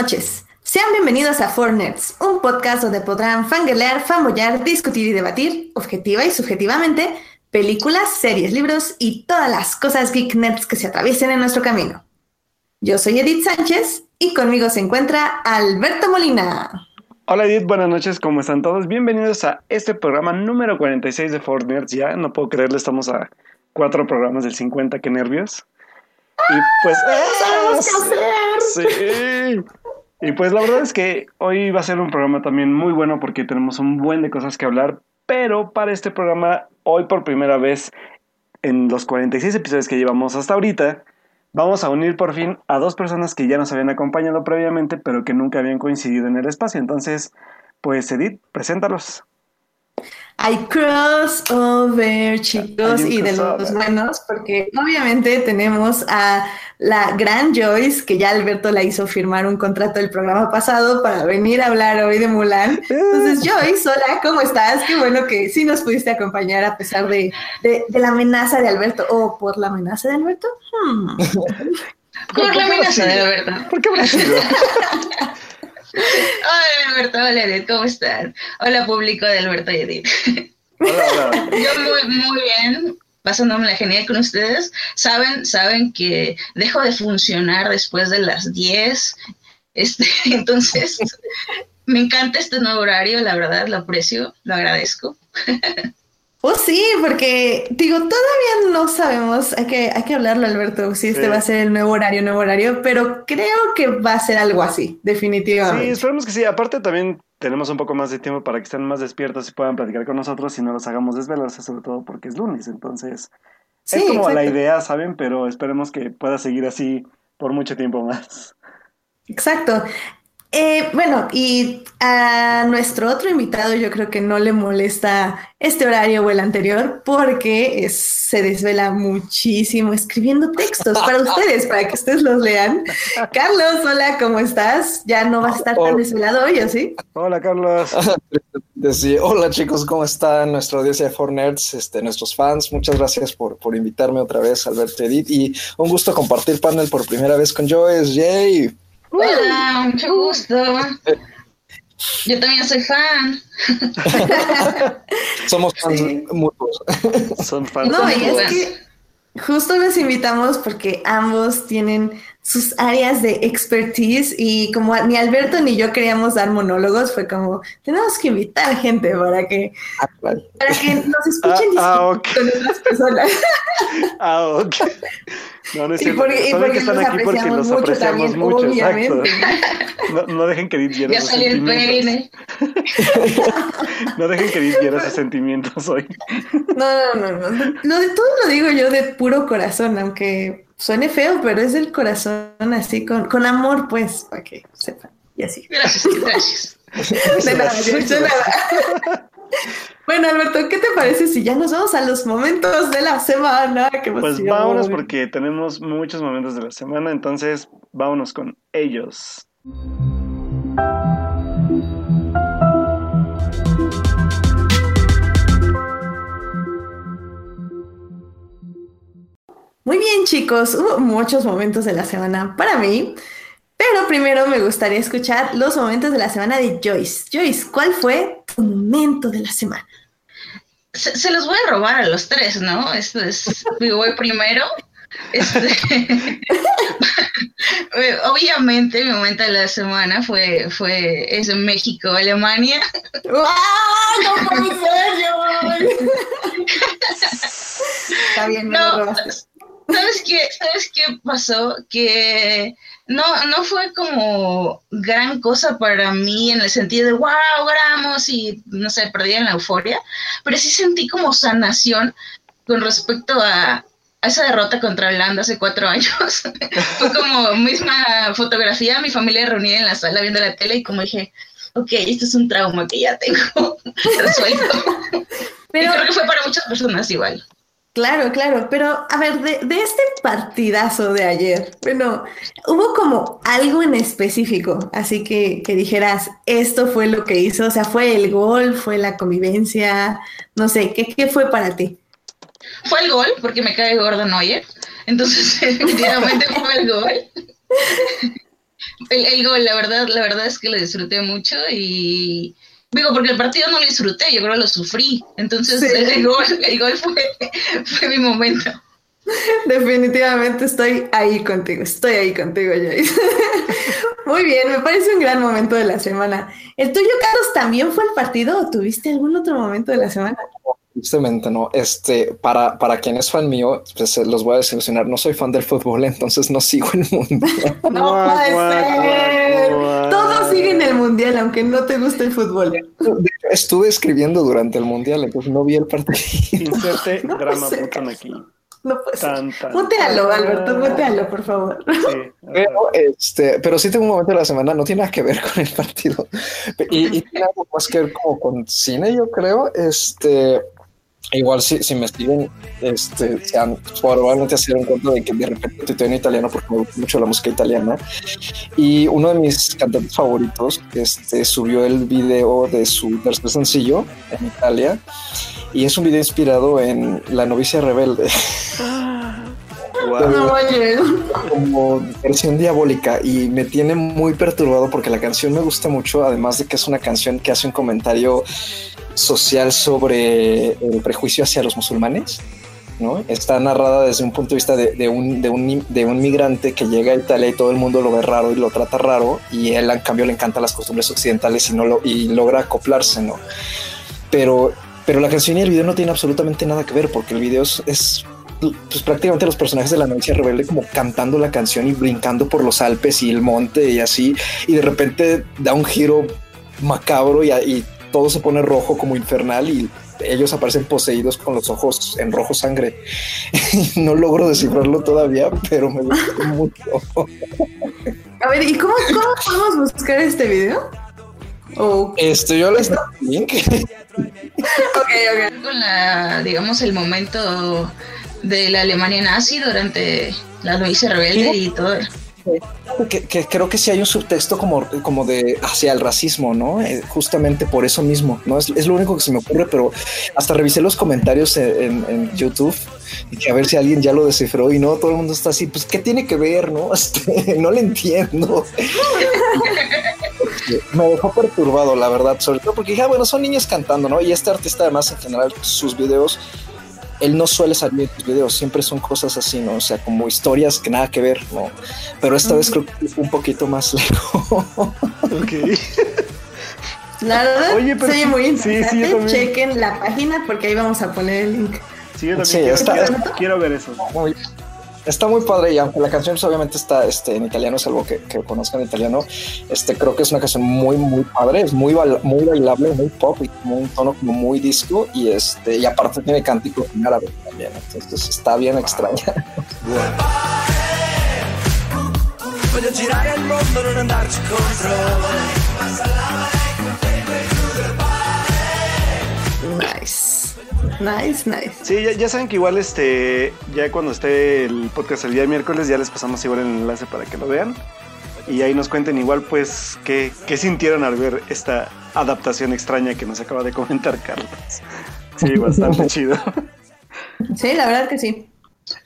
Noches. Sean bienvenidos a Four Nerds, un podcast donde podrán fangirlear, fanboyar, discutir y debatir, objetiva y subjetivamente, películas, series, libros y todas las cosas geek nerds que se atraviesen en nuestro camino. Yo soy Edith Sánchez y conmigo se encuentra Alberto Molina. Hola Edith, buenas noches, ¿cómo están todos? Bienvenidos a este programa número 46 de Nerds. Ya no puedo creerlo, estamos a cuatro programas del 50, qué nervios. Y pues... ¡Sabemos qué Sí. Y pues la verdad es que hoy va a ser un programa también muy bueno porque tenemos un buen de cosas que hablar, pero para este programa, hoy por primera vez en los 46 episodios que llevamos hasta ahorita, vamos a unir por fin a dos personas que ya nos habían acompañado previamente, pero que nunca habían coincidido en el espacio. Entonces, pues Edith, preséntalos. Hay crossover, chicos, Hay y de los buenos, porque obviamente tenemos a la gran Joyce, que ya Alberto la hizo firmar un contrato del programa pasado para venir a hablar hoy de Mulan. Entonces, Joyce, hola, ¿cómo estás? Qué bueno que sí nos pudiste acompañar a pesar de, de- de la amenaza de Alberto. ¿O por la amenaza de Alberto? Hmm. Por la amenaza de Alberto. ¿Por qué sido? Hola Alberto, hola Edith, ¿cómo están? Hola público de Alberto y Edith. Hola, hola. Yo muy, muy bien, pasándome la genial con ustedes. Saben, saben que dejo de funcionar después de las 10. Este, entonces, me encanta este nuevo horario, la verdad, lo aprecio, lo agradezco. Oh, sí, porque digo, todavía no sabemos, hay que, hay que hablarlo, Alberto, si este Sí. va a ser el nuevo horario, nuevo horario, pero creo que va a ser algo así, Sí, definitivamente. esperemos que sí. Aparte también tenemos un poco más de tiempo para que estén más despiertos y puedan platicar con nosotros y no los hagamos desvelarse, sobre todo porque es lunes. Entonces, Sí, es como la exacto. idea, ¿saben? Pero esperemos que pueda seguir así por mucho tiempo más. Exacto. Eh, bueno, y a nuestro otro invitado yo creo que no le molesta este horario o el anterior porque es- se desvela muchísimo escribiendo textos para ustedes, para que ustedes los lean. Carlos, hola, ¿cómo estás? Ya no vas a estar tan desvelado hoy, ¿o sí? Hola, Carlos. Sí, hola chicos, ¿cómo están? Nuestra audiencia de Four Nerds, este, nuestros fans, muchas gracias por, por invitarme otra vez, Alberto Edith, y un gusto compartir panel por primera vez con Joyce, yay. Hola, mucho gusto. Yo también soy fan. Somos fans Sí. mutuos. Son fans. No, y es que justo los invitamos porque ambos tienen sus áreas de expertise y como ni Alberto ni yo queríamos dar monólogos, fue como, tenemos que invitar gente para que, Ah, vale. para que nos escuchen Ah, ah, con otras personas. Ah, ok. No, no es Y porque, y están los aquí porque apreciamos los mucho apreciamos también, mucho. obviamente. Exacto. No, no dejen que Edith hiera Ya sus salió el sentimientos. No dejen que Edith hiera sus sentimientos hoy. No, no, no, no. Lo de todo lo digo yo de puro corazón, aunque suene feo, pero es del corazón así, con, con amor, pues, para que sepan. Y así. Gracias, gracias. De nada, de nada. Bueno, Alberto, ¿qué te parece si ya nos vamos a los momentos de la semana? ¡Qué Pues vámonos porque tenemos muchos momentos de la semana, entonces vámonos con ellos. Muy bien, chicos, hubo muchos momentos de la semana para mí, pero primero me gustaría escuchar los momentos de la semana de Joyce. Joyce, ¿cuál fue tu momento de la semana? Se, se los voy a robar a los tres, ¿no? Esto es, digo, voy primero. Este, obviamente mi momento de la semana fue, fue es en México, Alemania. ¡No puede ser, Joyce! Está bien, me No, lo robaste. ¿Sabes qué? ¿Sabes qué pasó? Que no, no fue como gran cosa para mí en el sentido de wow, ganamos y no sé, perdí en la euforia, pero sí sentí como sanación con respecto a, a esa derrota contra Holanda hace cuatro años. fue como misma fotografía, mi familia reunida en la sala viendo la tele y como dije, ok, esto es un trauma que ya tengo resuelto. y Pero, creo que fue para muchas personas igual. Claro, claro, pero a ver, de, de este partidazo de ayer, bueno, hubo como algo en específico, así que, que dijeras, esto fue lo que hizo, o sea, fue el gol, fue la convivencia, no sé, ¿qué, qué fue para ti? Fue el gol, porque me cae gordo Neuer. Entonces, efectivamente fue el gol. el, el, gol, la verdad, la verdad es que lo disfruté mucho y digo, porque el partido no lo disfruté, yo creo que lo sufrí. Entonces el, gol, el gol fue, fue mi momento. Definitivamente estoy ahí contigo, estoy ahí contigo, Joyce. Muy bien, me parece un gran momento de la semana. ¿El tuyo, Carlos, también fue el partido o tuviste algún otro momento de la semana? Justamente, no. Este, para, para quien es fan mío, pues eh, los voy a desilusionar. No soy fan del fútbol, entonces no sigo el mundial. no puede ser. Todos siguen el mundial, aunque no te guste el fútbol. Estuve escribiendo durante el mundial, entonces no vi el partido. Inserte drama button aquí. No puede tan, Alberto, mutealo, por favor. pero, este, pero sí tengo un momento de la semana, no tiene nada que ver con el partido. Y, y tiene algo más que ver como con cine, yo creo. Este, igual si, si me siguen, este, se han, probablemente se dieron cuenta de que de repente estoy en italiano porque me gusta mucho la música italiana. Y uno de mis cantantes favoritos este, subió el video de su tercer sencillo en Italia. Y es un video inspirado en La novicia rebelde. Como versión diabólica. Y me tiene muy perturbado porque la canción me gusta mucho, además de que es una canción que hace un comentario social sobre el prejuicio hacia los musulmanes. ¿no? Está narrada desde un punto de vista de, un, de, un, de, un, migrante que llega a Italia y todo el mundo lo ve raro y lo trata raro y él en cambio le encantan las costumbres occidentales y, no lo, y logra acoplarse, ¿no? Pero pero la canción y el video no tienen absolutamente nada que ver porque el video es, pues, prácticamente los personajes de la novicia rebelde como cantando la canción y brincando por los Alpes y el monte y así. Y de repente da un giro macabro y, y todo se pone rojo como infernal y ellos aparecen poseídos con los ojos en rojo sangre. no logro descifrarlo todavía, pero me gusta mucho. A ver, ¿y cómo, cómo podemos buscar este video? Este, yo les link. Con la, digamos, el momento de la Alemania nazi durante la novicia rebelde y todo. Que, creo que sí hay un subtexto como, como de hacia el racismo, ¿no? Eh, justamente por eso mismo, ¿no? Es, lo único que se me ocurre, pero hasta revisé los comentarios en, YouTube y que a ver si alguien ya lo descifró y no, todo el mundo está así, pues, ¿qué tiene que ver, no? Este, no le entiendo. me dejó perturbado, la verdad, sobre todo porque dije, ah, bueno, son niños cantando, ¿no? Y este artista, además, en general, sus videos, él no suele salir en sus videos, siempre son cosas así, ¿no? O sea, como historias que nada que ver, ¿no? Pero esta vez creo que fue un poquito más lejos. ok. La verdad, Oye, pero sí, muy interesante. Chequen la página porque ahí vamos a poner el link. Sí, yo también quiero, quiero, ver eso. Muy, está muy padre y aunque la canción pues, obviamente está este, en italiano, es algo que, que conozcan italiano, este, creo que es una canción muy, muy padre, es muy, muy bailable, muy pop y como un tono como muy disco. Y, este, y aparte tiene cántico en árabe también, entonces está bien extraña. Nice. Nice, nice. Sí, ya, saben que igual este, ya cuando esté el podcast el día de miércoles, ya les pasamos igual el enlace para que lo vean. Y ahí nos cuenten igual pues qué, qué sintieron al ver esta adaptación extraña que nos acaba de comentar Carlos. Sí, bastante chido. Sí, la verdad que sí.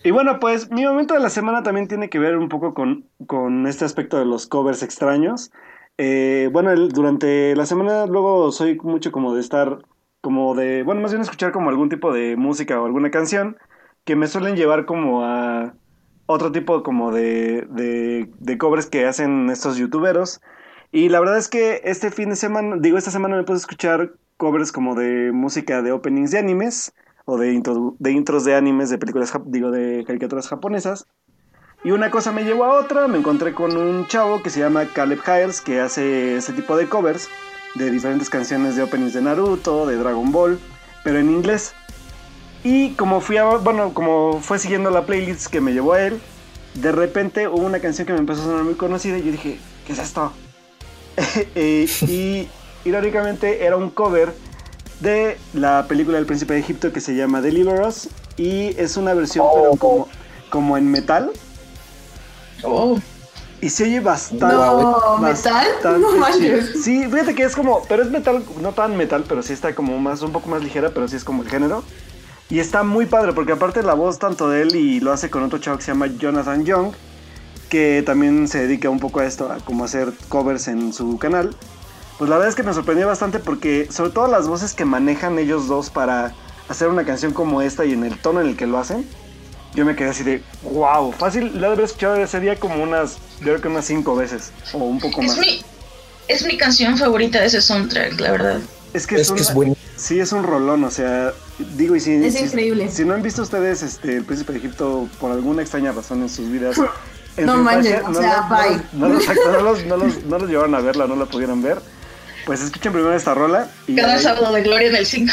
Y bueno, pues mi momento de la semana también tiene que ver un poco con, con este aspecto de los covers extraños. Eh, bueno, durante la semana luego soy mucho como de estar como de, bueno, más bien escuchar como algún tipo de música o alguna canción que me suelen llevar como a otro tipo como de, de, de covers que hacen estos youtuberos. Y la verdad es que este fin de semana, digo, esta semana me puse a escuchar covers como de música de openings de animes o de, de intros de animes de películas, digo, de caricaturas japonesas. Y una cosa me llevó a otra, me encontré con un chavo que se llama Caleb Hires que hace este tipo de covers de diferentes canciones de openings de Naruto, de Dragon Ball, pero en inglés. Y como fui a, bueno, como fue siguiendo la playlist que me llevó a él, de repente hubo una canción que me empezó a sonar muy conocida y yo dije, ¿qué es esto? Eh, y irónicamente era un cover de la película del príncipe de Egipto que se llama Deliver Us y es una versión pero como, como en metal. Oh. Y se oye bastante. No, metal. No Sí, fíjate que es como. Pero es metal, no tan metal, pero sí está como más, un poco más ligera, pero sí es como el género. Y está muy padre, porque aparte la voz tanto de él y lo hace con otro chavo que se llama Jonathan Young, que también se dedica un poco a esto, a como hacer covers en su canal. Pues la verdad es que me sorprendió bastante porque sobre todo las voces que manejan ellos dos para hacer una canción como esta y en el tono en el que lo hacen, yo me quedé así de, wow, fácil, la haber escuchado ese día como unas, yo creo que unas cinco veces o un poco más. Es mi, es mi canción favorita de ese soundtrack, la verdad. Es que es, Es que es una- bueno. Sí, es un rolón, o sea, digo, y si, Es si- increíble. si no han visto ustedes este, El Príncipe de Egipto por alguna extraña razón en sus vidas, en No manches, o sea, bye. No, no, no los, no, los, no los llevaron a verla, no la pudieron ver, pues escuchen primero esta rola y Cada ahí- sábado de gloria en el 5.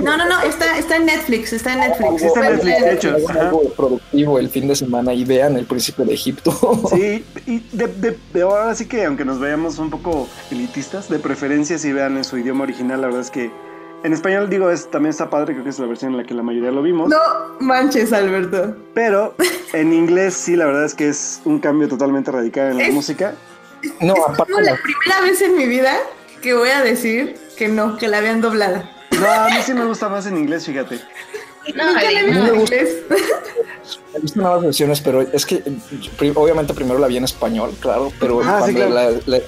No, no, no, está, está en Netflix, está en Netflix. Sí, está en Netflix, de hecho, Hagan ajá. algo productivo el fin de semana y vean El Príncipe de Egipto. Sí, y de, de, de ahora sí que aunque nos veamos un poco elitistas, de preferencia si vean en su idioma original, la verdad es que en español digo, es, también está padre, creo que es la versión en la que la mayoría lo vimos. No manches, Alberto. Pero en inglés sí, la verdad es que es un cambio totalmente radical en la Es- música. No, Es aparte como la primera vez en mi vida que voy a decir que no, que la vean doblada. No, a mí sí me gusta más en inglés, fíjate. No, Nunca la no. en me gusta. inglés. he visto nuevas versiones, pero es que obviamente primero la vi en español, claro, pero Ah, sí, cuando claro. la, la-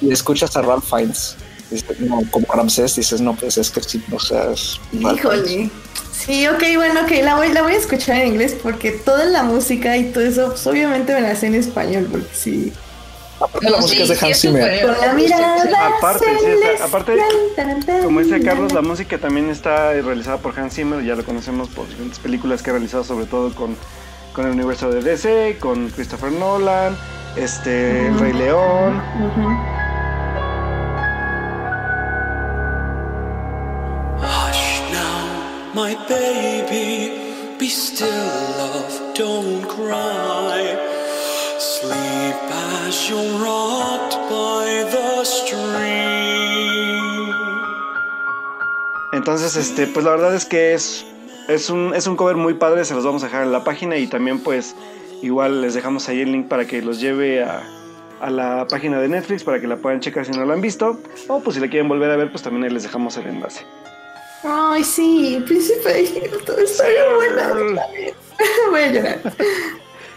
y escuchas a Ralph Fiennes, dices, no, como Ramsés, dices, no, pues es que sí, o sea, es. Híjole. Sí, ok, bueno, ok, la voy, la voy a escuchar en inglés porque toda la música y todo eso, pues obviamente me la sé en español, porque sí. Aparte la música sí, es de Hans Zimmer. Aparte, sí, está- celestial, aparte, Como dice Carlos, la música también está realizada por Hans Zimmer, ya lo conocemos por diferentes películas que ha realizado, sobre todo con, con el universo de DC, con Christopher Nolan, este, El Rey León. Ujú. Hush now, my baby, be still, love, don't cry. As you're rocked by the stream. Entonces, este, pues la verdad es que es, es, un, es un cover muy padre, se los vamos a dejar en la página y también pues igual les dejamos ahí el link para que los lleve a, a la página de Netflix para que la puedan checar si no la han visto. O pues si la quieren volver a ver, pues también ahí les dejamos el enlace. Ay, sí, Príncipe de Egipto, está bien buena. Voy a llorar.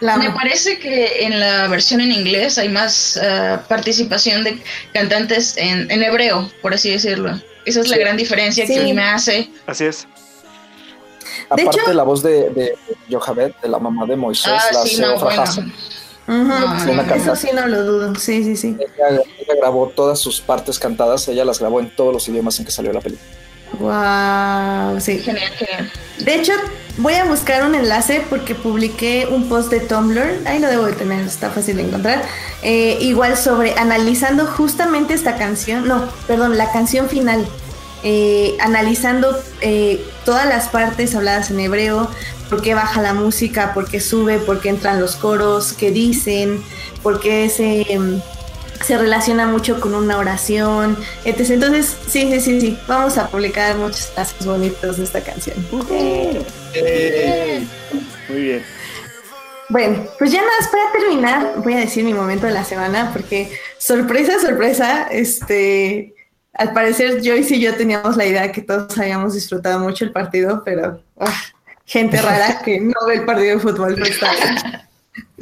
La Me parece que en la versión en inglés hay más ah, participación de cantantes en, en hebreo, por así decirlo. Esa es la Sí. gran diferencia Sí. que a mí me hace. Así es. De Aparte hecho- la voz de, de de la mamá de Moisés, Ah, la sí, bueno. Sí, no. eso sí no lo dudo. Sí, sí, sí. Ella, ella grabó todas sus partes cantadas, ella las grabó en todos los idiomas en que salió la película. Wow, sí. Genial, genial. De hecho, voy a buscar un enlace porque publiqué un post de Tumblr, ahí lo debo de tener, está fácil de encontrar, eh, igual sobre analizando justamente esta canción, no, perdón, la canción final, eh, analizando eh, todas las partes habladas en hebreo, por qué baja la música, por qué sube, por qué entran los coros, qué dicen, por qué se... se relaciona mucho con una oración, etc. Entonces, sí, sí, sí, sí, vamos a publicar muchos pasos bonitos de esta canción. Muy bien. Bueno, pues ya nada más para terminar, voy a decir mi momento de la semana, porque sorpresa, sorpresa, este, al parecer Joyce y yo teníamos la idea que todos habíamos disfrutado mucho el partido, pero ah, gente rara que no ve el partido de fútbol. pues, está.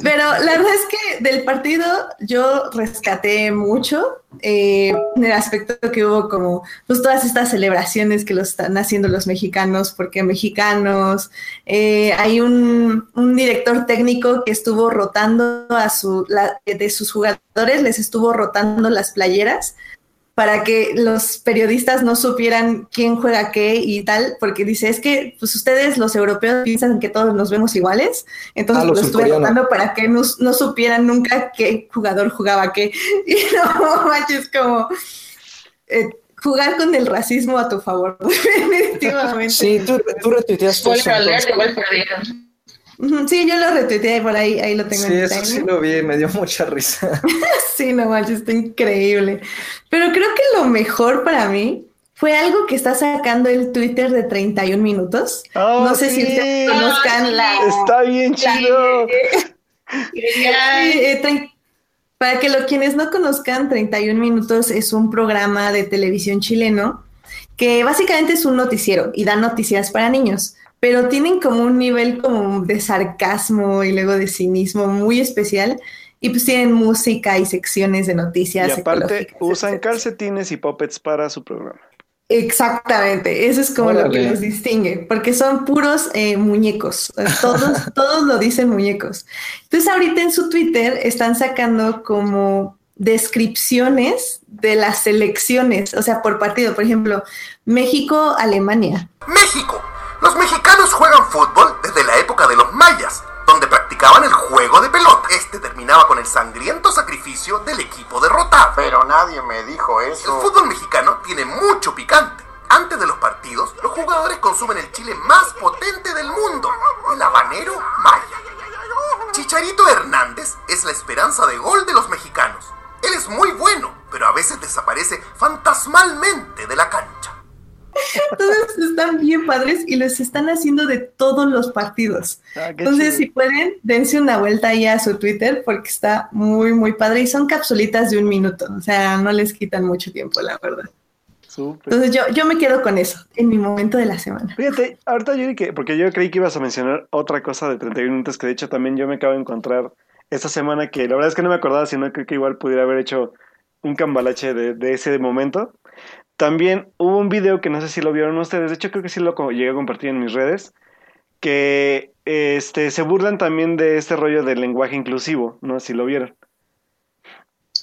Pero la verdad es que del partido yo rescaté mucho eh, en el aspecto que hubo como pues todas estas celebraciones que lo están haciendo los mexicanos, porque mexicanos, eh, hay un, un director técnico que estuvo rotando a su, la- de sus jugadores, les estuvo rotando las playeras para que los periodistas no supieran quién juega qué y tal, porque dice, es que pues ustedes los europeos piensan que todos nos vemos iguales, entonces Ah, los lo estuve rotando para que no, no supieran nunca qué jugador jugaba qué. Y no manches, como eh, jugar con el racismo a tu favor, definitivamente. Sí, tú, tú igual perdieron. Sí, yo lo retuiteé por ahí, ahí lo tengo Sí, en eso sí lo vi, me dio mucha risa. Sí, no manches, está increíble. Pero creo que lo mejor para mí fue algo que está sacando el Twitter de 31 minutos. Oh, no sé si ustedes conozcan Ah, la... Está bien chido. Eh, para que lo, quienes no conozcan, 31 minutos es un programa de televisión chileno que básicamente es un noticiero y da noticias para niños. Pero tienen como un nivel como de sarcasmo y luego de cinismo muy especial. Y pues tienen música y secciones de noticias. Y aparte usan etcétera. calcetines y puppets para su programa. Exactamente, eso es como lo que los distingue, porque son puros eh, muñecos, todos, todos lo dicen muñecos. Entonces ahorita en su Twitter están sacando como descripciones de las selecciones, o sea, por partido, por ejemplo, México-Alemania. México. Los mexicanos juegan fútbol desde la época de los mayas, donde practicaban el juego de pelota. Este terminaba con el sangriento sacrificio del equipo derrotado. Pero nadie me dijo El eso. fútbol mexicano tiene mucho picante. Antes de los partidos, los jugadores consumen el chile más potente del mundo, el habanero maya. Chicharito Hernández es la esperanza de gol de los mexicanos. Él es muy bueno, pero a veces desaparece fantasmalmente de la cancha. Entonces están bien padres y los están haciendo de todos los partidos. Ah, Entonces, chido. si pueden, dense una vuelta ahí a su Twitter porque está muy, muy padre y son capsulitas de un minuto, o sea, no les quitan mucho tiempo, la verdad. Entonces yo, yo me quedo con eso en mi momento de la semana. Fíjate, ahorita yo que, porque yo creí que ibas a mencionar otra cosa de 31 minutos que de hecho también yo me acabo de encontrar esta semana que la verdad es que no me acordaba, sino creo que igual pudiera haber hecho un cambalache de, de ese momento. También hubo un video que no sé si lo vieron ustedes, de hecho creo que sí lo llegué a compartir en mis redes, que este, se burlan también de este rollo del lenguaje inclusivo, no sé si lo vieron.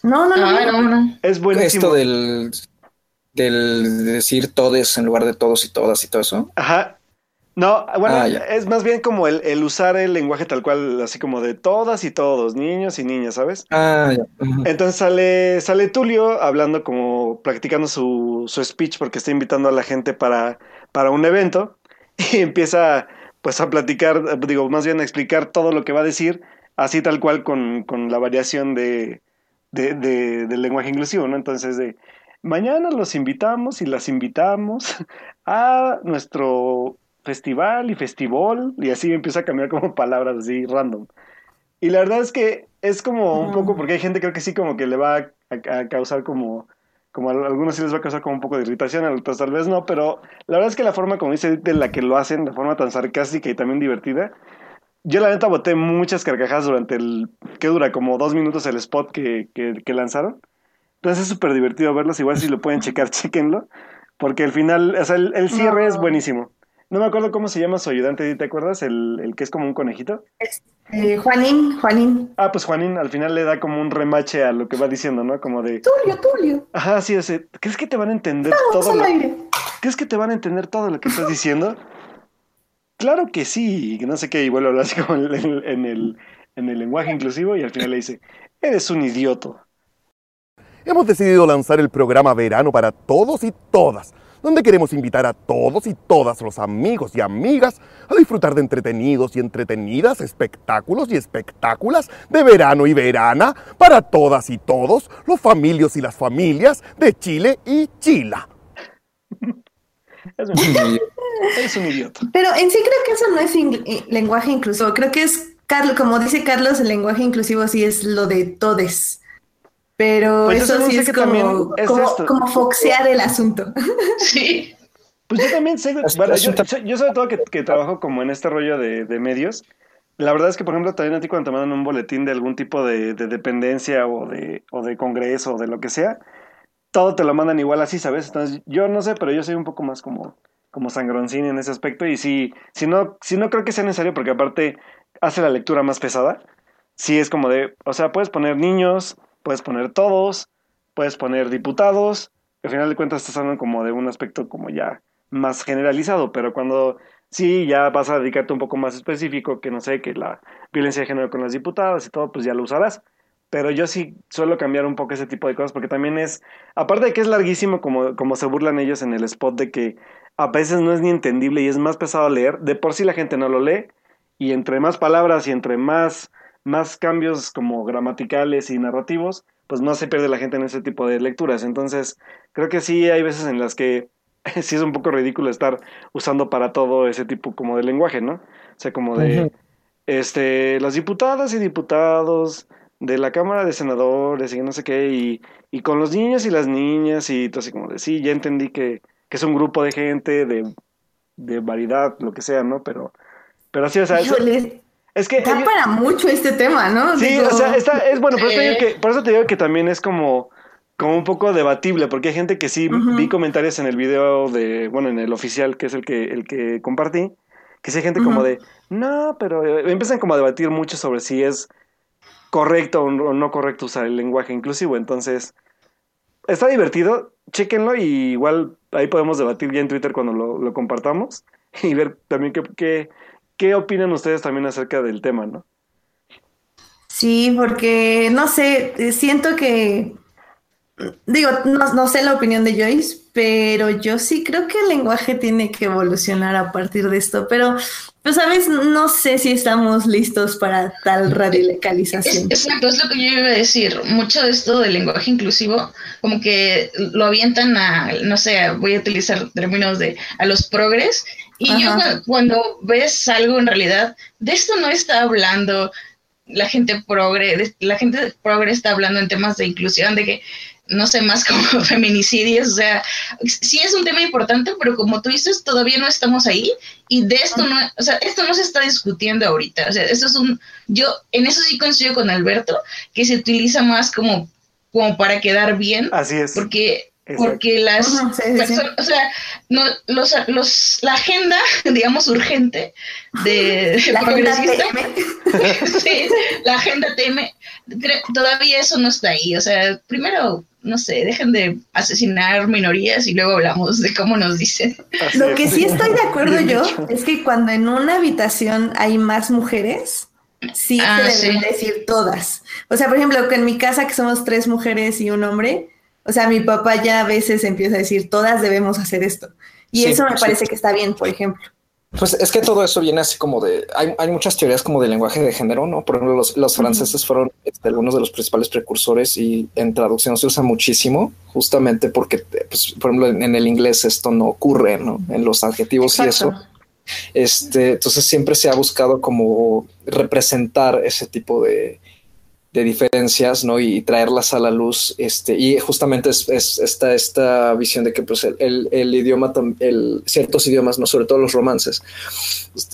No, no, no. Ah, no. no, no. Es buenísimo. Esto del, del decir todes en lugar de todos y todas y todo eso. Ajá. No, bueno, Ah, es más bien como el, el usar el lenguaje tal cual, así como de todas y todos, niños y niñas, ¿sabes? Ah, ya. Entonces sale, sale Tulio hablando como practicando su, su speech porque está invitando a la gente para, para un evento y empieza pues a platicar, digo, más bien a explicar todo lo que va a decir, así tal cual con, con la variación de, de, de- del lenguaje inclusivo, ¿no? Entonces de mañana los invitamos y las invitamos a nuestro festival y festival y así empieza a cambiar como palabras así random. Y la verdad es que es como un poco, porque hay gente creo que sí como que le va a, a causar como, como a algunos sí les va a causar como un poco de irritación, a otros tal vez no, pero la verdad es que la forma como dice de la que lo hacen, de forma tan sarcástica y también divertida, yo la neta boté muchas carcajadas durante el, que dura como dos minutos el spot que, que, que lanzaron. Entonces es súper divertido verlos, igual si lo pueden checar, chequenlo, porque el final, o sea, el, el cierre es buenísimo. No me acuerdo cómo se llama su ayudante, ¿te acuerdas? El, el que es como un conejito. Eh, Juanín, Juanín. Ah, pues Juanín al final le da como un remache a lo que va diciendo, ¿no? Como de, Tulio, Tulio. ajá, sí, ese, ¿crees que te van a entender Vamos todo lo, aire. ¿crees que te van a entender todo lo que estás diciendo? Claro que sí, y que no sé qué, y vuelve a hablar así como en el, en el, en el lenguaje inclusivo y al final le dice, eres un idiota. Hemos decidido lanzar el programa Verano para todos y todas, donde queremos invitar a todos y todas los amigos y amigas a disfrutar de entretenidos y entretenidas espectáculos y espectáculas de verano y verana para todas y todos los familios y las familias de Chile y Chila. Es un idiota. Eres un idiota. Pero en sí creo que eso no es eh, lenguaje inclusivo. Creo que es, Carlos, como dice Carlos, el lenguaje inclusivo sí es lo de todes. Pero Pues eso sí es que también como, es como, esto. como foxear el asunto. Sí. Pues yo también sé, bueno, yo- yo sobre todo que, que trabajo como en este rollo de, de medios, la verdad es que, por ejemplo, también a ti cuando te mandan un boletín de algún tipo de, de dependencia o de, o de congreso o de lo que sea, todo te lo mandan igual así, ¿sabes? Entonces, yo no sé, pero yo soy un poco más como, como sangroncín en ese aspecto y si, si, no, si no creo que sea necesario, porque aparte hace la lectura más pesada, sí es como de, o sea, puedes poner niños, puedes poner todos, puedes poner diputados, al final de cuentas estás hablando como de un aspecto como ya más generalizado, pero cuando sí ya vas a dedicarte un poco más específico, que no sé, que la violencia de género con las diputadas y todo, pues ya lo usarás. Pero yo sí suelo cambiar un poco ese tipo de cosas porque también es, aparte de que es larguísimo como, como se burlan ellos en el spot de que a veces no es ni entendible y es más pesado leer, de por sí la gente no lo lee y entre más palabras y entre más, más cambios como gramaticales y narrativos, pues más se pierde la gente en ese tipo de lecturas. Entonces, creo que sí hay veces en las que sí es un poco ridículo estar usando para todo ese tipo como de lenguaje, ¿no? O sea, como de este las diputadas y diputados de la Cámara de Senadores y no sé qué, y, y con los niños y las niñas, y todo así como de sí, ya entendí que, que es un grupo de gente de de variedad, lo que sea, ¿no? Pero, pero sí, o sea, es, es que... da ellos- para mucho este tema, ¿no? Sí, Digo, o sea, está, es bueno, por eso, te digo que, por eso te digo que también es como, como un poco debatible, porque hay gente que sí vi comentarios en el video de, bueno, en el oficial, que es el que, el que compartí, que sí hay gente como de, no, pero eh, empiezan como a debatir mucho sobre si es correcto o no o no correcto usar el lenguaje inclusivo, entonces está divertido, chéquenlo y igual ahí podemos debatir ya en Twitter cuando lo, lo compartamos y ver también qué, qué, qué opinan ustedes también acerca del tema, ¿no? Sí, porque no sé, eh, siento que, digo, no, no sé la opinión de Joyce, pero yo sí creo que el lenguaje tiene que evolucionar a partir de esto, pero, pues, sabes, no sé si estamos listos para tal Es, radicalización. exacto, es lo que yo iba a decir. Mucho de esto del lenguaje inclusivo, como que lo avientan a, no sé, voy a utilizar términos de a los progres. Y yo Ajá. cuando ves algo en realidad, de esto no está hablando la gente progre, de- la gente progre está hablando en temas de inclusión, de que, no sé, más como feminicidios, o sea, sí es un tema importante, pero como tú dices, todavía no estamos ahí y de esto no, o sea, esto no se está discutiendo ahorita, o sea, eso es un, yo en eso sí coincido con Alberto, que se utiliza más como, como para quedar bien, Así es. porque Exacto. porque las Ujú, sí, sí, sí. personas, o sea, no, los, los, la agenda, digamos, urgente de, La agenda progresista, TM. sí, la agenda TM, cre- todavía eso no está ahí. O sea, primero, no sé, dejen de asesinar minorías y luego hablamos de cómo nos dicen. Así Lo que sí estoy de acuerdo yo es que cuando en una habitación hay más mujeres, sí Ah, se deben sí. decir todas. O sea, por ejemplo, que en mi casa que somos tres mujeres y un hombre, o sea, mi papá ya a veces empieza a decir, todas debemos hacer esto. Y Sí, eso me sí. parece que está bien, por ejemplo. Pues es que todo eso viene así como de. Hay, hay muchas teorías como de lenguaje de género, ¿no? Por ejemplo, los, los franceses fueron este, algunos de los principales precursores y en traducción se usa muchísimo, justamente porque, pues, por ejemplo, en, en el inglés esto no ocurre, ¿no? En los adjetivos y eso. Este, entonces siempre se ha buscado como representar ese tipo de, de diferencias, ¿no? Y traerlas a la luz. Este, y justamente es, es esta, esta visión de que pues el, el, el idioma, el, ciertos idiomas, no sobre todo los romances,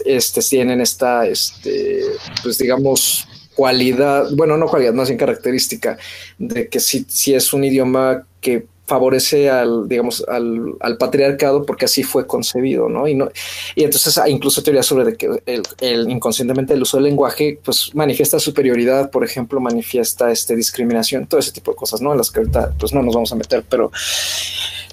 este, tienen esta, este, pues digamos, cualidad, bueno, no cualidad, más bien característica, de que sí, sí es un idioma que favorece al, digamos, al, patriarcado porque así fue concebido, ¿no? Y, no, y entonces hay incluso teorías sobre que el, inconscientemente el uso del lenguaje, pues manifiesta superioridad, por ejemplo, manifiesta este discriminación, todo ese tipo de cosas, ¿no? En las que ahorita pues no nos vamos a meter, pero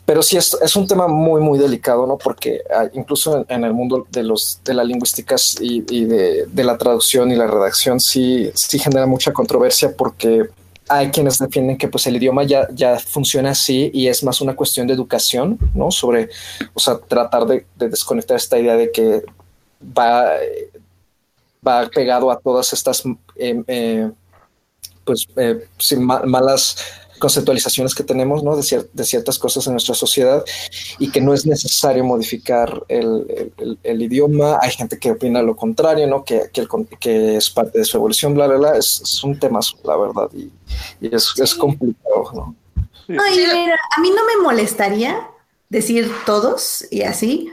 pero sí es, un tema muy muy delicado no porque ah, incluso en, en, el mundo de los de las lingüísticas y, y de, de, la traducción y la redacción sí sí genera mucha controversia porque hay quienes defienden que pues el idioma ya, ya funciona así y es más una cuestión de educación, ¿no? Sobre, o sea, tratar de, de desconectar esta idea de que va, va pegado a todas estas, eh, eh, pues, eh, malas conceptualizaciones que tenemos, ¿no? De, cier de, ciertas cosas en nuestra sociedad y que no es necesario modificar el, el, el, el idioma. Hay gente que opina lo contrario, ¿no? Que, que, que es parte de su evolución, bla, bla, bla. Es, es un tema, la verdad, y, y es, sí. es, complicado, ¿no? No, y mira, a mí no me molestaría decir todos y así,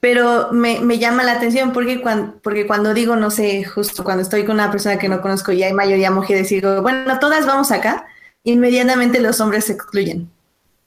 pero me, me llama la atención porque cuando, porque cuando digo, no sé, justo cuando estoy con una persona que no conozco y hay mayoría mujeres, digo, bueno, todas vamos acá, inmediatamente los hombres se excluyen.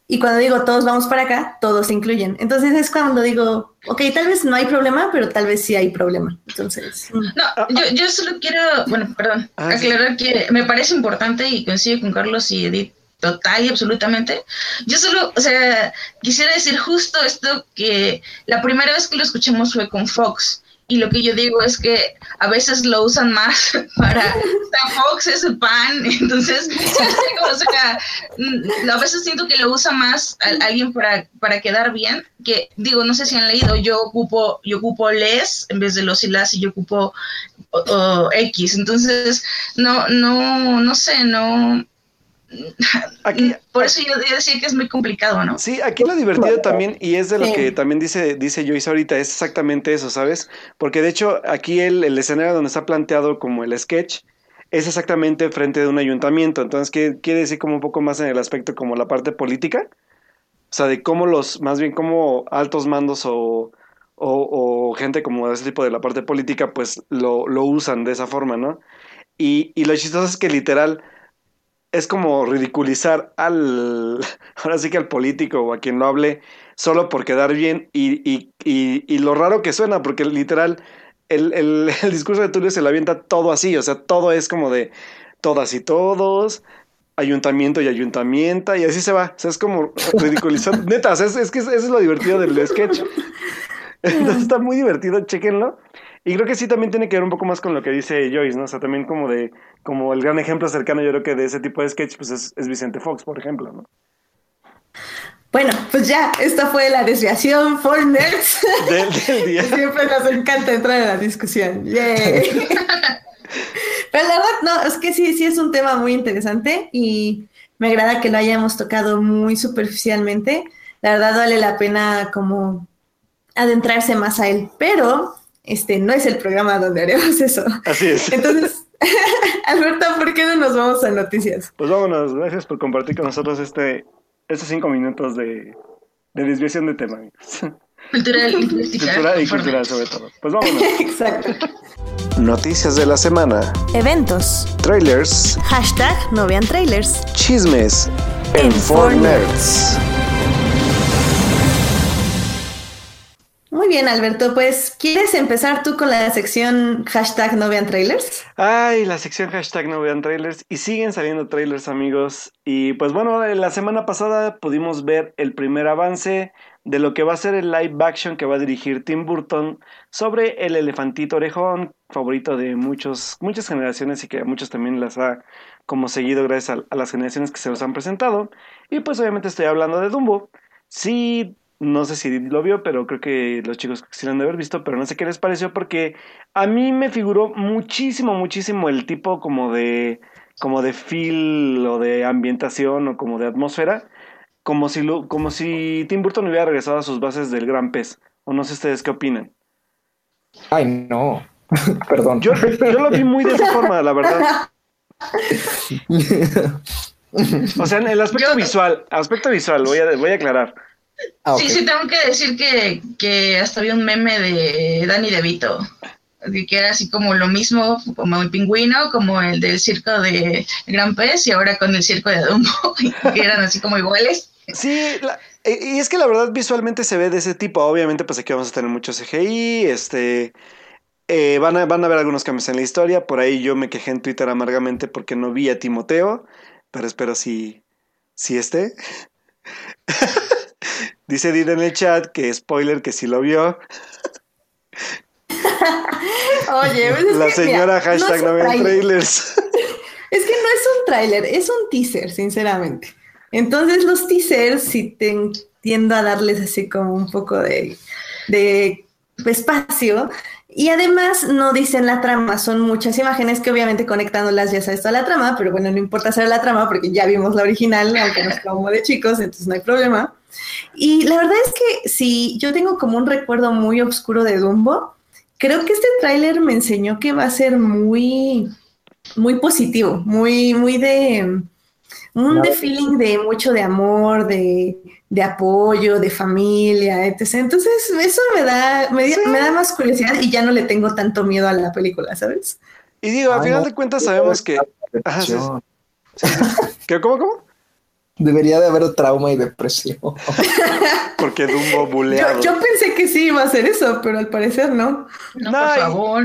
Y cuando digo todos vamos para acá, todos se incluyen. Entonces es cuando digo, ok, tal vez no hay problema, pero tal vez sí hay problema. Entonces. No, yo, yo solo quiero, bueno, perdón, ah, aclarar que me parece importante y coincido con Carlos y Edith total y absolutamente. Yo solo, o sea, quisiera decir justo esto que la primera vez que lo escuchamos fue con Fox. Y lo que yo digo es que a veces lo usan más para Fox es el pan, entonces o sea, a veces siento que lo usa más alguien para, para quedar bien, que digo, no sé si han leído, yo ocupo, yo ocupo les en vez de los y las y yo ocupo X, entonces no, no, no sé, no Aquí, por eso yo, yo, decía que es muy complicado, ¿no? Sí, aquí lo divertido también, y es de lo sí. que también dice, dice Joyce ahorita, es exactamente eso, ¿sabes? Porque de hecho, aquí el, el, escenario donde está planteado como el sketch es exactamente frente de un ayuntamiento. Entonces, ¿qué quiere decir como un poco más en el aspecto como la parte política? O sea, de cómo los, más bien como altos mandos o, o, o, o gente como de ese tipo de la parte política, pues lo, lo usan de esa forma, ¿no? Y, y lo chistoso es que literal es como ridiculizar al, ahora sí que al político o a quien lo hable solo por quedar bien y, y, y, y lo raro que suena, porque literal el, el, el, discurso de Tulio se lo avienta todo así, o sea, todo es como de todas y todos, ayuntamiento y ayuntamienta, y así se va, o sea, es como ridiculizar, neta, o sea, es, es que eso es lo divertido del sketch. Entonces está muy divertido, chequenlo. Y creo que sí también tiene que ver un poco más con lo que dice Joyce, ¿no? O sea, también como de, como el gran ejemplo cercano, yo creo que de ese tipo de sketch, pues es, es Vicente Fox, por ejemplo, ¿no? Bueno, pues ya, esta fue la desviación for nerds. Del, del día. Siempre nos encanta entrar en la discusión. Yay. Pero la verdad, no, es que sí, sí es un tema muy interesante y me agrada que lo hayamos tocado muy superficialmente. La verdad vale la pena como adentrarse más a él, pero este no es el programa donde haremos eso. Así es. Entonces, Alberto, ¿por qué no nos vamos a noticias? Pues vámonos, gracias por compartir con nosotros este, estos cinco minutos de, de desviación de tema. Cultural y. Cultural y cultural sobre todo. Pues vámonos. Exacto. Noticias de la semana. Eventos. Trailers. Hashtag no vean trailers. Chismes. En 4Nerds. Muy bien, Alberto, pues ¿quieres empezar tú con la sección hashtag no vean trailers? Ay, la sección hashtag no vean trailers. Y siguen saliendo trailers, amigos. Y pues bueno, la semana pasada pudimos ver el primer avance de lo que va a ser el live action que va a dirigir Tim Burton sobre el elefantito orejón, favorito de muchos, muchas generaciones y que a muchos también las ha como seguido gracias a las generaciones que se los han presentado. Y pues obviamente estoy hablando de Dumbo. Sí, no sé si lo vio, pero creo que los chicos sí lo han de haber visto, pero no sé qué les pareció porque a mí me figuró muchísimo, muchísimo el tipo como de como de feel o de ambientación o como de atmósfera, como si lo, como si Tim Burton hubiera regresado a sus bases del Gran Pez. O no sé ustedes qué opinan. Ay, no. Perdón. Yo, yo lo vi muy de esa forma, la verdad. O sea, en el aspecto visual, aspecto visual, voy a, voy a aclarar. Ah. Sí, sí, tengo que decir que, que hasta había un meme de Danny DeVito, de que era así como lo mismo, como el pingüino, como el del circo de Gran Pez y ahora con el circo de Dumbo, que eran así como iguales. Sí, la- y es que la verdad visualmente se ve de ese tipo. Obviamente, pues aquí vamos a tener mucho CGI, este... eh, van, a, van a haber algunos cambios en la historia. Por ahí yo me quejé en Twitter amargamente porque no vi a Timoteo, pero espero si, si esté. Dice Did en el chat que spoiler que sí lo vio. Oye, pues es La que, señora mira, no hashtag es no vean tráiler. trailers. Es que no es un tráiler, es un teaser, sinceramente. Entonces los teasers sí te tiendo a darles así como un poco de, de espacio. Y además no dicen la trama, son muchas imágenes que obviamente conectándolas ya sabes toda la trama, pero bueno, no importa saber la trama porque ya vimos la original, aunque nos como de chicos, entonces no hay problema. Y la verdad es que si yo tengo como un recuerdo muy oscuro de Dumbo, creo que este tráiler me enseñó que va a ser muy, muy positivo, muy, muy de un de feeling de mucho de amor, de, de apoyo, de familia, etc. Entonces, eso me da, me, Sí. me da más curiosidad y ya no le tengo tanto miedo a la película, ¿sabes? Y digo, a Ay, final no. de cuentas sabemos que... Ajá, sí, sí. ¿Qué, ¿Cómo, cómo? Debería de haber trauma y depresión. Porque Dumbo Yo, buleado. yo pensé que sí iba a ser eso, pero al parecer no. No, No, por y- favor.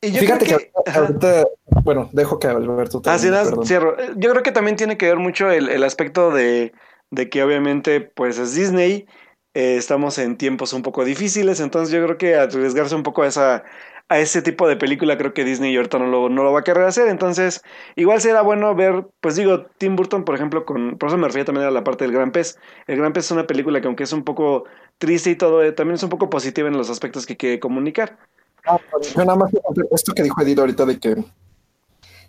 Y yo Fíjate que, ahorita, bueno, dejo que Alberto sí, termine, nada, perdón. cierro. Eh, Yo creo que también tiene que ver mucho el, el aspecto de, de que obviamente pues es Disney, eh, estamos en tiempos un poco difíciles, entonces yo creo que arriesgarse un poco a esa a ese tipo de película creo que Disney ahorita no lo, no lo va a querer hacer, entonces igual será bueno ver, pues digo, Tim Burton por ejemplo, con, por eso me refería también a la parte del Gran Pez, el Gran Pez es una película que aunque es un poco triste y todo, eh, también es un poco positiva en los aspectos que quiere comunicar. Ah, Yo nada más esto que dijo Edith ahorita de que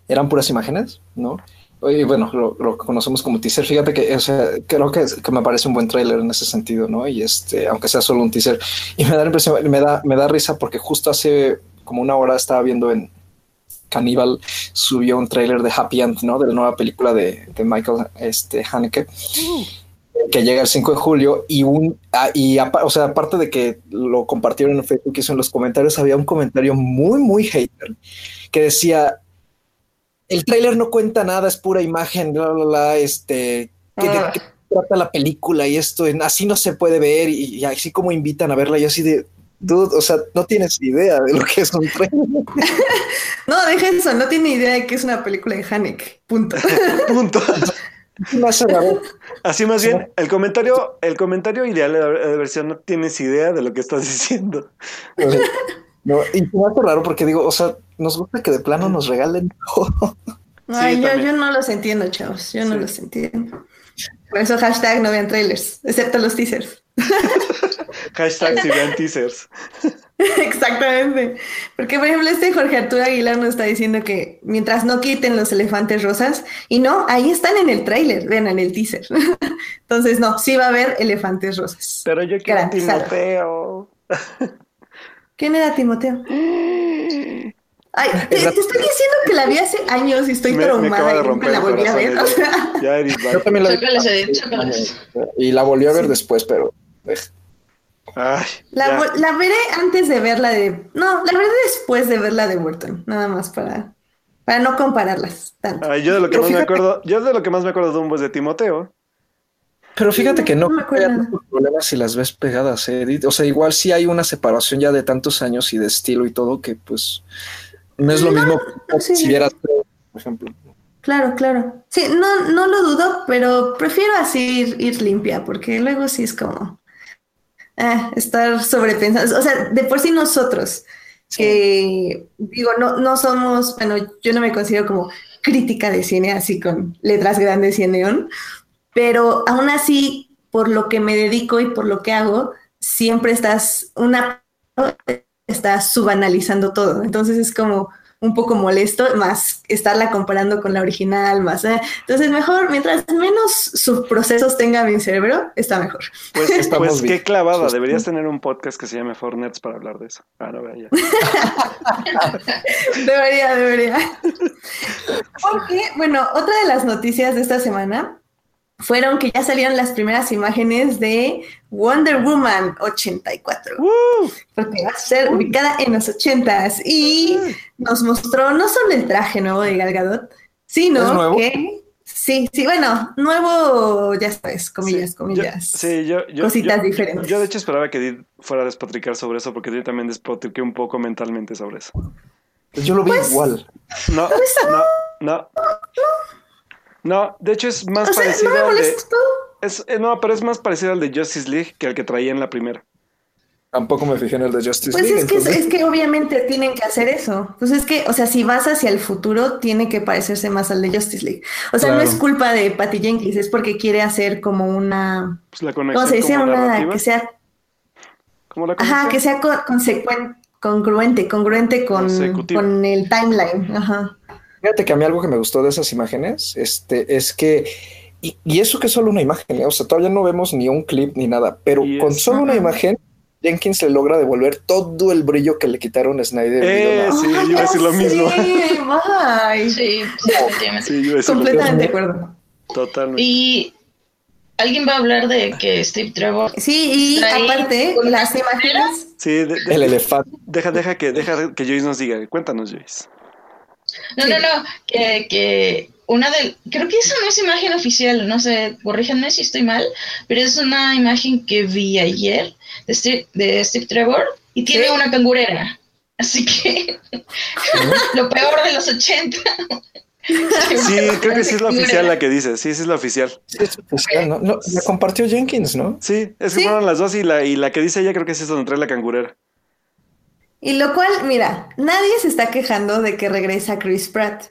eran puras imágenes, ¿no? Y bueno, lo, lo conocemos como teaser. Fíjate que, o sea, creo que, que me parece un buen tráiler en ese sentido, ¿no? Y este, aunque sea solo un teaser. Y me da la impresión, me da, me da risa porque justo hace como una hora estaba viendo en Cannibal, subió un tráiler de Happy End, ¿no? De la nueva película de, de Michael este, Haneke. que llega el 5 de julio y un ah, y o sea, aparte de que lo compartieron en Facebook y eso en los comentarios, había un comentario muy, muy hater que decía el tráiler no cuenta nada, es pura imagen, bla, bla, bla, este, que de Ah. qué trata la película y esto, así no se puede ver y, y así como invitan a verla, yo así de, dude, o sea, no tienes idea de lo que es un tráiler. No, deja eso, no tiene idea de que es una película de Haneke. Punto. Punto. Así más bien, el comentario, el comentario ideal de la versión no tienes idea de lo que estás diciendo. No, y se me hace raro porque digo, o sea, nos gusta que de plano nos regalen todo. Ay, yo, yo no los entiendo, chavos. Yo no Sí. los entiendo. Por eso hashtag no vean trailers, excepto los teasers. Hashtag si vean teasers. Exactamente. Porque, por ejemplo, este Jorge Arturo Aguilar nos está diciendo que mientras no quiten los elefantes rosas, y no, ahí están en el tráiler, vean en el teaser. Entonces, no, sí va a haber elefantes rosas. Pero yo quiero a Garantizado. Timoteo. ¿Quién era Timoteo? Ay, te, te estoy diciendo que la vi hace años y estoy Me, traumada y nunca la volví a ver. O sea, ya, eres Yo también la vi. Y la volví a ver después, pero Ay, la, veré antes de verla de. No, la veré después de verla de Burton, nada más para, para no compararlas tanto. Ay, yo de lo que Pero más me acuerdo, yo de lo que más me acuerdo de Dumbo es de Timoteo. Pero fíjate que no, No me acuerdo problemas si las ves pegadas, ¿eh, Edith? O sea, igual sí hay una separación ya de tantos años y de estilo y todo que pues no es lo mismo que sí. si vieras, por ejemplo. Claro, claro. Sí, no, no lo dudo, pero prefiero así ir, ir limpia, porque luego sí es como ah, estar sobrepensando. O sea, de por sí nosotros, que digo, no, no somos, bueno, yo no me considero como crítica de cine así con letras grandes y en neón, pero aún así, por lo que me dedico y por lo que hago, siempre estás una estás subanalizando todo. Entonces es como un poco molesto, más estarla comparando con la original, más. eh. Entonces, mejor, mientras menos subprocesos tenga mi cerebro, está mejor. Pues, Estamos pues qué clavada. Deberías tener un podcast que se llame Fornets para hablar de eso. Ah, no, vea ya. Debería, debería. Porque, bueno, otra de las noticias de esta semana fueron que ya salieron las primeras imágenes de Wonder Woman 84. ¡Woo! porque va a ser ubicada en los ochentas y nos mostró no solo el traje nuevo de Gal Gadot, ¿Es sino nuevo? que sí, sí, bueno, nuevo, ya sabes, comillas, Sí, comillas. Yo, sí, yo, yo- Cositas yo- diferentes. Yo de hecho esperaba que Edith fuera a despotricar sobre eso porque yo también despotriqué un poco mentalmente sobre eso. Pues yo lo vi Pues, igual. No, no, no. No, de hecho es más o sea, no parecido me al de... Es, eh, no, pero es más parecido al de Justice League que al que traía en la primera. Tampoco me fijé en el de Justice Pues League. es que, es, entonces- es que obviamente tienen que hacer eso. Pues es que, o sea, si vas hacia el futuro, tiene que parecerse más al de Justice League. O sea, no es culpa de Patty Jenkins, es porque quiere hacer como una, Pues la conexión ¿cómo se dice? Una narrativa. que sea como la Ajá, conexión. que sea co- consecuente, congruente, congruente con, con el timeline. Ajá. Fíjate que a mí algo que me gustó de esas imágenes este, es que, y, y eso que es solo una imagen, ¿eh? o sea, todavía no vemos ni un clip ni nada, pero Y con solo una imagen, Jenkins le logra devolver todo el brillo que le quitaron a Snyder. Eh, sí, yo iba a decir lo Sí, mismo. bye. Sí, sí. Sí, yo iba a decir lo Completamente de mismo. acuerdo. Totalmente. Y alguien va a hablar de que Steve Trevor Sí, y aparte, con las las imágenes. Sí, de- de- el elefante. deja, deja que, deja que Joyce nos diga. Cuéntanos, Joyce. No, Sí. no, no, que, que una del, creo que esa no es imagen oficial, no sé, corríjanme si estoy mal, pero es una imagen que vi ayer de Steve, de Steve Trevor y tiene Sí. una cangurera. Así que lo peor de los 80. Sí, creo que sí es la oficial la que dice. Sí, sí es la oficial. Sí, es oficial, ¿no? No, la compartió Jenkins, ¿no? Sí, es que Sí. fueron las dos y la, y la que dice ella creo que es esa donde trae la cangurera. Y lo cual, mira, nadie se está quejando de que regresa Chris Pratt.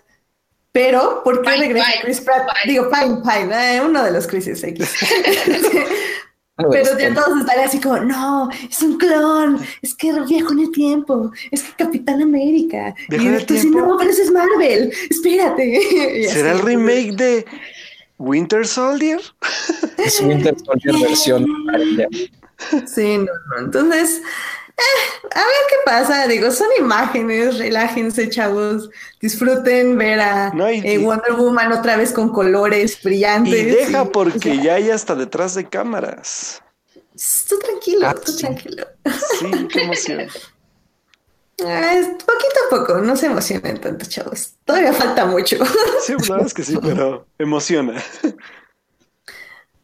Pero, ¿por qué Pine, regresa Pine, Chris Pratt? Pine. Digo, Pine, Pine, eh, uno de los Chris's X. Pero ya todos están así como, no, es un clon, es que viajó en el tiempo, es que Capitán América. ¿Viajó y en el tú tiempo? no, pero eso es Marvel, espérate. ¿Será el remake de Winter Soldier? Es Winter Soldier versión. Sí, no, no. Entonces, A ver qué pasa, digo, son imágenes, relájense, chavos, disfruten ver a No, y- eh, Wonder Woman otra vez con colores brillantes. Y deja y- porque o sea, ya hay hasta detrás de cámaras. Tú tranquilo, Ah, tú sí. tranquilo. Sí, qué emoción. Ah, poquito a poco, no se emocionen tanto, chavos. Todavía falta mucho. Sí, la verdad es que sí, pero emociona.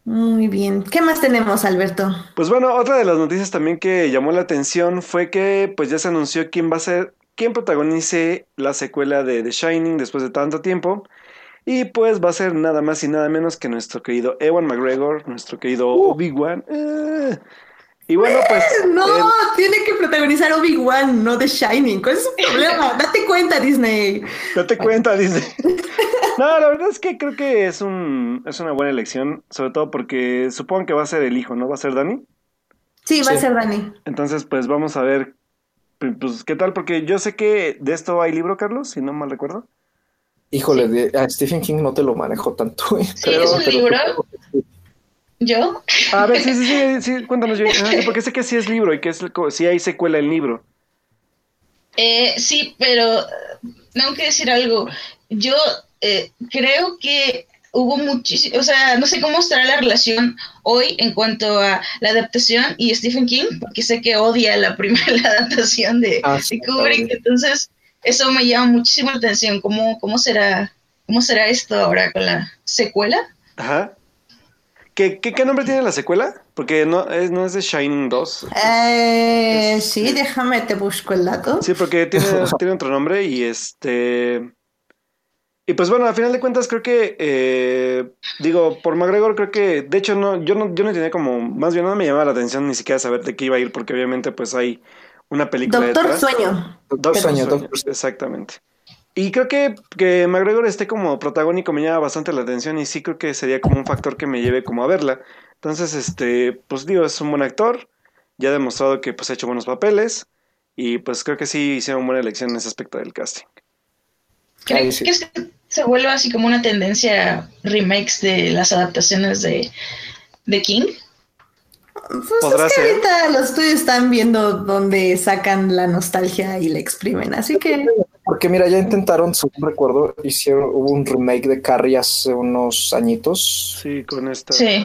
Muy bien. ¿Qué más tenemos, Alberto? Pues bueno, otra de las noticias también que llamó la atención fue que pues ya se anunció quién va a ser, quién protagonice la secuela de The Shining después de tanto tiempo. Y pues va a ser nada más y nada menos que nuestro querido Ewan McGregor, nuestro querido Obi-Wan. Eh. Y bueno, pues... No, eh, tiene que protagonizar Obi-Wan, no The Shining. ¿Cuál es su problema? Date cuenta, Disney. Date cuenta, dice. No, la verdad es que creo que es un es una buena elección, sobre todo porque supongo que va a ser el hijo, ¿no? Va a ser Dani. Sí, va a ser Dani. Entonces, pues vamos a ver, pues, ¿qué tal? Porque yo sé que de esto hay libro, Carlos, si no mal recuerdo. Híjole, de- a Stephen King no te lo manejo tanto. eh, Sí, es un libro. ¿Yo? A ver, sí, sí, sí, sí, cuéntanos, yo, porque sé que sí es libro y que es, sí hay secuela en libro. Eh, sí, pero tengo que decir algo. Yo eh, creo que hubo muchísimo, o sea, no sé cómo estará la relación hoy en cuanto a la adaptación y Stephen King, porque sé que odia la primera la adaptación de, Ah, sí, de Kubrick, entonces eso me llama muchísimo la atención. ¿Cómo, cómo será, cómo será esto ahora con la secuela? Ajá. ¿Qué, qué, qué nombre tiene la secuela? Porque no es, no es de Shining 2. Eh, Es- sí, déjame, te busco el dato. Sí, porque tiene, tiene otro nombre y este... Y pues bueno, al final de cuentas creo que, eh, digo, por McGregor creo que, de hecho, no, yo no, yo no tenía como, más bien no me llamaba la atención ni siquiera saber de qué iba a ir, porque obviamente pues hay una película Doctor detrás. Sueño. Doctor Sueño, Doctor Sueño. Exactamente. Y creo que, que McGregor esté como protagónico me llama bastante la atención y sí creo que sería como un factor que me lleve como a verla. Entonces, este, pues digo, es un buen actor, ya ha demostrado que pues ha hecho buenos papeles y pues creo que sí hicieron buena elección en ese aspecto del casting. ¿Creen Ahí sí. que se, se vuelva así como una tendencia remakes de las adaptaciones de, de King? Pues es que ser. ahorita los estudios están viendo dónde sacan la nostalgia y la exprimen, así que Porque mira, ya intentaron, según recuerdo, hicieron, hubo un remake de Carrie hace unos añitos. Sí, con esta... Sí.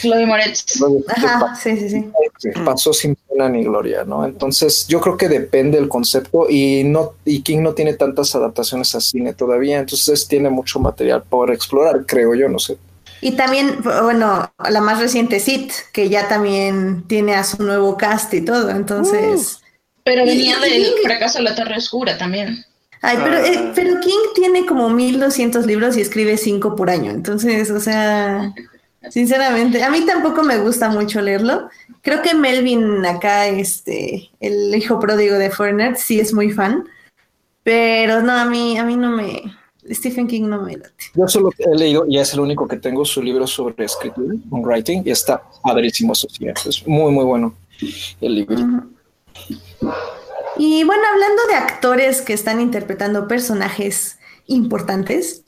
Chloe Moretz. Ajá, sí, sí, sí. que pasó sin pena ni gloria, ¿no? Entonces, yo creo que depende del concepto y no y King no tiene tantas adaptaciones a cine todavía, entonces tiene mucho material por explorar, creo yo, no sé. Y también, bueno, la más reciente, Sid, que ya también tiene a su nuevo cast y todo, entonces... Pero venía y- del fracaso de la Torre Oscura también. Ay, pero, Ah. eh, pero King tiene como 1200 libros y escribe 5 por año, entonces, o sea, sinceramente, a mí tampoco me gusta mucho leerlo. Creo que Melvin acá, este, el hijo pródigo de Foreigner, sí es muy fan, pero no, a mí, a mí no me... Stephen King no me late. Yo solo he leído y es el único que tengo su libro sobre escritura, un writing, y está padrísimo eso sí, es muy muy bueno el libro. Y bueno, hablando de actores que están interpretando personajes importantes,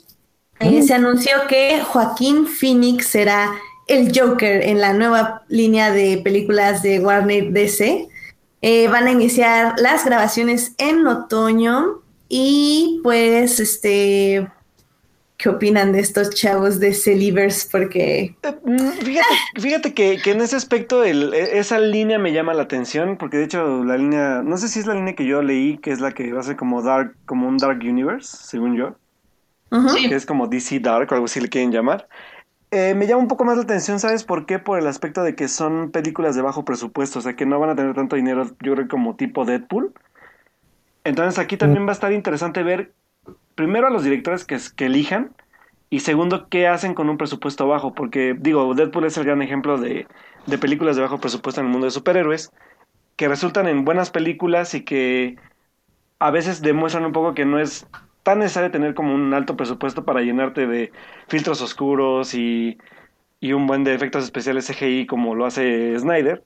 eh, se anunció que Joaquín Phoenix será el Joker en la nueva línea de películas de Warner DC. Eh, van a iniciar las grabaciones en otoño y pues este, ¿qué opinan de estos chavos de Celivers? Porque Eh, mm, Fíjate, fíjate que, que en ese aspecto el- e- esa línea me llama la atención, porque de hecho la línea, no sé si es la línea que yo leí, que es la que va a ser como Dark, como un Dark Universe, según yo, Sí. que es como DC Dark o algo así le quieren llamar. Eh, me llama un poco más la atención, ¿sabes por qué? Por el aspecto de que son películas de bajo presupuesto, o sea que no van a tener tanto dinero, yo creo como tipo Deadpool. Entonces aquí también va a estar interesante ver primero a los directores que, elijan y segundo qué hacen con un presupuesto bajo, porque digo, Deadpool es el gran ejemplo de, de películas de bajo presupuesto en el mundo de superhéroes, que resultan en buenas películas y que a veces demuestran un poco que no es tan necesario tener como un alto presupuesto para llenarte de filtros oscuros y, y un buen de efectos especiales CGI como lo hace Snyder.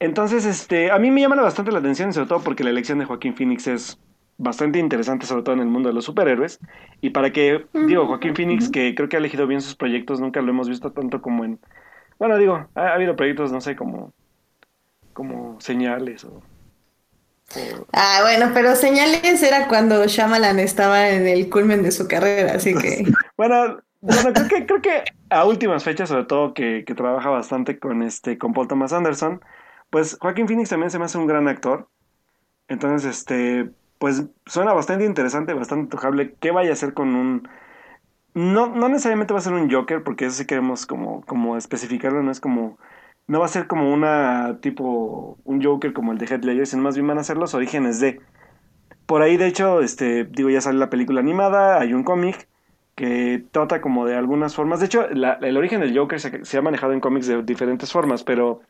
Entonces, este, a mí me llama bastante la atención, sobre todo porque la elección de Joaquín Phoenix es bastante interesante, sobre todo en el mundo de los superhéroes. Y para que, digo, Joaquín Phoenix, que creo que ha elegido bien sus proyectos, nunca lo hemos visto tanto como en... Bueno, digo, ha, ha habido proyectos, no sé, como como señales o, o- Ah, bueno, pero señales era cuando Shyamalan estaba en el culmen de su carrera, así que Bueno, bueno, creo que, creo que a últimas fechas, sobre todo que, que trabaja bastante con este, con Paul Thomas Anderson, pues Joaquín Phoenix también se me hace un gran actor. Entonces, este, pues suena bastante interesante, bastante antojable. ¿Qué vaya a hacer con un no, no necesariamente va a ser un Joker, porque eso sí queremos como, como especificarlo, no es como, no va a ser como una tipo, un Joker como el de Heath Ledger, sino más bien van a ser los orígenes de. Por ahí, de hecho, este, digo, ya sale la película animada, hay un cómic que trata como de algunas formas. De hecho, la- el origen del Joker se, se ha manejado en cómics de diferentes formas, pero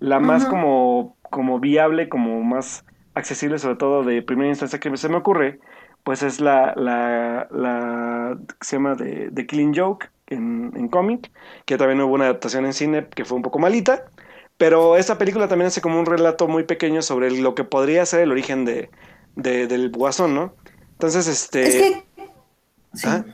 la más como, como viable, como más accesible, sobre todo de primera instancia que se me ocurre, pues es la, la, la que se llama The, The Killing Joke en, en cómic, que también hubo una adaptación en cine que fue un poco malita, pero esta película también hace como un relato muy pequeño sobre lo que podría ser el origen de, de- del guasón, ¿no? Entonces, este... es que sí. ¿Ah?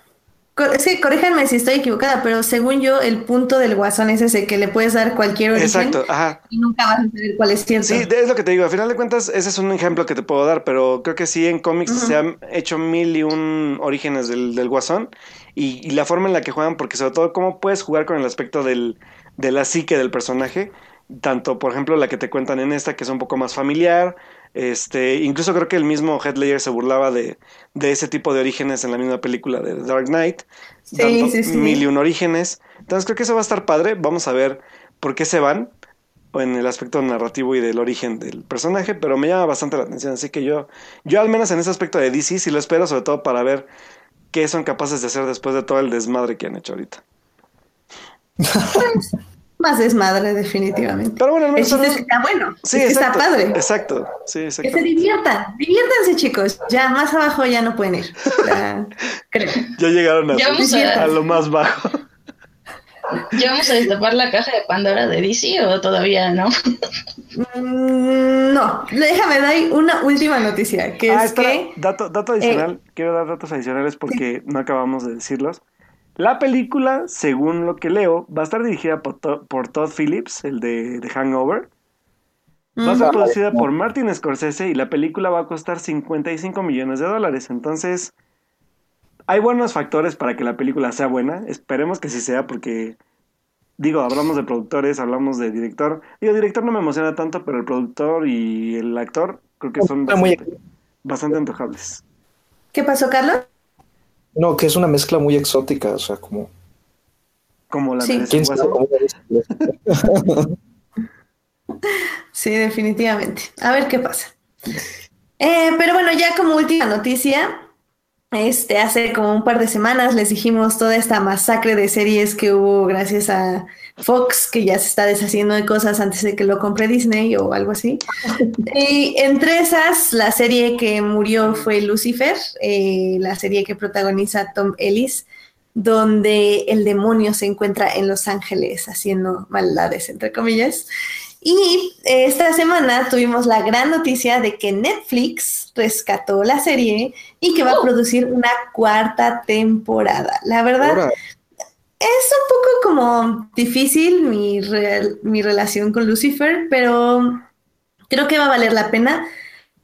Co- sí, corríjanme si estoy equivocada, pero según yo, el punto del guasón es ese, que le puedes dar cualquier origen Exacto, ajá. y nunca vas a saber cuál es cierto. Sí, es lo que te digo. Al final de cuentas, ese es un ejemplo que te puedo dar, pero creo que sí en cómics se han hecho mil y un orígenes del, del guasón y, y la forma en la que juegan, porque sobre todo cómo puedes jugar con el aspecto del, de la psique del personaje, tanto por ejemplo la que te cuentan en esta, que es un poco más familiar, este, incluso creo que el mismo Heath Ledger se burlaba de, de ese tipo de orígenes en la misma película de Dark Knight, Sí, dando sí, sí. mil y un orígenes. Entonces creo que eso va a estar padre. Vamos a ver por qué se van en el aspecto narrativo y del origen del personaje, pero me llama bastante la atención. Así que yo, yo al menos en ese aspecto de DC sí lo espero, sobre todo para ver qué son capaces de hacer después de todo el desmadre que han hecho ahorita. Más desmadre, definitivamente. Pero bueno, al El menos chiste es que está bueno, Sí, es que está padre. Exacto, sí, Que exacto. se diviertan, diviértanse chicos, ya más abajo ya no pueden ir, Ya, creo. Ya llegaron a, Ya vamos a a, lo más bajo. ¿Ya vamos a destapar la caja de Pandora de DC o todavía no? Mm, No, déjame dar una última noticia, que Ah, es espera, que... dato, dato adicional, quiero dar datos adicionales porque no acabamos de decirlos. La película, según lo que leo, va a estar dirigida por, To- por Todd Phillips, el de, de Hangover. Va a ser producida por Martin Scorsese y la película va a costar 55 millones de dólares. Entonces, hay buenos factores para que la película sea buena. Esperemos que sí sea porque, digo, hablamos de productores, hablamos de director. Digo, director no me emociona tanto, pero el productor y el actor creo que son bastante, bastante antojables. ¿Qué pasó, Carlos? No, que es una mezcla muy exótica, o sea, como... Como la Sí. Sí, definitivamente. A ver qué pasa. Eh, pero bueno, ya como última noticia, este, hace como un par de semanas les dijimos toda esta masacre de series que hubo gracias a Fox, que ya se está deshaciendo de cosas antes de que lo compre Disney o algo así. Y entre esas, la serie que murió fue Lucifer, eh, la serie que protagoniza Tom Ellis, donde el demonio se encuentra en Los Ángeles haciendo maldades, entre comillas. Y esta semana tuvimos la gran noticia de que Netflix rescató la serie y que va a producir una cuarta temporada. La verdad, Ahora, es un poco como difícil mi, re- mi relación con Lucifer, pero creo que va a valer la pena.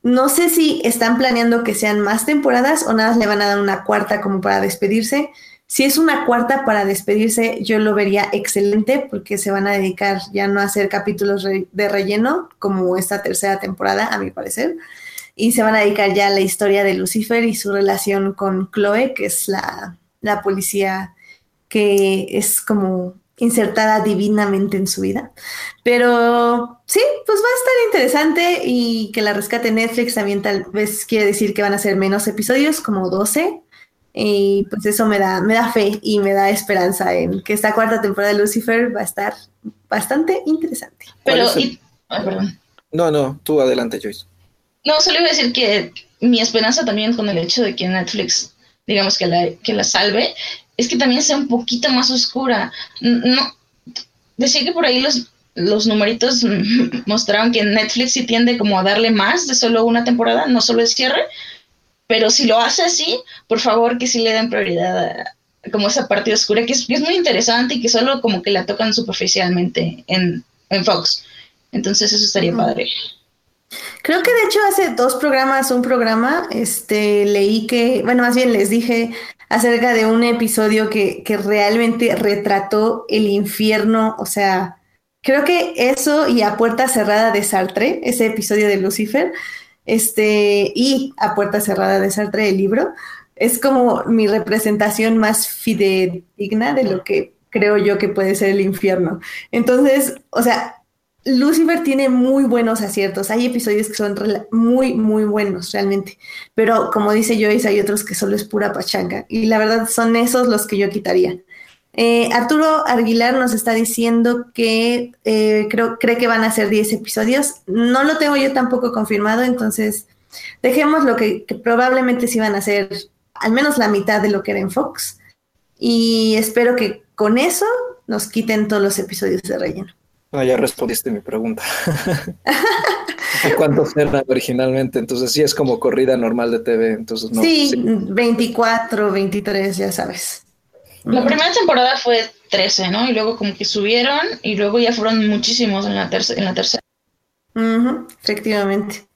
No sé si están planeando que sean más temporadas o nada más le van a dar una cuarta como para despedirse. Si es una cuarta para despedirse, yo lo vería excelente porque se van a dedicar ya no a hacer capítulos de relleno como esta tercera temporada, a mi parecer, y se van a dedicar ya a la historia de Lucifer y su relación con Chloe, que es la, la policía que es como insertada divinamente en su vida. Pero sí, pues va a estar interesante y que la rescate Netflix también tal vez quiere decir que van a ser menos episodios, como 12. Y pues eso me da, me da fe y me da esperanza en que esta cuarta temporada de Lucifer va a estar bastante interesante. ¿Cuál Pero, el- y- ay, perdón. no, no, tú adelante, Joyce. No, solo iba a decir que mi esperanza también con el hecho de que Netflix, digamos que la, que la salve, es que también sea un poquito más oscura. No, decía que por ahí los, los numeritos mostraron que Netflix sí tiende como a darle más de solo una temporada, no solo el cierre, pero si lo hace así, por favor que sí le den prioridad a como esa parte oscura, que es, que es muy interesante y que solo como que la tocan superficialmente en, en Fox. Entonces eso estaría padre. Creo que de hecho hace dos programas, un programa, este, leí que, bueno, más bien les dije acerca de un episodio que, que realmente retrató el infierno, o sea, creo que eso y a puerta cerrada de Sartre, ese episodio de Lucifer, este, y a puerta cerrada de Sartre, el libro, es como mi representación más fidedigna de lo que creo yo que puede ser el infierno. Entonces, o sea, Lucifer tiene muy buenos aciertos. Hay episodios que son muy, muy buenos realmente. Pero como dice Joyce, hay otros que solo es pura pachanga. Y la verdad son esos los que yo quitaría. Eh, Arturo Aguilar nos está diciendo que eh, creo, cree que van a ser 10 episodios. No lo tengo yo tampoco confirmado, entonces dejemos lo que, que probablemente sí van a ser al menos la mitad de lo que era en Fox. Y espero que con eso nos quiten todos los episodios de relleno. No, ya respondiste mi pregunta. ¿De ¿Cuántos eran originalmente? Entonces sí es como corrida normal de TV. Entonces no. sí, sí. 24, 23, ya sabes. La primera temporada fue 13, ¿no? Y luego como que subieron y luego ya fueron muchísimos en la, terce- en la tercera. Ujú, efectivamente.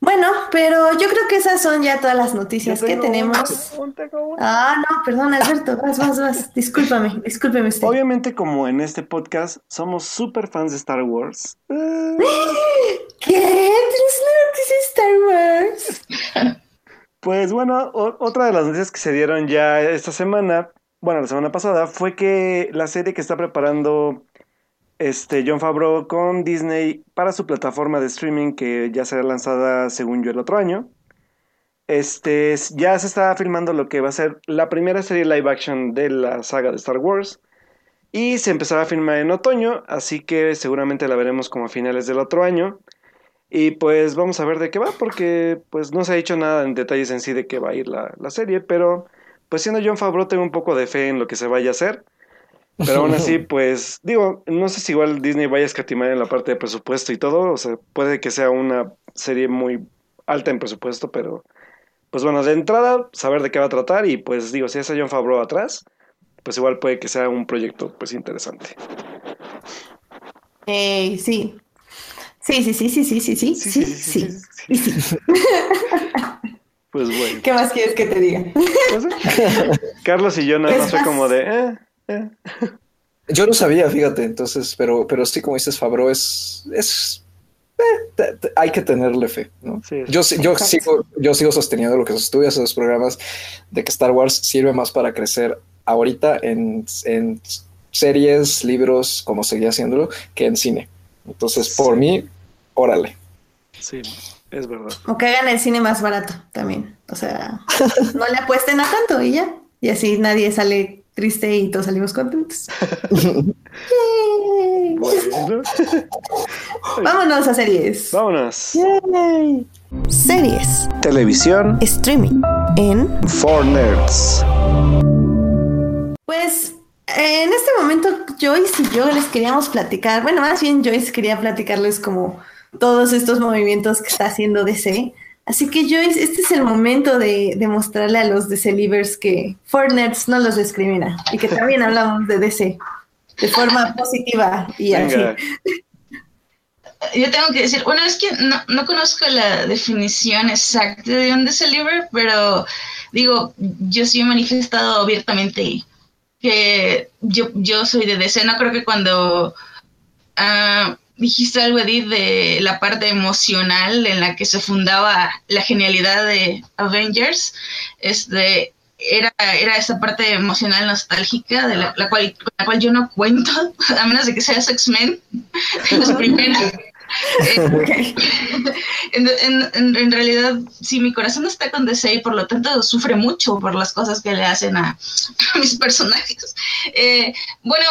Bueno, pero yo creo que esas son ya todas las noticias que tenemos. un- tengo un- Ah, no, perdón, Alberto, vas, vas, vas. Discúlpame, discúlpeme usted. Obviamente, como en este podcast somos súper fans de Star Wars, ¿Qué? ¿Tienes una noticia de Star Wars? pues bueno, otra de las noticias que se dieron ya esta semana, bueno, la semana pasada, fue que la serie que está preparando este John Favreau con Disney para su plataforma de streaming que ya será lanzada según yo el otro año. Este ya se está filmando lo que va a ser la primera serie live action de la saga de Star Wars y se empezará a filmar en otoño, así que seguramente la veremos como a finales del otro año. Y pues vamos a ver de qué va, porque pues no se ha dicho nada en detalles en sí de qué va a ir la, la serie, pero pues siendo John Favreau tengo un poco de fe en lo que se vaya a hacer. Pero aún así, pues, digo, no sé si igual Disney vaya a escatimar en la parte de presupuesto y todo. O sea, puede que sea una serie muy alta en presupuesto, pero, pues bueno, de entrada, saber de qué va a tratar y pues digo, si es a John Favreau atrás, pues igual puede que sea un proyecto, pues, interesante. Eh, sí. Sí, sí, sí, sí, sí, sí, sí, sí, sí. sí, sí, sí. Pues bueno. ¿Qué más quieres que te diga? pues, sí. Carlos y yo nada más fue como de, eh, eh. Yo no sabía, fíjate, entonces, pero, pero sí, como dices, Fabro, es, es eh, te- te- hay que tenerle fe, ¿no? Sí. Yo, sí- yo sigo, yo sigo sosteniendo lo que sostuve hace dos programas de que Star Wars sirve más para crecer ahorita en, en series, libros, como seguía haciéndolo, que en cine. Entonces, por mí, órale. Sí, es verdad. O que hagan el cine más barato también. O sea, no le apuesten a tanto y ya. Y así nadie sale triste y todos salimos contentos. Bueno. Vámonos a series. Vámonos. Series. Televisión Streaming. En. for Nerds. Pues en este momento Joyce y yo les queríamos platicar, bueno, más bien Joyce quería platicarles como todos estos movimientos que está haciendo DC. Así que Joyce, este es el momento de, de mostrarle a los DC Livers que Fortnite no los discrimina y que también hablamos de DC de forma positiva y Venga. así. Yo tengo que decir, bueno, es que no, no conozco la definición exacta de un deliver, pero digo, yo sí he manifestado abiertamente que yo, yo soy de DC. No creo que cuando ah, dijiste algo, Edith, de la parte emocional en la que se fundaba la genialidad de Avengers, este, era, era esa parte emocional nostálgica de la, la cual, la cual yo no cuento, a menos de que seas X-Men, los primeros. Eh, en, en- en- en realidad, sí, mi corazón está con DC y por lo tanto sufre mucho por las cosas que le hacen a, a mis personajes. Eh, bueno,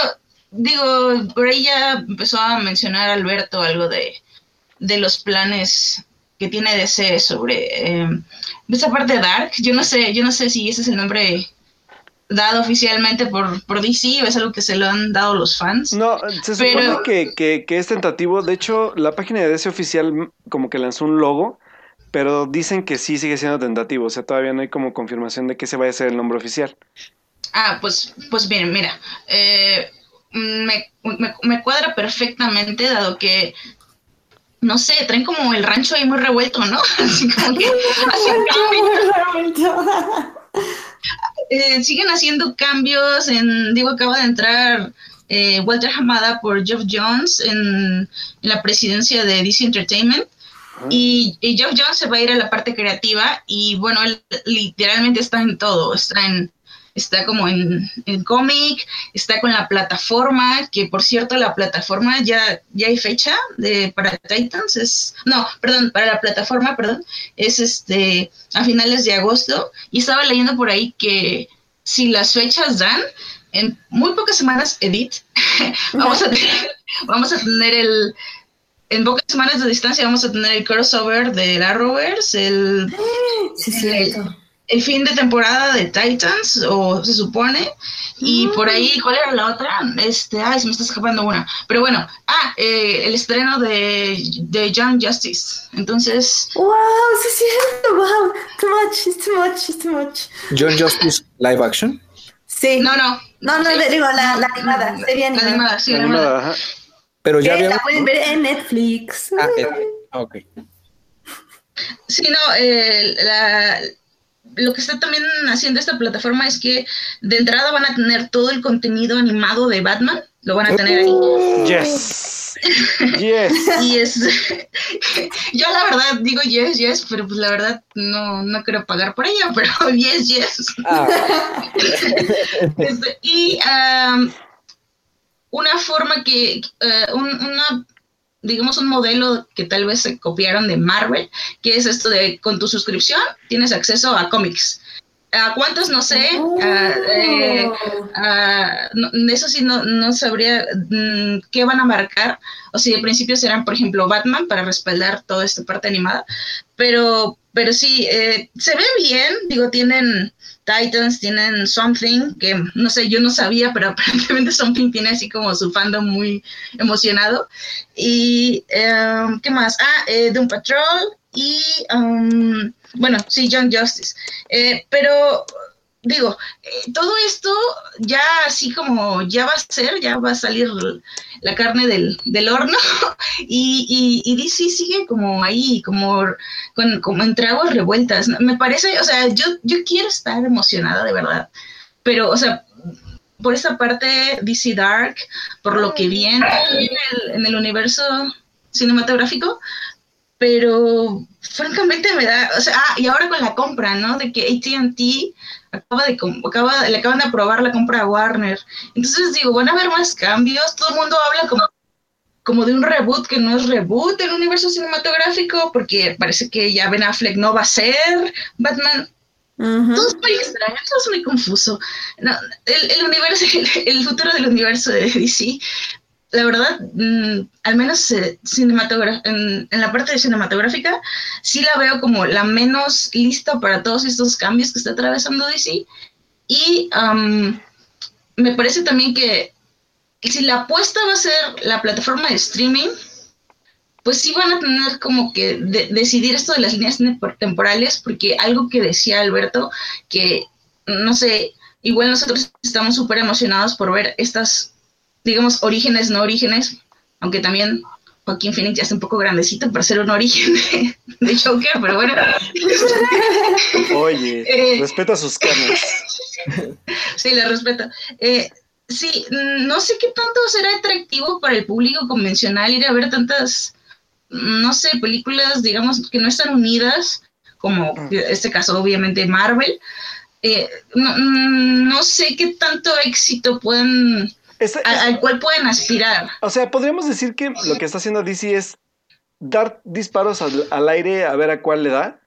digo, por ahí ya empezó a mencionar Alberto algo de, de los planes que tiene DC sobre eh, esa parte dark. Yo no sé, yo no sé si ese es el nombre dado oficialmente por, por DC o es algo que se lo han dado los fans. No, se supone Pero- que, que, que es tentativo. De hecho, la página de DC oficial como que lanzó un logo, pero dicen que sí sigue siendo tentativo. O sea, todavía no hay como confirmación de que ese vaya a ser el nombre oficial. Ah, pues, pues bien, mira. eh, me, me, me cuadra perfectamente, dado que no sé, traen como el rancho ahí muy revuelto, ¿no? Así como que hacen cambios. Eh, siguen haciendo cambios. En, digo, acaba de entrar eh, Walter Hamada por Geoff Jones en, en la presidencia de DC Entertainment. Y, y Geoff Jones se va a ir a la parte creativa y bueno, él literalmente está en todo, está en está como en, en cómic, está con la plataforma, que por cierto la plataforma ya, ya hay fecha de, para Titans, es, no, perdón, para la plataforma, perdón, es este a finales de agosto, y estaba leyendo por ahí que si las fechas dan, en muy pocas semanas, Edith, vamos a tener, vamos a tener el, en pocas semanas de distancia vamos a tener el crossover de la Rovers, el, Sí, el, cierto. El fin de temporada de Titans, o se supone, y por ahí, ¿cuál era la otra? Este, ay, se me está escapando una. Pero bueno, ah, eh, el estreno de, de John Justice. Entonces, Wow, sí es cierto. Wow, too much, it's too much, it's too much. John Justice live action. Sí. no, no. No, no, Sí. digo la, la animada, serie La animada. animada, sí, la Animada, animada. ajá. Pero ya había. la pueden ver en Netflix. Ah, eh, ok. Sí, no, eh, la- lo que está también haciendo esta plataforma es que de entrada van a tener todo el contenido animado de Batman, lo van a tener ahí. Yes. Yes. Y es, yo la verdad digo yes, yes, pero pues la verdad no, no quiero pagar por ella, pero yes, yes. Ah, Este, y am, una forma que, eh, un- una, digamos, un modelo que tal vez se copiaron de Marvel, que es esto de con tu suscripción tienes acceso a cómics. ¿A cuántos? No sé. eh, Oh. no, de eso sí no, no sabría mm, qué van a marcar. O si de principio serán, por ejemplo, Batman para respaldar toda esta parte animada. Pero, pero sí, eh, se ve bien. Digo, tienen Titans, tienen Something, que no sé, yo no sabía, pero aparentemente Something tiene así como su fandom muy emocionado. Y, eh, ¿qué más? Ah, eh, Doom Patrol y, um, bueno, sí, Young Justice. Eh, pero digo, eh, todo esto ya así como ya va a ser, ya va a salir la carne del, del horno y, y, DC sigue como ahí, como, con, como entre aguas revueltas. Me parece, o sea, yo, yo quiero estar emocionada de verdad, pero, o sea, por esta parte DC Dark, por lo que viene en el, en el universo cinematográfico, pero francamente me da, o sea, ah, y ahora con la compra, ¿no? De que AT&T acaba de, acaba, le acaban de aprobar la compra a Warner. Entonces digo, van a haber más cambios, todo el mundo habla como, como de un reboot que no es reboot del universo cinematográfico, porque parece que ya Ben Affleck no va a ser Batman. Todo es muy extraño, todo es muy confuso. No, el, el universo, el, el futuro del universo de DC, la verdad, mm, al menos eh, en, la parte de cinematográfica, sí la veo como la menos lista para todos estos cambios que está atravesando DC. Y am, me parece también que si la apuesta va a ser la plataforma de streaming, pues sí van a tener como que de- decidir esto de las líneas tempo- temporales, porque algo que decía Alberto, que no sé, igual nosotros estamos súper emocionados por ver estas, digamos, orígenes, no orígenes, aunque también Joaquín Phoenix ya está un poco grandecito para ser un origen de, de Joker, pero bueno. Oye, Eh. respeta sus carnes. Sí, le respeto. Eh, sí, no sé qué tanto será atractivo para el público convencional ir a ver tantas, no sé, películas, digamos, que no están unidas, como este caso, obviamente, Marvel. Eh, no, mm, no sé qué tanto éxito pueden, Esta- al cual pueden aspirar. o sea, podríamos decir que lo que está haciendo DC es dar disparos al, al aire a ver a cuál le da.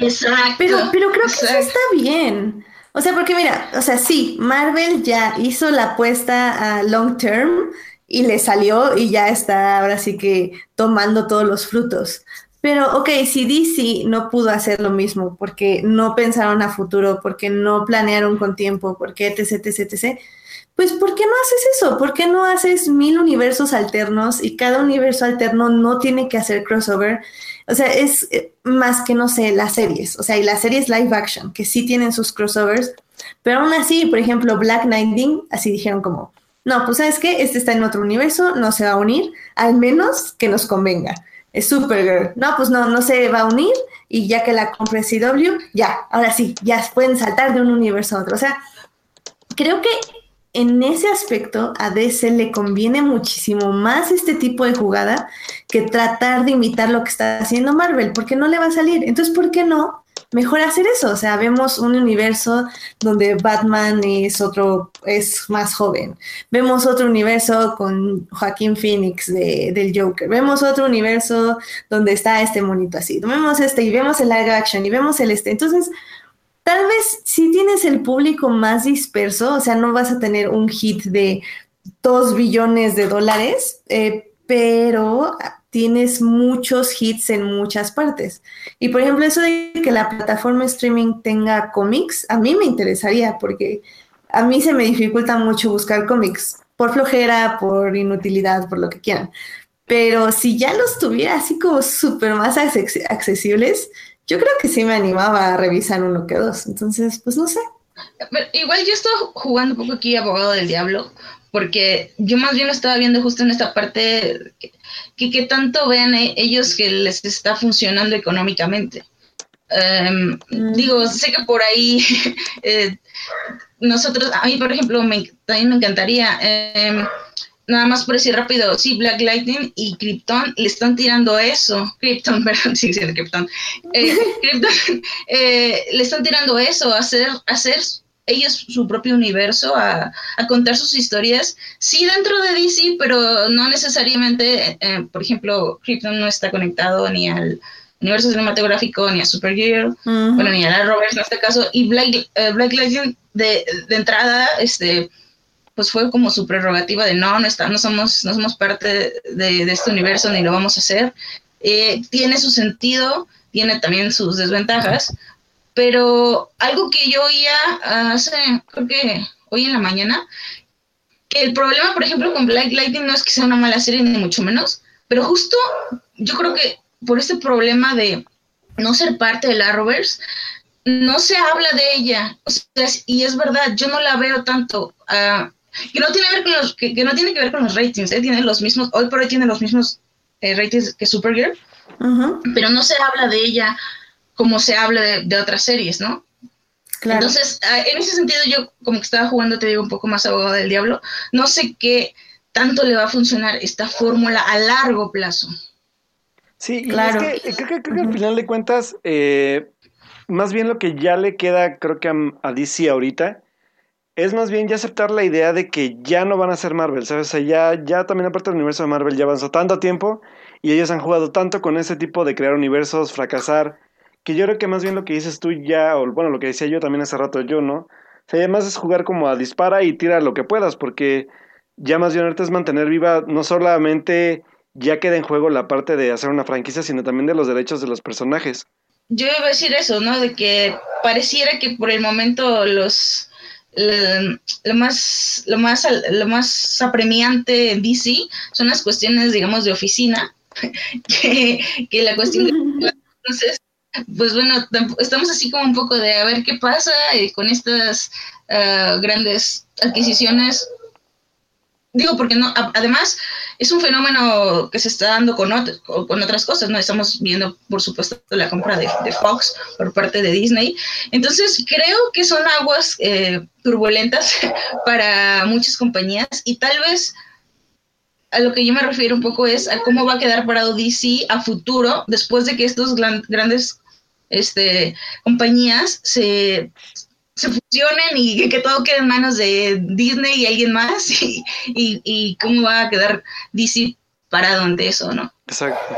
Exacto. Pero, pero creo que eso está bien. O sea, porque mira, o sea, sí, Marvel ya hizo la apuesta a long term y le salió y ya está ahora sí que tomando todos los frutos. Pero, ok, si DC no pudo hacer lo mismo porque no pensaron a futuro, porque no planearon con tiempo, porque etc, etc, etc, pues ¿por qué no haces eso? ¿Por qué no haces mil universos alternos y cada universo alterno no tiene que hacer crossover? O sea, es eh, más que, no sé, las series. O sea, y las series live action, que sí tienen sus crossovers, pero aún así, por ejemplo, Black Lightning, así dijeron como, no, pues sabes qué, este está en otro universo, no se va a unir, al menos que nos convenga. Es Supergirl. No, pues no, no se va a unir y ya que la compre CW, ya, ahora sí, ya pueden saltar de un universo a otro. O sea, creo que en ese aspecto a DC le conviene muchísimo más este tipo de jugada que tratar de imitar lo que está haciendo Marvel, porque no le va a salir. Entonces, ¿por qué no? Mejor hacer eso, o sea, vemos un universo donde Batman es otro, es más joven. Vemos otro universo con Joaquín Phoenix de, del Joker. Vemos otro universo donde está este monito así. Vemos este y vemos el live action y vemos el este. Entonces, tal vez si tienes el público más disperso, o sea, no vas a tener un hit de dos billones de dólares, eh, pero tienes muchos hits en muchas partes. Y por ejemplo, eso de que la plataforma streaming tenga cómics, a mí me interesaría porque a mí se me dificulta mucho buscar cómics, por flojera, por inutilidad, por lo que quieran. Pero si ya los tuviera así como súper más accesibles, yo creo que sí me animaba a revisar uno que dos. Entonces, pues no sé. igual yo estoy jugando un poco aquí abogado del diablo, porque yo más bien lo estaba viendo justo en esta parte que, que tanto vean e-, ellos que les está funcionando económicamente. Em, mm. Digo, sé que por ahí eh, nosotros, a mí por ejemplo, me, también me encantaría. Eh, nada más por decir rápido, sí, Black Lightning y Krypton le están tirando eso. Krypton, perdón, sí, sí, Krypton. Eh, Krypton eh, le están tirando eso, hacer, hacer ellos su propio universo, a, a, contar sus historias, sí dentro de DC, pero no necesariamente, eh, por ejemplo, Krypton no está conectado ni al universo cinematográfico, ni a Supergirl, bueno, ni a la Roberts en este caso, y Black, eh, Black Lightning de, de entrada, este pues fue como su prerrogativa de no, no, está, no, somos, no somos parte de, este universo ni lo vamos a hacer. Eh, tiene su sentido, tiene también sus desventajas, pero algo que yo oía hace, creo que hoy en la mañana, que el problema, por ejemplo, con Black Lightning no es que sea una mala serie, ni mucho menos, pero justo yo creo que por este problema de no ser parte de la Rovers, no se habla de ella. y es verdad, yo no la veo tanto. Uh, que no tiene que ver con los, que, no tiene que ver con los ratings, ¿eh? tiene los mismos, hoy por hoy tiene los mismos eh, ratings que Supergirl, pero no se habla de ella como se habla de, otras series, ¿no? Entonces, ah, en ese sentido, yo como que estaba jugando, te digo, un poco más abogado del diablo, no sé qué tanto le va a funcionar esta fórmula a largo plazo. Sí, claro. es que, creo, que, al final de cuentas, eh, más bien lo que ya le queda, creo que a, a DC ahorita, es más bien ya aceptar la idea de que ya no van a ser Marvel, ¿sabes? O sea, ya, ya también aparte del universo de Marvel ya avanzó tanto tiempo y ellos han jugado tanto con ese tipo de crear universos, fracasar, que yo creo que más bien lo que dices tú ya, o bueno, lo que decía yo también hace rato yo, ¿no? O sea, además es jugar como a dispara y tira lo que puedas, porque ya más bien ahorita es mantener viva no solamente ya queda en juego la parte de hacer una franquicia, sino también de los derechos de los personajes. Yo iba a decir eso, ¿no? De que pareciera que por el momento los lo, más, lo, más, lo más apremiante en DC son las cuestiones, digamos, de oficina, que, la cuestión de... Entonces, pues bueno, estamos así como un poco de a ver qué pasa eh, con estas ah, grandes adquisiciones. Digo, porque no, además es un fenómeno que se está dando con, con otras cosas, ¿no? Estamos viendo, por supuesto, la compra de, Fox por parte de Disney. Entonces, creo que son aguas eh, turbulentas para muchas compañías y tal vez a lo que yo me refiero un poco es a cómo va a quedar parado DC a futuro después de que estos grandes este, compañías se, se fusionen y que todo quede en manos de Disney y alguien más y, y, cómo va a quedar DC parado ante eso, ¿no? Exacto.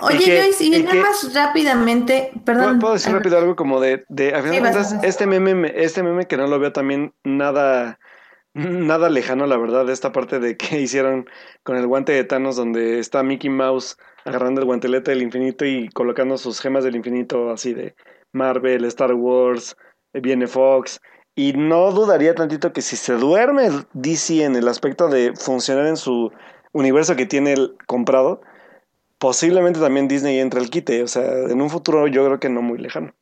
Oye, Joyce, y nada más rápidamente, perdón. ¿Puedo, decir rápido algo como de, de a final de cuentas, este meme, este meme que no lo veo también nada, nada lejano, la verdad, de esta parte de que hicieron con el guante de Thanos, donde está Mickey Mouse agarrando el guantelete del infinito y colocando sus gemas del infinito así de Marvel, Star Wars, viene Fox. Y no dudaría tantito que si se duerme DC en el aspecto de funcionar en su universo que tiene el comprado, posiblemente también Disney entre al quite. O sea, en un futuro yo creo que no muy lejano.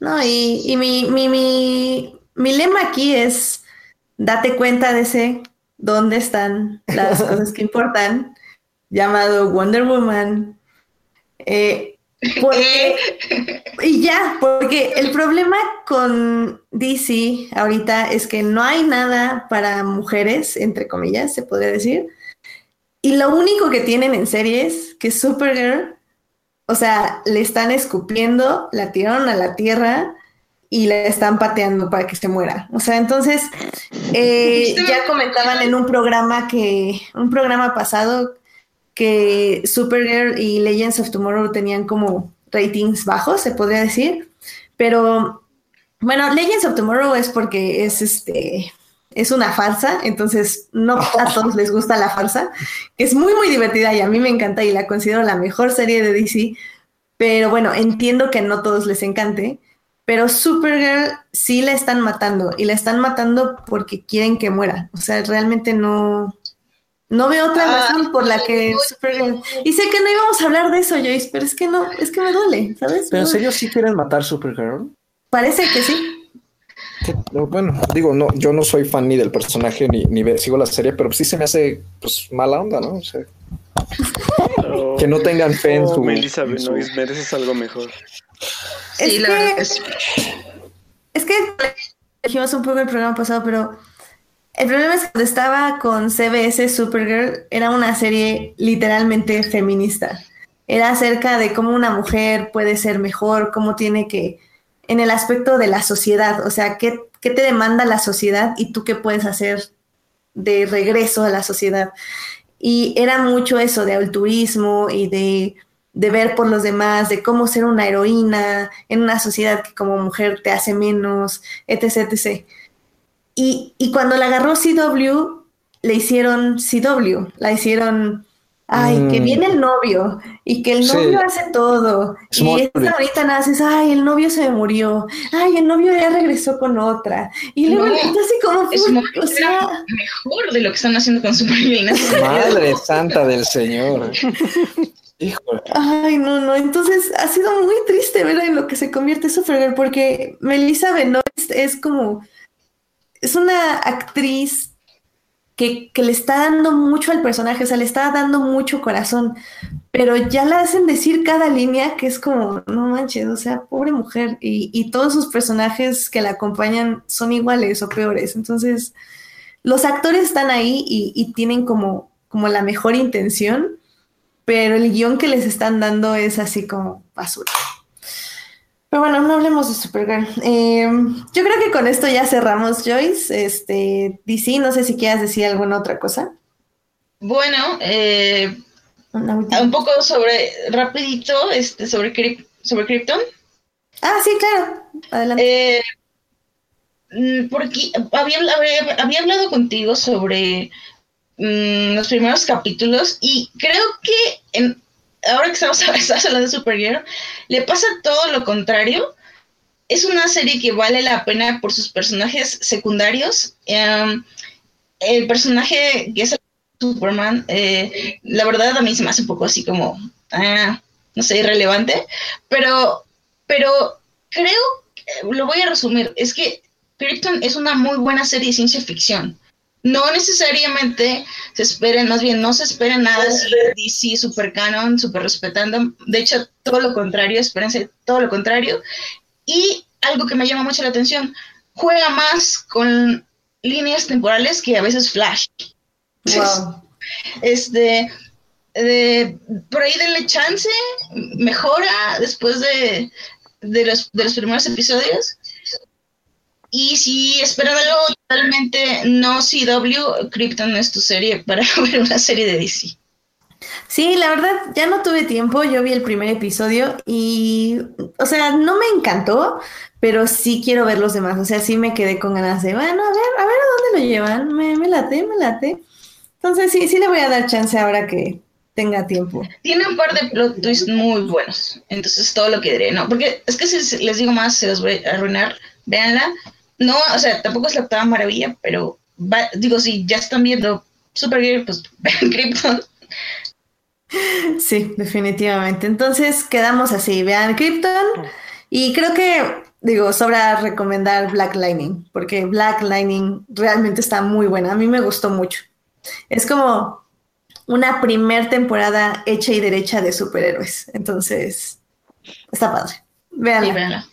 No, y, y mi, mi, mi, mi lema aquí es date cuenta de ese ¿dónde están las cosas que importan? Llamado Wonder Woman. Eh, porque, y ya, porque el problema con DC ahorita es que no hay nada para mujeres, entre comillas, se podría decir. Y lo único que tienen en series, que Supergirl, o sea, le están escupiendo, la tiraron a la tierra y le están pateando para que se muera. O sea, entonces, eh, ya comentaban en un programa que, un programa pasado, que Supergirl y Legends of Tomorrow tenían como ratings bajos, se podría decir, pero bueno, Legends of Tomorrow es porque es este es una farsa, entonces no a todos les gusta la farsa, que es muy muy divertida y a mí me encanta y la considero la mejor serie de DC, pero bueno, entiendo que no todos les encante, pero Supergirl sí la están matando y la están matando porque quieren que muera, o sea, realmente no no veo otra ah, razón por la que Supergirl. Y sé que no íbamos a hablar de eso, Joyce, pero es que no, es que me duele, ¿sabes? ¿Pero en serio sí quieren matar Supergirl? Parece que sí. Bueno, digo, no, yo no soy fan ni del personaje ni, ni sigo la serie, pero sí se me hace pues mala onda, ¿no? O sea, que no tengan fe en su. Melissa mereces algo mejor. Es que, es que dijimos un poco el programa pasado, pero el problema es que cuando estaba con CBS Supergirl era una serie literalmente feminista. Era acerca de cómo una mujer puede ser mejor, cómo tiene que, en el aspecto de la sociedad, o sea, qué, qué te demanda la sociedad y tú qué puedes hacer de regreso a la sociedad. Y era mucho eso de altruismo y de, de, ver por los demás, de cómo ser una heroína en una sociedad que como mujer te hace menos, etc. etc. Y, y cuando la agarró CW, le hicieron CW, la hicieron, ay, que mm. viene el novio y que el novio hace todo. y esta ahorita naces, ay, el novio se me murió, ay, el novio ya regresó con otra. Y luego no, así como, es o sea, mejor de lo que están haciendo con Supergirl. Madre santa del Señor. Híjole. Ay, no, no. Entonces ha sido muy triste ver en lo que se convierte Supergirl porque Melissa Benoist es como es una actriz que, le está dando mucho al personaje, o sea, le está dando mucho corazón, pero ya la hacen decir cada línea que es como, no manches, o sea, pobre mujer, y, todos sus personajes que la acompañan son iguales o peores, entonces los actores están ahí y, y tienen como, como la mejor intención, pero el guion que les están dando es así como basura. Pero bueno, no hablemos de Supergirl. Eh, yo creo que con esto ya cerramos, Joyce. Este, DC, no sé si quieras decir alguna otra cosa. Bueno, eh, un poco sobre, rapidito, este, sobre, sobre Krypton. Ah, sí, claro. Adelante. Eh, mm, porque había, había, hablado contigo sobre mm, los primeros capítulos y creo que en, ahora que estamos, hablando de Supergirl, le pasa todo lo contrario. Es una serie que vale la pena por sus personajes secundarios. Em, el personaje que es Superman, eh, la verdad a mí se me hace un poco así como, ah, no sé, irrelevante, pero, pero creo, lo voy a resumir, es que Krypton es una muy buena serie de ciencia ficción no necesariamente se esperen, más bien no se espera nada de DC super canon, super respetando. De hecho, todo lo contrario, espérense todo lo contrario. Y algo que me llama mucho la atención, juega más con líneas temporales que a veces Flash. Wow. Este, por ahí denle chance, mejora después de, de, los, de los primeros episodios. Y si esperan algo totalmente no CW, Krypton es tu serie para ver una serie de DC. Sí, la verdad, ya no tuve tiempo, yo vi el primer episodio y, o sea, no me encantó, pero sí quiero ver los demás, o sea, sí me quedé con ganas de, bueno, a ver, a ver a dónde lo llevan, me, me late, me late. Entonces sí, sí le voy a dar chance ahora que tenga tiempo. Tiene un par de plot twists muy buenos, entonces todo lo que diré, ¿no? Porque es que si les digo más, se los voy a arruinar, véanla, no, o sea, tampoco es la octava maravilla, pero digo, si ya están viendo Supergirl, pues vean Krypton. Sí, definitivamente. Entonces quedamos así, vean Krypton. Y creo que digo, sobra recomendar Black Lightning, porque Black Lightning realmente está muy buena. A mí me gustó mucho. Es como una primer temporada hecha y derecha de superhéroes. Entonces, está padre. Véanla. Sí, véanla.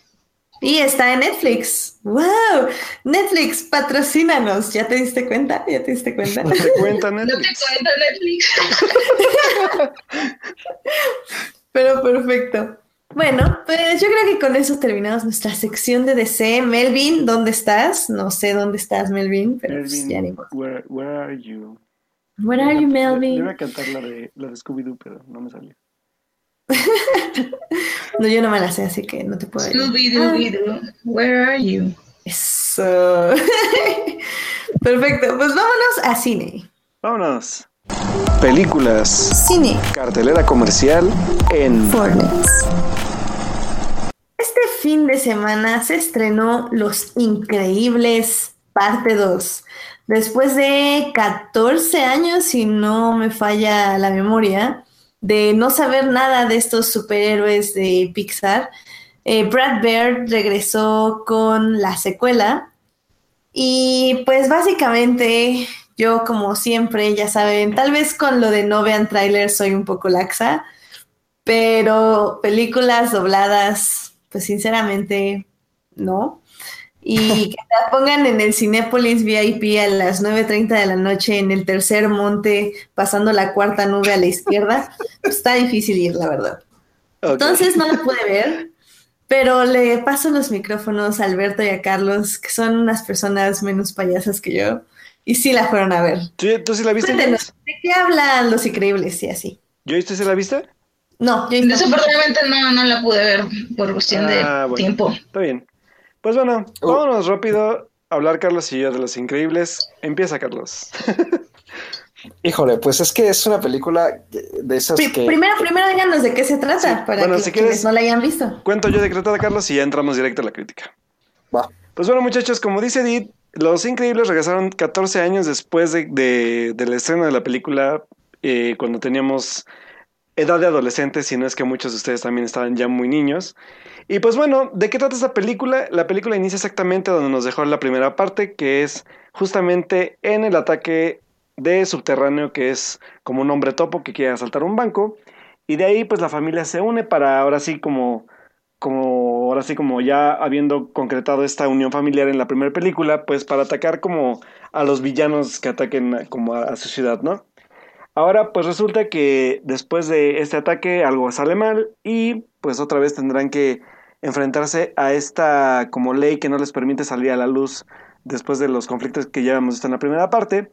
Y está en Netflix. ¡Wow! Netflix, patrocínanos. ¿Ya te diste cuenta? ¿Ya te diste cuenta? No te cuenta No te Netflix. cuento Netflix. Pero perfecto. Bueno, pues yo creo que con eso terminamos nuestra sección de DC. Melvin, ¿dónde estás? No sé dónde estás, Melvin, pero pues Melvin, ya ni where, where are you? Where are you, Yo Melvin? iba a cantar la de, la de Scooby-Doo, pero no me salió. No, yo no me la sé, así que no te puedo decir. Scooby-Doo, where are you? Eso. Perfecto, pues vámonos a cine. Vámonos. Películas, Cine. cartelera comercial en Fortnite. Este fin de semana se estrenó Los Increíbles, parte 2. Después de 14 años, si no me falla la memoria, de no saber nada de estos superhéroes de Pixar, eh, Brad Bird regresó con la secuela. Y pues básicamente yo como siempre, ya saben, tal vez con lo de no vean trailers soy un poco laxa, pero películas dobladas, pues sinceramente no. Y que la pongan en el Cinépolis VIP a las 9.30 de la noche en el tercer monte, pasando la cuarta nube a la izquierda, pues está difícil ir, la verdad. Entonces no la pude ver, pero le paso los micrófonos a Alberto y a Carlos, que son unas personas menos payasas que yo, y sí la fueron a ver. ¿Tú, tú sí la viste? Cuéntenos? ¿de qué hablan los increíbles y así? ¿Yo viste sí la viste? No, yo no. Desafortunadamente no, no la pude ver por cuestión de Ah, bueno. tiempo. Está bien. Pues bueno, vámonos rápido a hablar Carlos y yo de los increíbles. Empieza Carlos. Híjole, pues es que es una película de esas que... Primero, primero díganos de qué se trata, para Bueno, que si quieres- no la hayan visto. Cuento yo de qué trata Carlos y ya entramos directo a la crítica. Va. Pues bueno, muchachos, como dice Edith, Los Increíbles regresaron 14 años después de, de- del estreno de la película, eh, cuando teníamos edad de adolescentes, si no es que muchos de ustedes también estaban ya muy niños. Y pues bueno, ¿de qué trata esta película? La película inicia exactamente donde nos dejó la primera parte, que es justamente en el ataque de subterráneo, que es como un hombre topo que quiere asaltar un banco. Y de ahí pues la familia se une para ahora sí como como ahora sí como ya habiendo concretado esta unión familiar en la primera película, pues para atacar como a los villanos que ataquen como a, a su ciudad, ¿no? Ahora pues resulta que después de este ataque algo sale mal y pues otra vez tendrán que enfrentarse a esta como ley que no les permite salir a la luz después de los conflictos que ya hemos visto en la primera parte.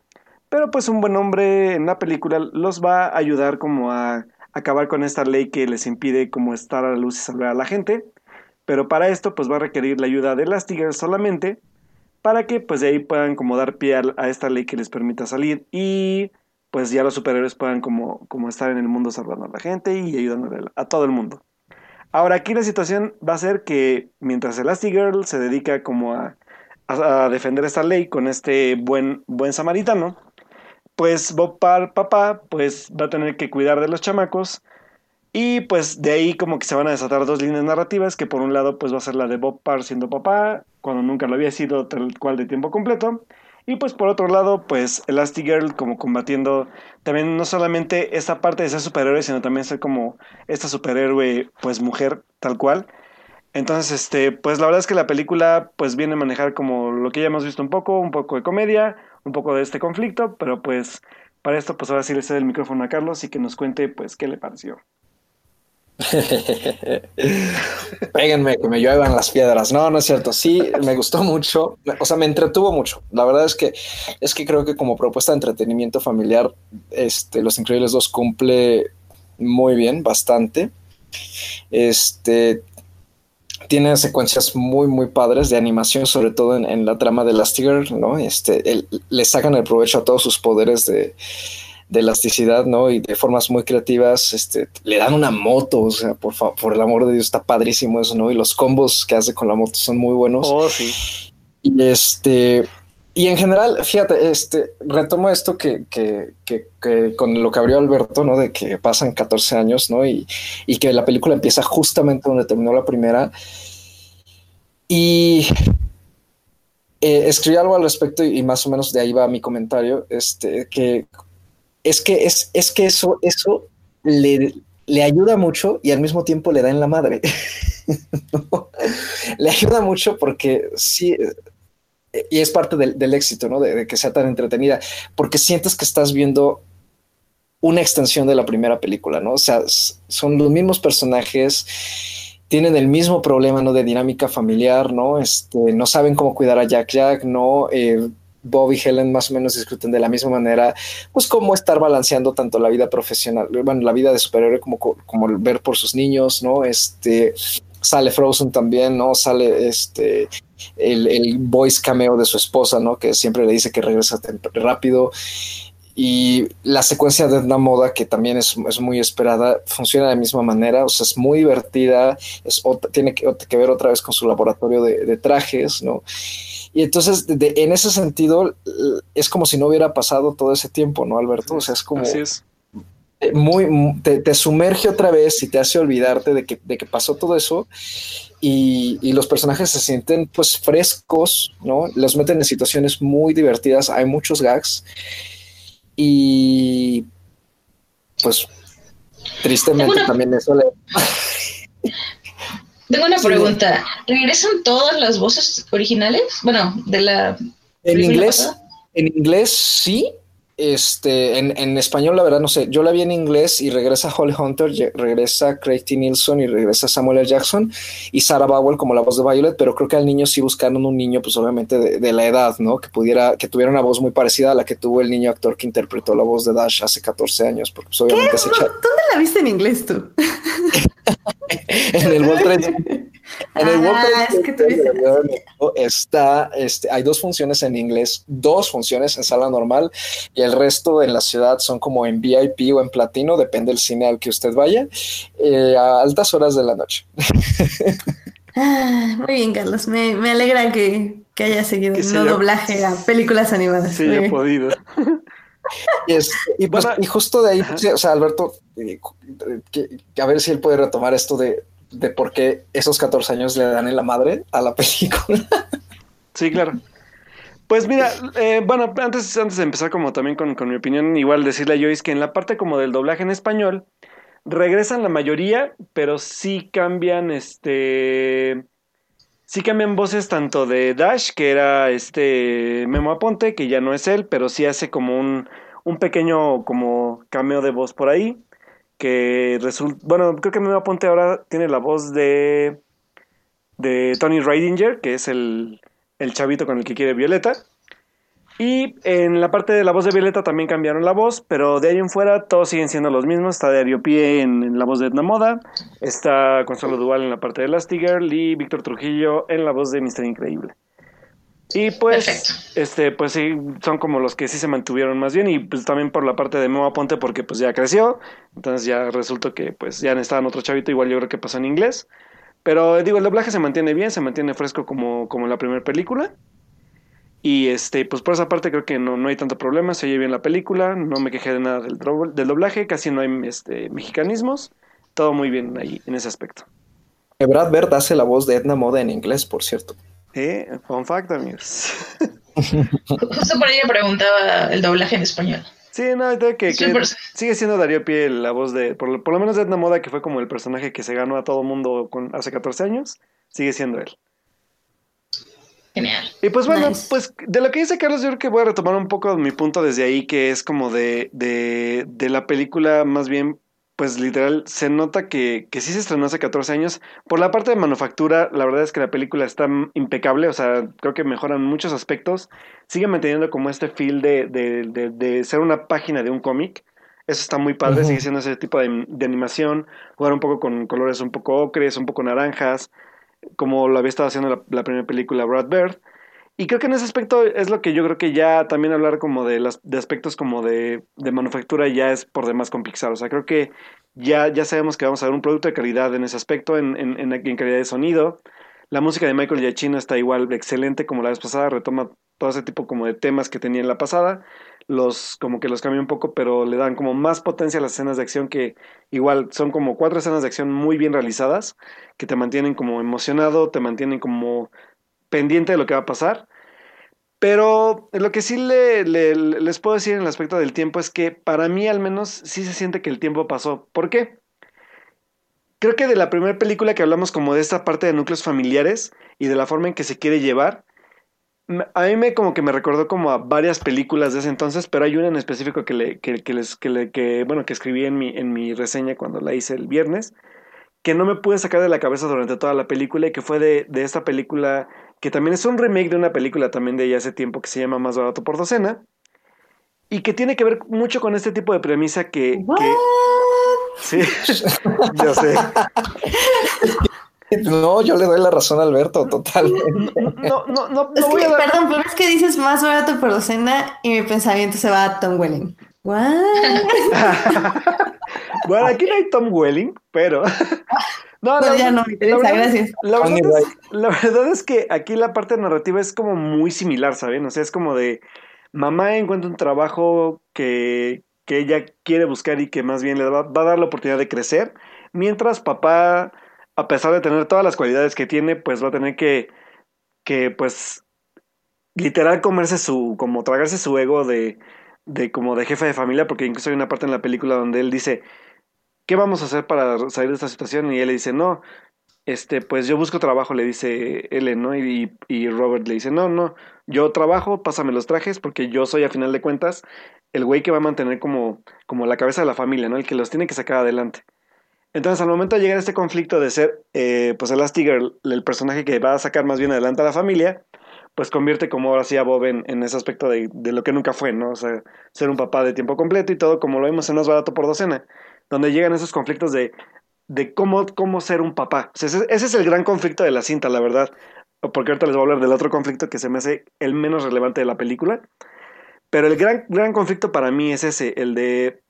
Pero pues un buen hombre en la película los va a ayudar como a acabar con esta ley que les impide como estar a la luz y salvar a la gente. Pero para esto pues va a requerir la ayuda de Elastigirl solamente para que pues de ahí puedan como dar pie a, esta ley que les permita salir y pues ya los superhéroes puedan como, como estar en el mundo salvando a la gente y ayudándole a todo el mundo. Ahora aquí la situación va a ser que mientras Elastigirl se dedica como a, defender esta ley con este buen, buen samaritano, pues Bob Par, papá, pues va a tener que cuidar de los chamacos. Y pues de ahí como que se van a desatar dos líneas narrativas, que por un lado pues va a ser la de Bob Parr siendo papá, cuando nunca lo había sido tal cual de tiempo completo. Y pues por otro lado, pues Elastigirl como combatiendo también no solamente esta parte de ser superhéroe, sino también ser como esta superhéroe pues mujer tal cual. Entonces, este, pues la verdad es que la película pues viene a manejar como lo que ya hemos visto un poco, un poco de comedia, un poco de este conflicto, pero pues para esto pues ahora sí le cedo el micrófono a Carlos y que nos cuente pues qué le pareció. Péguenme, que me lluevan las piedras. No, no es cierto. Sí, me gustó mucho. O sea, me entretuvo mucho. La verdad es que es que creo que como propuesta de entretenimiento familiar, este, Los Increíbles 2 cumple muy bien, bastante. Este tiene secuencias muy, muy padres de animación, sobre todo en, en la trama de Elastigirl, ¿no? Este, le sacan el provecho a todos sus poderes de, de elasticidad, ¿no? Y de formas muy creativas, este, le dan una moto, o sea, por, por el amor de Dios, está padrísimo eso, ¿no? Y los combos que hace con la moto son muy buenos. Oh, sí. Y este, y en general, fíjate, este, retomo esto que, que, que, que con lo que abrió Alberto, ¿no? De que pasan 14 años, ¿no? Y, y que la película empieza justamente donde terminó la primera. Y eh, escribí algo al respecto y, y más o menos de ahí va mi comentario, este, que es que, es, es que eso, eso le, le ayuda mucho y al mismo tiempo le da en la madre. Le ayuda mucho porque sí, y es parte del, del éxito, ¿no? De, que sea tan entretenida, porque sientes que estás viendo una extensión de la primera película, ¿no? O sea, son los mismos personajes, tienen el mismo problema, ¿no? De dinámica familiar, ¿no? Este, no saben cómo cuidar a Jack Jack, ¿no? Eh, Bob y Helen más o menos discuten de la misma manera, pues cómo estar balanceando tanto la vida profesional, bueno, la vida de superhéroe como, co- como ver por sus niños, ¿no? Este, sale Frozen también, ¿no? Sale este, el, el voice cameo de su esposa, ¿no? Que siempre le dice que regresa rápido. Y la secuencia de Edna Moda, que también es, es muy esperada, funciona de la misma manera, o sea, es muy divertida, es tiene que, que ver otra vez con su laboratorio de, de trajes, ¿no? Y entonces, de- de- en ese sentido, es como si no hubiera pasado todo ese tiempo, ¿no, Alberto? O sea, es como Así es. muy, mu- te, te sumerge otra vez y te hace olvidarte de que, de que pasó todo eso y, y los personajes se sienten pues frescos, ¿no? Los meten en situaciones muy divertidas, hay muchos gags y pues tristemente también eso le... Tengo una pregunta. ¿Regresan todas las voces originales? Bueno, de la... En inglés, pasada. en inglés sí. Este, en, en español, la verdad, no sé. Yo la vi en inglés y regresa Holly Hunter, regresa Craig T. Nilsson y regresa Samuel L. Jackson y Sarah Bowell como la voz de Violet, pero creo que al niño sí buscaron un niño, pues obviamente de, de la edad, ¿no? Que pudiera, que tuviera una voz muy parecida a la que tuvo el niño actor que interpretó la voz de Dash hace 14 años, porque pues obviamente ese cha- ¿Dónde la viste en inglés tú? en el World Trade En el World Ah, Trade es que Center dices- está, este, hay dos funciones en inglés, dos funciones en sala normal y el resto en la ciudad son como en VIP o en platino, depende del cine al que usted vaya, eh, a altas horas de la noche. Ah, muy bien, Carlos. Me, me alegra que, que haya seguido Que se no haya- doblaje a películas animadas. Sí, he podido. Y, es- y pues, Bueno, y justo de ahí, sí, o sea, Alberto, eh, que- que a ver si él puede retomar esto de, de por qué esos 14 años le dan en la madre a la película. Sí, claro. Pues mira, eh, bueno, antes, antes de empezar como también con, con mi opinión, igual decirle a Joyce que en la parte como del doblaje en español, regresan la mayoría, pero sí cambian este... Sí cambian voces tanto de Dash, que era este Memo Aponte, que ya no es él, pero sí hace como un, un pequeño como cameo de voz por ahí, que resulta... Bueno, creo que Memo Aponte ahora tiene la voz de... de Tony Reidinger, que es el, el chavito con el que quiere Violeta. Y en la parte de la voz de Violeta también cambiaron la voz, pero de ahí en fuera todos siguen siendo los mismos. Está Dario Pie en, en la voz de Edna Moda, está Consuelo Duval en la parte de Elastigirl y Víctor Trujillo en la voz de Mister Increíble. Y pues, Perfecto. este, pues sí, son como los que sí se mantuvieron más bien y pues también por la parte de Moa Ponte porque pues ya creció, entonces ya resultó que pues ya necesitaban otro chavito, igual yo creo que pasó en inglés. Pero digo, el doblaje se mantiene bien, se mantiene fresco como, como en la primera película. Y este, pues por esa parte creo que no, no hay tanto problema, se oye bien la película, no me quejé de nada del, del doblaje, casi no hay este, mexicanismos, todo muy bien ahí en ese aspecto. Brad Bird hace la voz de Edna Moda en inglés, por cierto. Eh, fun fact, amigos. Justo por ahí me preguntaba el doblaje en español. Sí, no, que, que sigue siendo Darío Pie la voz de, por, lo- por lo menos de Edna Moda, que fue como el personaje que se ganó a todo mundo con, hace 14 años, sigue siendo él. Genial. Y pues bueno, Nice. pues de lo que dice Carlos, yo creo que voy a retomar un poco mi punto desde ahí, que es como de, de, de la película, más bien, pues literal, se nota que, que sí se estrenó hace 14 años. Por la parte de manufactura, la verdad es que la película está impecable, o sea, creo que mejoran muchos aspectos. Sigue manteniendo como este feel de, de, de, de ser una página de un cómic. Eso está muy padre, sigue siendo ese tipo de, de animación, jugar un poco con colores un poco ocres, un poco naranjas, como lo había estado haciendo la, primera película Brad Bird. Y creo que en ese aspecto es lo que yo creo que ya también hablar como de, las, de aspectos como de, manufactura ya es por demás con Pixar. O sea, creo que ya, ya sabemos que vamos a ver un producto de calidad en ese aspecto, en, en, en, en calidad de sonido. La música de Michael Giacchino está igual excelente como la vez pasada, retoma todo ese tipo como de temas que tenía en la pasada. Los como que los cambia un poco, pero le dan como más potencia a las escenas de acción que igual son como cuatro escenas de acción muy bien realizadas, que te mantienen como emocionado, te mantienen como pendiente de lo que va a pasar. Pero lo que sí le, le- les puedo decir en el aspecto del tiempo es que para mí al menos sí se siente que el tiempo pasó. ¿Por qué? Creo que de la primera película que hablamos como de esta parte de núcleos familiares y de la forma en que se quiere llevar, a mí me como que me recordó como a varias películas de ese entonces, pero hay una en específico que le, que, que les, que le, que, bueno, que escribí en mi, en mi reseña cuando la hice el viernes, que no me pude sacar de la cabeza durante toda la película y que fue de, de esta película que también es un remake de una película también de ya hace tiempo que se llama Más barato por docena y que tiene que ver mucho con este tipo de premisa que, que sí, yo sé. No, yo le doy la razón a Alberto, totalmente. No, no, no, Es no voy que, a dar- perdón, pero es que dices más barato por docena y mi pensamiento se va a Tom Welling. What? Bueno, aquí no hay Tom Welling, pero. No, No, la- ya no la verdad- gracias. La verdad, es, la verdad es que aquí la parte narrativa es como muy similar, ¿saben? O sea, es como de mamá encuentra un trabajo que, que ella quiere buscar y que más bien le va, va a dar la oportunidad de crecer, mientras papá, a pesar de tener todas las cualidades que tiene, pues va a tener que, que pues, literal comerse su, como tragarse su ego de, de como de jefe de familia, porque incluso hay una parte en la película donde él dice, ¿qué vamos a hacer para salir de esta situación? Y él le dice, no, este, pues yo busco trabajo, le dice Ellen, ¿no? Y, y Robert le dice, no, no, yo trabajo, pásame los trajes, porque yo soy a final de cuentas el güey que va a mantener como, como la cabeza de la familia, ¿no? El que los tiene que sacar adelante. Entonces, al momento de llegar este conflicto de ser, eh, pues el personaje que va a sacar más bien adelante a la familia, pues convierte como ahora sí a Bob en, en ese aspecto de, de lo que nunca fue, ¿no? O sea, ser un papá de tiempo completo y todo, como lo vimos en Más Barato por Docena, donde llegan esos conflictos de, de cómo, cómo ser un papá. Ese es el gran conflicto de la cinta, la verdad. Porque ahorita les voy a hablar del otro conflicto que se me hace el menos relevante de la película. Pero el gran, gran conflicto para mí es ese, el de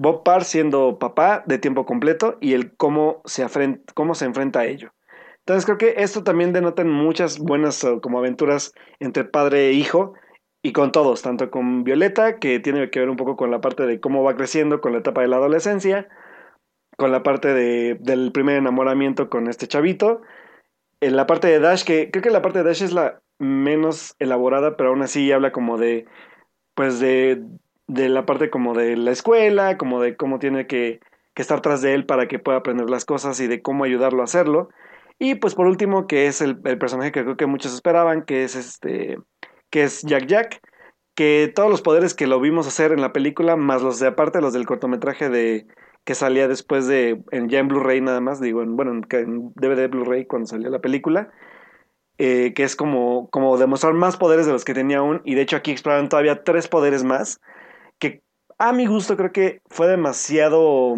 Bob Parr siendo papá de tiempo completo y el cómo se, cómo se enfrenta a ello. Entonces creo que esto también denota muchas buenas eh, como aventuras entre padre e hijo y con todos, tanto con Violeta, que tiene que ver un poco con la parte de cómo va creciendo con la etapa de la adolescencia, con la parte de, del primer enamoramiento con este chavito, en la parte de Dash, que creo que la parte de Dash es la menos elaborada, pero aún así habla como de, pues de, de la parte como de la escuela, como de cómo tiene que, estar tras de él para que pueda aprender las cosas y de cómo ayudarlo a hacerlo. Y pues por último, que es el, personaje que creo que muchos esperaban, que es este, que es Jack Jack, que todos los poderes que lo vimos hacer en la película, más los de aparte, los del cortometraje de que salía después de, en, ya en Blu-ray nada más, digo, en, bueno, en, DVD Blu-ray cuando salió la película, eh, que es como, como demostrar más poderes de los que tenía aún, y de hecho aquí exploran todavía tres poderes más, a mi gusto creo que fue demasiado,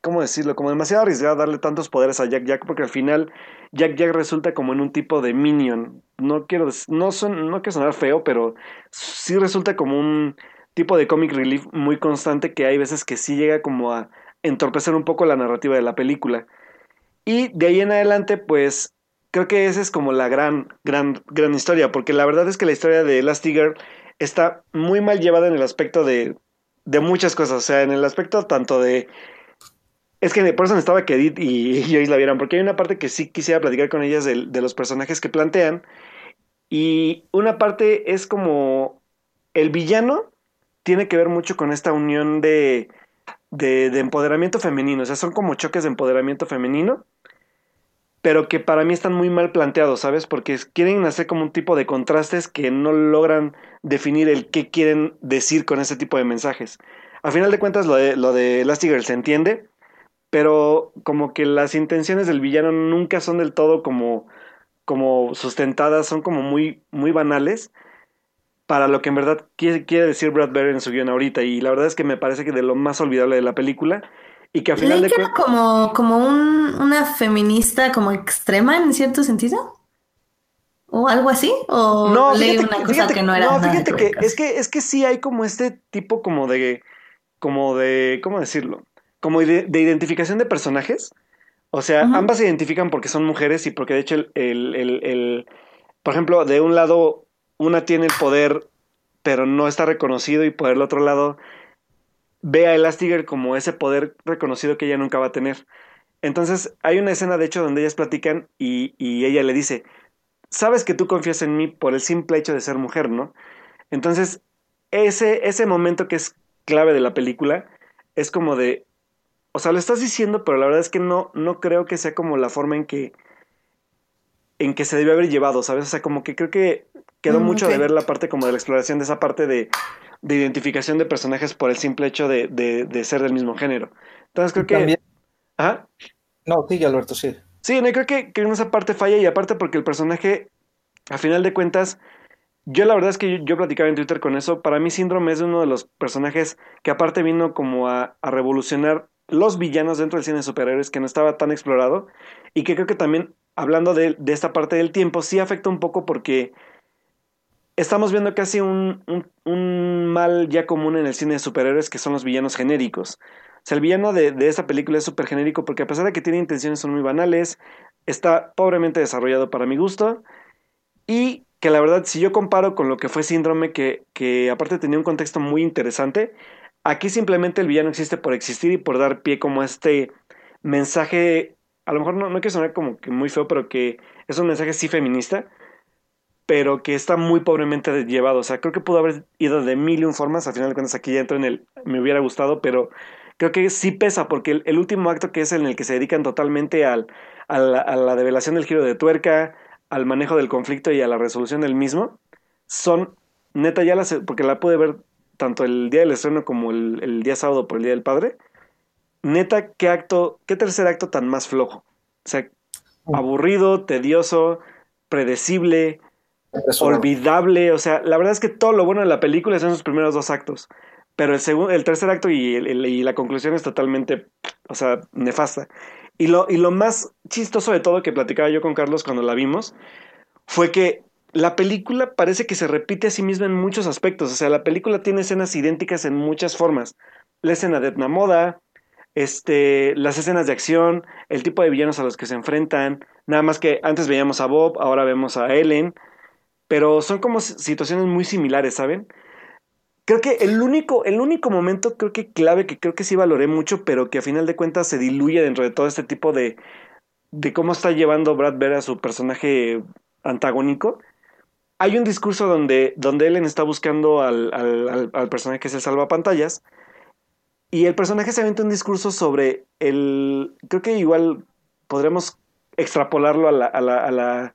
¿cómo decirlo? Como demasiado arriesgado darle tantos poderes a Jack Jack, porque al final Jack Jack resulta como en un tipo de minion. No quiero, no, son, no quiero sonar feo, pero sí resulta como un tipo de comic relief muy constante que hay veces que sí llega como a entorpecer un poco la narrativa de la película. Y de ahí en adelante, pues creo que esa es como la gran, gran, gran historia, porque la verdad es que la historia de Elastigirl está muy mal llevada en el aspecto de, de muchas cosas, o sea, en el aspecto tanto de... Es que por eso necesitaba que Edith y, y la vieran, porque hay una parte que sí quisiera platicar con ellas de, de los personajes que plantean, y una parte es como el villano tiene que ver mucho con esta unión de, de, de, empoderamiento femenino. O sea, son como choques de empoderamiento femenino, pero que para mí están muy mal planteados, ¿sabes? Porque quieren hacer como un tipo de contrastes que no logran definir el qué quieren decir con ese tipo de mensajes. A final de cuentas, lo de, lo de Elastigirl se entiende, pero como que las intenciones del villano nunca son del todo como, como sustentadas, son como muy, muy banales para lo que en verdad quiere, quiere decir Brad Bird en su guion ahorita. Y la verdad es que me parece que de lo más olvidable de la película. Y que al final ¿Leí de que era como, como un, una feminista como extrema en cierto sentido? ¿O algo así? ¿O no, leí fíjate, una cosa fíjate, que no era no, nada fíjate que, es que es que sí hay como este tipo como de como de ¿cómo decirlo? Como de, de identificación de personajes. O sea, uh -huh. ambas se identifican porque son mujeres y porque de hecho el, el, el, el, por ejemplo, de un lado una tiene el poder pero no está reconocido y por el otro lado ve a Elastigirl como ese poder reconocido que ella nunca va a tener. Entonces hay una escena de hecho donde ellas platican y, ella le dice, sabes que tú confías en mí por el simple hecho de ser mujer, ¿no? Entonces ese, ese momento que es clave de la película es como de, o sea, lo estás diciendo, pero la verdad es que no, no creo que sea como la forma en que en que se debe haber llevado, ¿sabes? O sea, como que creo que quedó Mm, mucho de ver la parte como de la exploración de esa parte de, de identificación de personajes por el simple hecho de, de, de ser del mismo género. Entonces creo que... También- Ajá. No, sigue Alberto, sí. Sí, no, creo que, que en esa parte falla y aparte porque el personaje, a final de cuentas, yo la verdad es que yo, yo platicaba en Twitter con eso, para mí Síndrome es uno de los personajes que aparte vino como a, a revolucionar los villanos dentro del cine de superhéroes que no estaba tan explorado y que creo que también, hablando de, de esta parte del tiempo, sí afecta un poco porque estamos viendo casi un, un, un mal ya común en el cine de superhéroes que son los villanos genéricos. O sea, el villano de, de esta película es súper genérico porque a pesar de que tiene intenciones son muy banales, está pobremente desarrollado para mi gusto y que la verdad si yo comparo con lo que fue Síndrome que, que aparte tenía un contexto muy interesante, aquí simplemente el villano existe por existir y por dar pie como a este mensaje, a lo mejor no, no quiero sonar como que muy feo, pero que es un mensaje sí feminista, pero que está muy pobremente llevado. O sea, creo que pudo haber ido de mil y un formas. Al final de cuentas, aquí ya entro en el. Me hubiera gustado, pero creo que sí pesa, porque el, el último acto que es en el que se dedican totalmente al, a, la, a la develación del giro de tuerca, al manejo del conflicto y a la resolución del mismo, son. Neta, ya las. Porque la pude ver tanto el día del estreno como el, el día sábado por el Día del Padre. Neta, qué acto. Qué tercer acto tan más flojo. O sea, aburrido, tedioso, predecible olvidable. O sea, la verdad es que todo lo bueno de la película son sus primeros dos actos. Pero el, segundo, el tercer acto y, la conclusión es totalmente, o sea, nefasta. Y lo, y lo más chistoso de todo que platicaba yo con Carlos cuando la vimos fue que la película parece que se repite a sí misma en muchos aspectos. O sea, la película tiene escenas idénticas en muchas formas. La escena de Etna Moda, este, las escenas de acción, el tipo de villanos a los que se enfrentan. Nada más que antes veíamos a Bob, ahora vemos a Ellen pero son como si- situaciones muy similares, ¿saben? Creo que el único, el único momento, creo que clave, que creo que sí valoré mucho, pero que a final de cuentas se diluye dentro de todo este tipo de, de cómo está llevando Brad Bear a su personaje antagónico. Hay un discurso donde, donde Ellen está buscando al, al, personaje que es el salvapantallas, y el personaje se avienta un discurso sobre el. Creo que igual podremos extrapolarlo a la, a la, a la,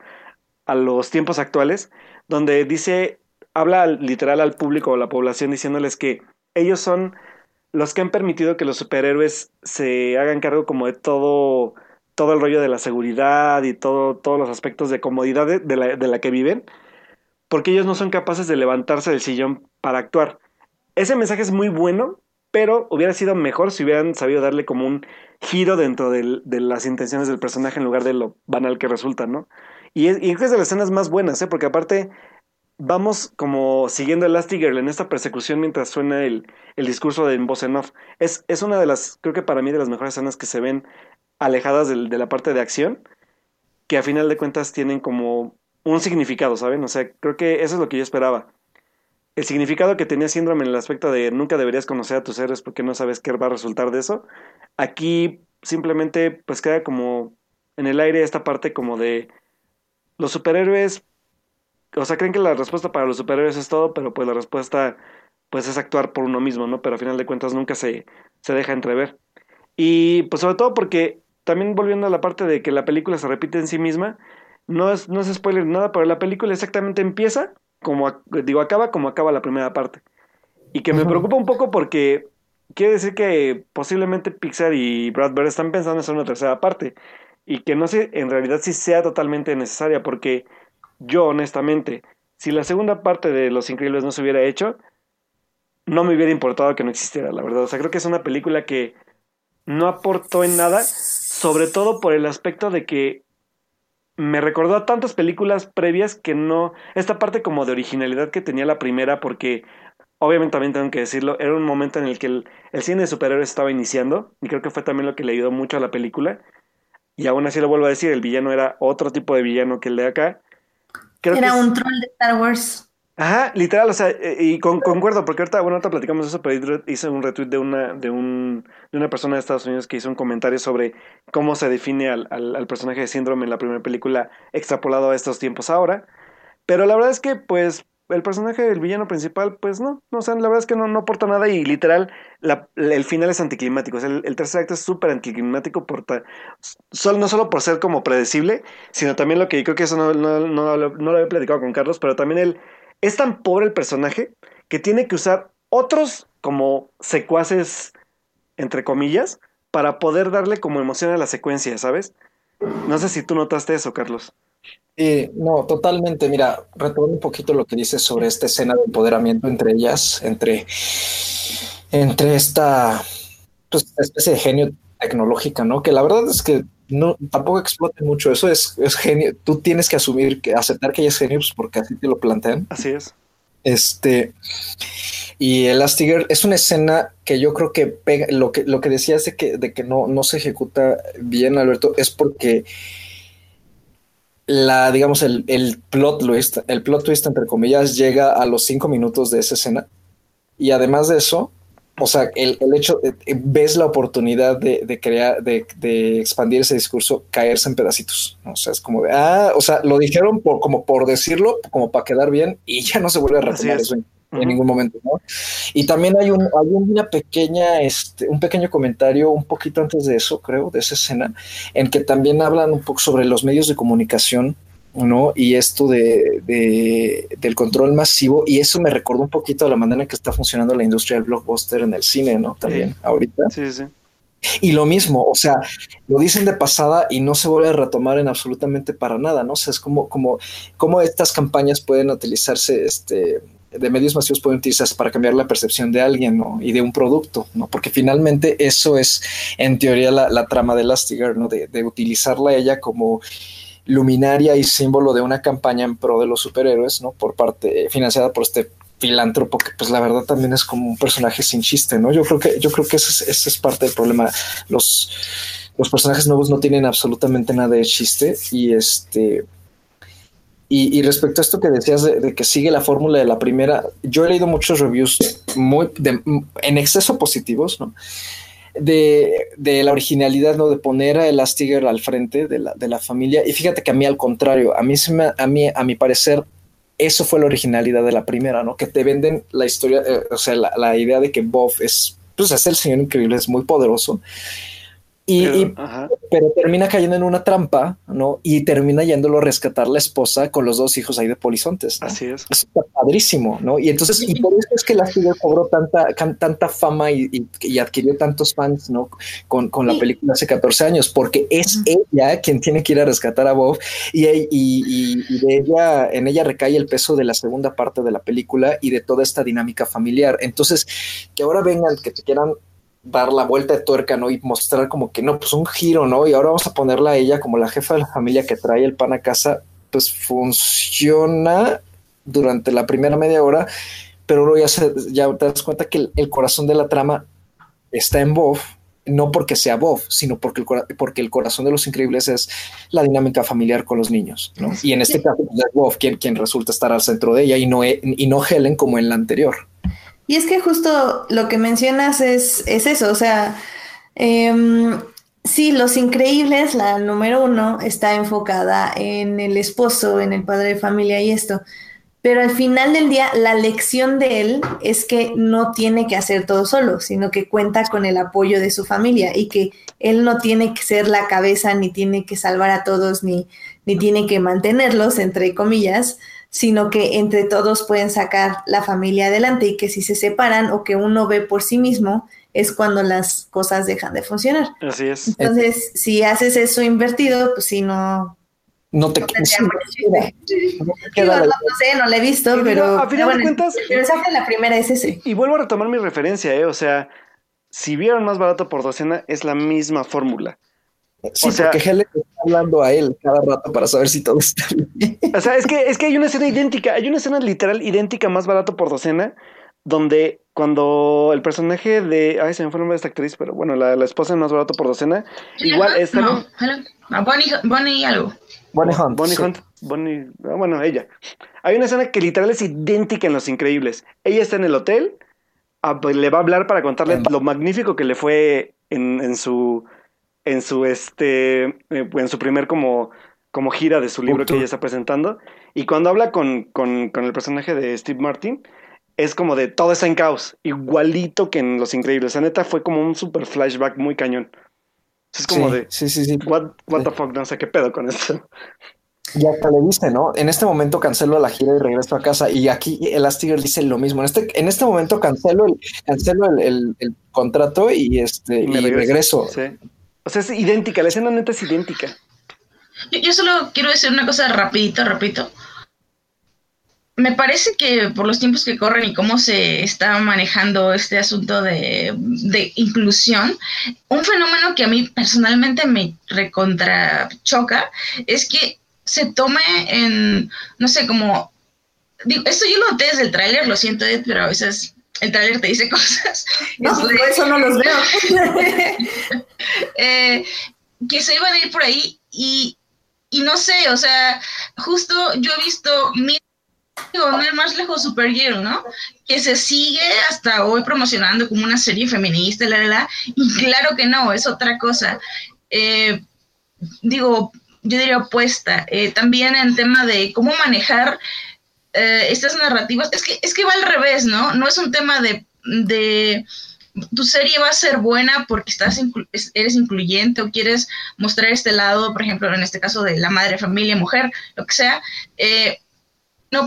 a los tiempos actuales, donde dice, habla al- literal al público o a la población diciéndoles que ellos son los que han permitido que los superhéroes se hagan cargo como de todo, todo el rollo de la seguridad y todo, todos los aspectos de comodidad de, la, de la que viven, porque ellos no son capaces de levantarse del sillón para actuar. Ese mensaje es muy bueno, pero hubiera sido mejor si hubieran sabido darle como un giro dentro de las intenciones del personaje en lugar de lo banal que resulta, ¿no? Y es, y es de las escenas más buenas, ¿eh? Porque aparte vamos como siguiendo a Elastigirl en esta persecución mientras suena el, el discurso de voz en off. Es, es una de las, creo que para mí, de las mejores escenas que se ven alejadas del- de la parte de acción, que a final de cuentas tienen como un significado, ¿saben? O sea, creo que eso es lo que yo esperaba. El significado que tenía Síndrome en el aspecto de nunca deberías conocer a tus héroes porque no sabes qué va a resultar de eso. Aquí simplemente pues queda como en el aire esta parte como de los superhéroes, o sea, creen que la respuesta para los superhéroes es todo, pero pues la respuesta pues es actuar por uno mismo, ¿no? Pero a final de cuentas nunca se, se deja entrever. Y pues sobre todo porque también volviendo a la parte de que la película se repite en sí misma, no es, no es spoiler nada, pero la película exactamente empieza como, digo, acaba como acaba la primera parte. Y que me preocupa un poco porque quiere decir que posiblemente Pixar y Brad Bird están pensando en hacer una tercera parte. Y que no sé en realidad si sea totalmente necesaria, porque yo honestamente, si la segunda parte de Los Increíbles no se hubiera hecho, no me hubiera importado que no existiera, la verdad. O sea, creo que es una película que no aportó en nada, sobre todo por el aspecto de que me recordó a tantas películas previas que no, esta parte como de originalidad que tenía la primera, porque obviamente también tengo que decirlo, era un momento en el que el, el cine de superhéroes estaba iniciando, y creo que fue también lo que le ayudó mucho a la película, y aún así lo vuelvo a decir, el villano era otro tipo de villano que el de acá. Creo Era que es- un troll de Star Wars. Ajá, literal, o sea, eh, y con- concuerdo, porque ahorita, bueno, ahorita platicamos eso, pero hice- hice un retweet de una, de un, de una persona de Estados Unidos que hizo un comentario sobre cómo se define al, al, al personaje de Síndrome en la primera película extrapolado a estos tiempos ahora. Pero la verdad es que, pues, el personaje del villano principal, pues no, no, o sea, la verdad es que no, no aporta nada y literal, el final es anticlimático. El, tercer acto es súper anticlimático, por ta- no solo por ser como predecible, sino también lo que creo que eso no, no, no, lo- no lo había platicado con Carlos, pero también el, es tan pobre el personaje que tiene que usar otros como secuaces, entre comillas, para poder darle como emoción a la secuencia, ¿sabes? No sé si tú notaste eso, Carlos. No, totalmente. Mira, retomando un poquito lo que dices sobre esta escena de empoderamiento entre ellas, entre, entre esta, pues, especie de genio tecnológica, ¿no? Que la verdad es que no, tampoco exploten mucho eso, es, es genio. Tú tienes que asumir, que aceptar que ella es genio, pues porque así te lo plantean. Así es. Este, y Elastigirl es una escena que yo creo que pega, lo que, lo que decías de que, de que no, no se ejecuta bien, Alberto, es porque la, digamos, el, el plot twist, el plot twist, entre comillas, llega a los cinco minutos de esa escena. Y además de eso, o sea, el, el hecho, eh, ves la oportunidad de, de crear, de, de expandir ese discurso, caerse en pedacitos. O sea, es como de, ah, o sea, lo dijeron por, como por decirlo, como para quedar bien, y ya no se vuelve a retomar es. eso en, en ningún momento, ¿no? Y también hay un, hay una pequeña, este, un pequeño comentario un poquito antes de eso, creo, de esa escena, en que también hablan un poco sobre los medios de comunicación, ¿no? Y esto de, de- del control masivo, y eso me recordó un poquito a la manera en que está funcionando la industria del blockbuster en el cine, ¿no? También Sí. ahorita. Sí, sí. Y lo mismo, o sea, lo dicen de pasada y no se vuelve a retomar en absolutamente para nada, ¿no? O sea, es como, como, como estas campañas pueden utilizarse, este, de medios masivos pueden utilizarse para cambiar la percepción de alguien, ¿no? Y de un producto, ¿no? Porque finalmente eso es, en teoría, la, la trama de Elastigirl, ¿no? De, de utilizarla ella como luminaria y símbolo de una campaña en pro de los superhéroes, ¿no? Por parte, financiada por este filántropo que pues la verdad también es como un personaje sin chiste, ¿no? Yo creo que yo creo que ese es, parte del problema. Los, los personajes nuevos no tienen absolutamente nada de chiste y este y, respecto a esto que decías de, que sigue la fórmula de la primera, yo he leído muchos reviews muy en exceso positivos, ¿no? De, de la originalidad, ¿no? De poner a Elastigirl al frente de la, de la familia. Y fíjate que a mí, al contrario, a mí, a mí, a mi parecer, eso fue la originalidad de la primera, ¿no? Que te venden la historia, eh, o sea, la, la idea de que Bob es, pues es el señor increíble, es muy poderoso. Y, Pero, y- ajá. pero termina cayendo en una trampa, ¿no? Y termina yéndolo a rescatar la esposa con los dos hijos ahí de polizontes. ¿no? Así es. Eso está padrísimo, ¿no? Y entonces, y por eso es que la ciudad cobró tanta, can- tanta fama y, y- y adquirió tantos fans, ¿no? Con, con la Sí. película hace 14 años, porque es ella quien tiene que ir a rescatar a Bob y, y, y- y de ella, en ella recae el peso de la segunda parte de la película y de toda esta dinámica familiar. Entonces, que ahora vengan, que te quieran dar la vuelta de tuerca, ¿no? Y mostrar como que no, pues un giro, ¿no? Y ahora vamos a ponerla a ella como la jefa de la familia que trae el pan a casa, pues funciona durante la primera media hora, pero luego ya, se, ya te das cuenta que el, el corazón de la trama está en Bob, no porque sea Bob, sino porque el, cora- porque el corazón de los increíbles es la dinámica familiar con los niños, ¿no? Y en este caso pues, es Bob quien, quien resulta estar al centro de ella y no, e- y no Helen como en la anterior. Y es que justo lo que mencionas es, es eso, o sea, em, sí, Los Increíbles, la número uno, está enfocada en el esposo, en el padre de familia y esto, pero al final del día la lección de él es que no tiene que hacer todo solo, sino que cuenta con el apoyo de su familia y que él no tiene que ser la cabeza, ni tiene que salvar a todos, ni, ni tiene que mantenerlos, entre comillas, sino que entre todos pueden sacar la familia adelante y que si se separan o que uno ve por sí mismo es cuando las cosas dejan de funcionar. Así es. Entonces, si haces eso invertido, pues si no, No te no no te Digo, queda no, sé, no la he visto, Y pero, digo, a final pero de cuentas- el mensaje de la primera es ese. Y vuelvo a retomar mi referencia, ¿eh? O sea, si vieron más barato por docena, es la misma fórmula. Sí, o sea- porque Helen está hablando a él cada rato para saber si todo está bien. O sea, es que, es que hay una escena idéntica, hay una escena literal idéntica más barato por docena, donde cuando el personaje de. Ay, se me fue el nombre de esta actriz, pero bueno, la, la esposa de más barato por docena, igual está. No, Bonnie, Bonnie algo. Bonnie Hunt. Bonnie sí. Hunt. Bonnie, ah, bueno, ella. Hay una escena que literal es idéntica en Los Increíbles. Ella está en el hotel, ah, pues, le va a hablar para contarle lo magnífico que le fue en, en su en su este eh, en su primer como como gira de su libro que ella está presentando y cuando habla con, con, con el personaje de Steve Martin es como de todo está en caos igualito que en Los Increíbles sea neta fue como un super flashback muy cañón es como sí, de sí, sí, sí. what, what the fuck no sé qué pedo con esto Y hasta le dice, ¿no? En este momento cancelo la gira y regreso a casa. Y aquí Elastigirl dice lo mismo. En este, en este momento cancelo el, cancelo el, el- el contrato y este y regreso. Sí. O sea, es idéntica, la escena neta es idéntica. Yo, solo quiero decir una cosa rapidito, rapidito. Me parece que por los tiempos que corren y cómo se está manejando este asunto de, de inclusión, un fenómeno que a mí personalmente me recontra choca es que se tome en, no sé, como, esto yo lo noté desde el tráiler, lo siento, Ed, pero a veces el tráiler te dice cosas. No, Este, por eso no los veo. eh, que se iban a ir por ahí y, y no sé, o sea, justo yo he visto mi digo, no es más lejos Supergirl, ¿no? Que se sigue hasta hoy promocionando como una serie feminista, la, la, la, y claro que no, es otra cosa. Eh, digo, yo diría opuesta. Eh, también en tema de cómo manejar eh, estas narrativas, es que, es que va al revés, ¿no? No es un tema de, de tu serie va a ser buena porque estás inclu eres incluyente o quieres mostrar este lado, por ejemplo, en este caso de la madre, familia, mujer, lo que sea. Eh, no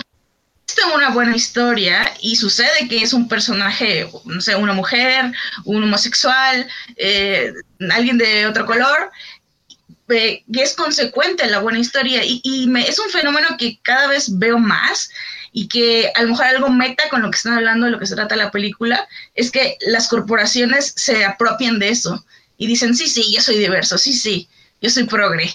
existe una buena historia y sucede que es un personaje, no sé, una mujer, un homosexual, eh, alguien de otro color, eh, que es consecuente la buena historia y, y me, es un fenómeno que cada vez veo más y que a lo mejor algo meta con lo que están hablando, de lo que se trata la película, es que las corporaciones se apropian de eso y dicen, sí, sí, yo soy diverso, sí, sí, yo soy progre.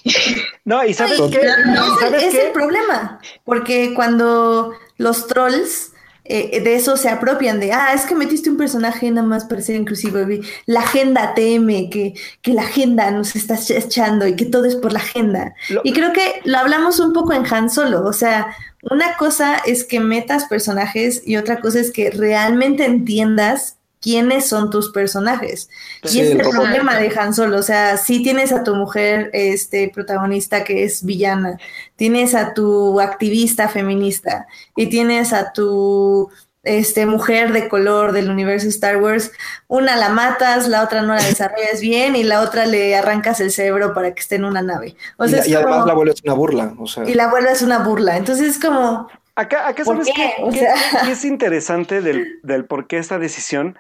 No, y sabes Ay, qué? no, ¿Y sabes es qué? el problema, porque cuando los trolls eh, de eso se apropian de, ah, es que metiste un personaje nada más para ser inclusivo, la agenda teme que, que la agenda nos está echando y que todo es por la agenda. Lo- Y creo que lo hablamos un poco en Han Solo, o sea, una cosa es que metas personajes y otra cosa es que realmente entiendas quiénes son tus personajes. Sí, y es el problema de Han Solo, o sea, sí tienes a tu mujer este protagonista que es villana, tienes a tu activista feminista y tienes a tu este mujer de color del universo Star Wars, una la matas, la otra no la desarrollas bien y la otra le arrancas el cerebro para que esté en una nave. O Y, sea, la- es y además como- la vuelves una burla. O sea, y la vuelves una burla. Entonces es como, Acá, acá ¿Por sabes qué? qué, O qué- sea- qué es interesante del, del por qué esta decisión,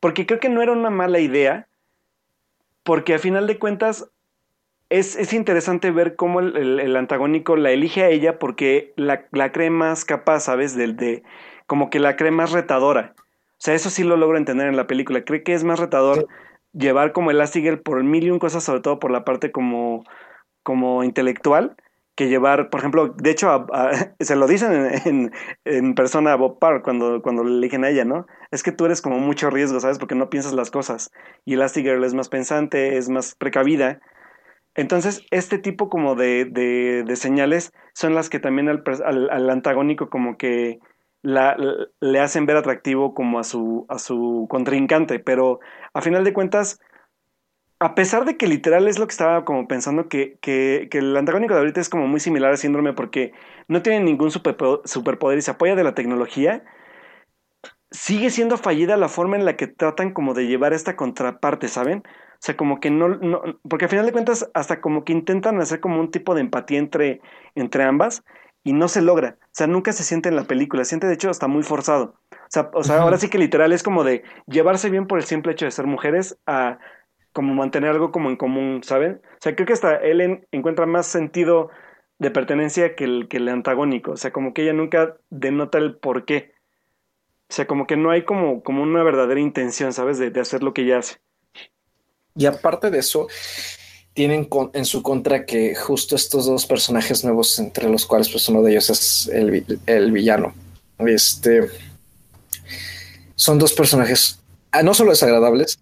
porque creo que no era una mala idea, porque a final de cuentas es, es interesante ver cómo el, el- el antagónico la elige a ella porque la, la cree más capaz, ¿sabes? Del de, como que la cree más retadora. O sea, eso sí lo logro entender en la película. Cree que es más retador llevar como Elastigirl por mil y un cosas, sobre todo por la parte como, como intelectual, que llevar, por ejemplo, de hecho, se lo dicen en, persona a Bob Parr cuando, cuando le eligen a ella, ¿no? Es que tú eres como mucho riesgo, ¿sabes? Porque no piensas las cosas. Y Elastigirl es más pensante, es más precavida. Entonces, este tipo como de, de, de señales son las que también al, al, antagónico como que la- le hacen ver atractivo como a su, a su contrincante, pero a final de cuentas, a pesar de que literal es lo que estaba como pensando, que, que, que el antagónico de ahorita es como muy similar a Síndrome porque no tiene ningún superpo- superpoder y se apoya de la tecnología, sigue siendo fallida la forma en la que tratan como de llevar esta contraparte, ¿saben? O sea, como que no, no porque al final de cuentas hasta como que intentan hacer como un tipo de empatía entre, entre ambas y no se logra. O sea, nunca se siente en la película, se siente de hecho hasta muy forzado. O sea, o sea Ujú. ahora sí que literal es como de llevarse bien por el simple hecho de ser mujeres a como mantener algo como en común, ¿saben? O sea, creo que hasta Ellen encuentra más sentido de pertenencia que el, que el antagónico. O sea, como que ella nunca denota el por qué. O sea, como que no hay como, como una verdadera intención, ¿sabes? De, de hacer lo que ella hace. Y aparte de eso, tienen con- en su contra que justo estos dos personajes nuevos, entre los cuales pues uno de ellos es el, el villano, este, son dos personajes ah, no solo desagradables,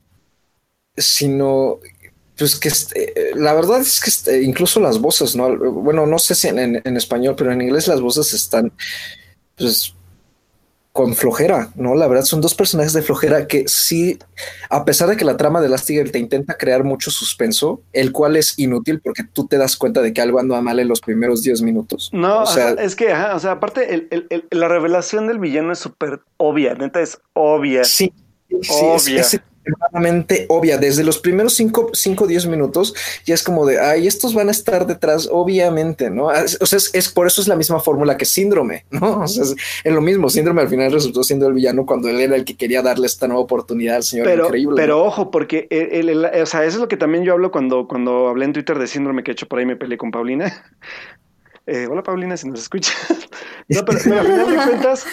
sino pues que este, la verdad es que este, incluso las voces, ¿no? Bueno, no sé si en, en, español, pero en inglés las voces están, pues, con flojera, ¿no? La verdad son dos personajes de flojera que sí, a pesar de que la trama de Elastigirl te intenta crear mucho suspenso, el cual es inútil porque tú te das cuenta de que algo anda mal en los primeros 10 minutos. No, o sea, es que, o sea, aparte, el, el, la revelación del villano es súper obvia, neta es obvia. Sí, sí obvia. Es, extremadamente obvia. Desde los primeros 5 o 10 minutos ya es como de, ay, estos van a estar detrás, obviamente, ¿no? O sea, es, por eso es la misma fórmula que síndrome, ¿no? O sea, es, lo mismo. Síndrome al final resultó siendo el villano cuando él era el que quería darle esta nueva oportunidad al señor pero, increíble. Pero ojo, porque, el, o sea, eso es lo que también yo hablo cuando, cuando hablé en Twitter de síndrome que he hecho por ahí me peleé con Paulina. Eh, hola Paulina, si nos escuchas. No, pero, pero al final de cuentas,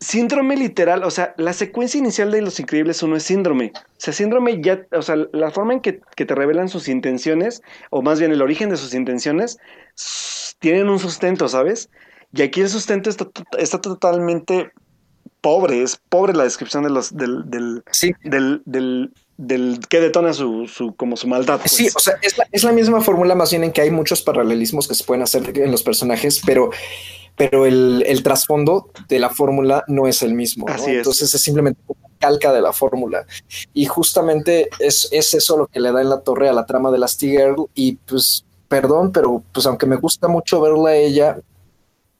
síndrome literal, o sea, la secuencia inicial de Los Increíbles uno es síndrome. O sea, síndrome ya, o sea, la forma en que, te revelan sus intenciones, o más bien el origen de sus intenciones, tienen un sustento, ¿sabes? Y aquí el sustento está, está totalmente pobre, es pobre la descripción de los, del, del, sí. del, del, del que detona su, su, como su maldad. Sí, pues. o sea, es la, es la misma fórmula más bien en que hay muchos paralelismos que se pueden hacer en los personajes, pero pero el, el trasfondo de la fórmula no es el mismo. Así Entonces es simplemente una calca de la fórmula. Y justamente es, es eso lo que le da en la torre a la trama de las Girl. Y pues, perdón, pero pues aunque me gusta mucho verla a ella,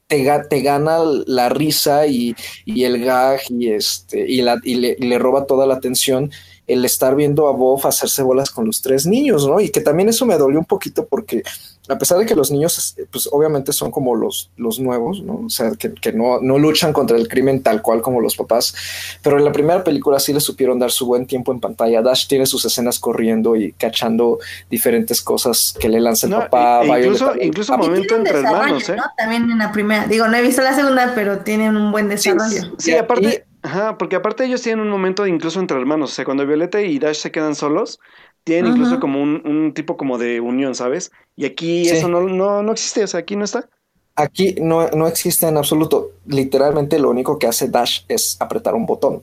te, te, gana la risa y, y, el gag y, este, y, la, y, le, le, roba toda la atención el estar viendo a Bob hacerse bolas con los tres niños, ¿no? Y que también eso me dolió un poquito porque a pesar de que los niños, pues obviamente son como los, los nuevos, ¿no? O sea, que, que no, no, luchan contra el crimen tal cual como los papás, pero en la primera película sí le supieron dar su buen tiempo en pantalla. Dash tiene sus escenas corriendo y cachando diferentes cosas que le lanza el papá. E incluso, incluso momento entre hermanos, ¿eh? También en la primera, digo, no he visto la segunda, pero tienen un buen desarrollo. Sí, sí aparte... Ajá, porque aparte ellos tienen un momento incluso entre hermanos, o sea, cuando Violeta y Dash se quedan solos, tienen incluso como un, un, tipo como de unión, ¿sabes? Y aquí eso no, no, no existe, o sea, aquí no está. Aquí no, no existe en absoluto. Literalmente lo único que hace Dash es apretar un botón.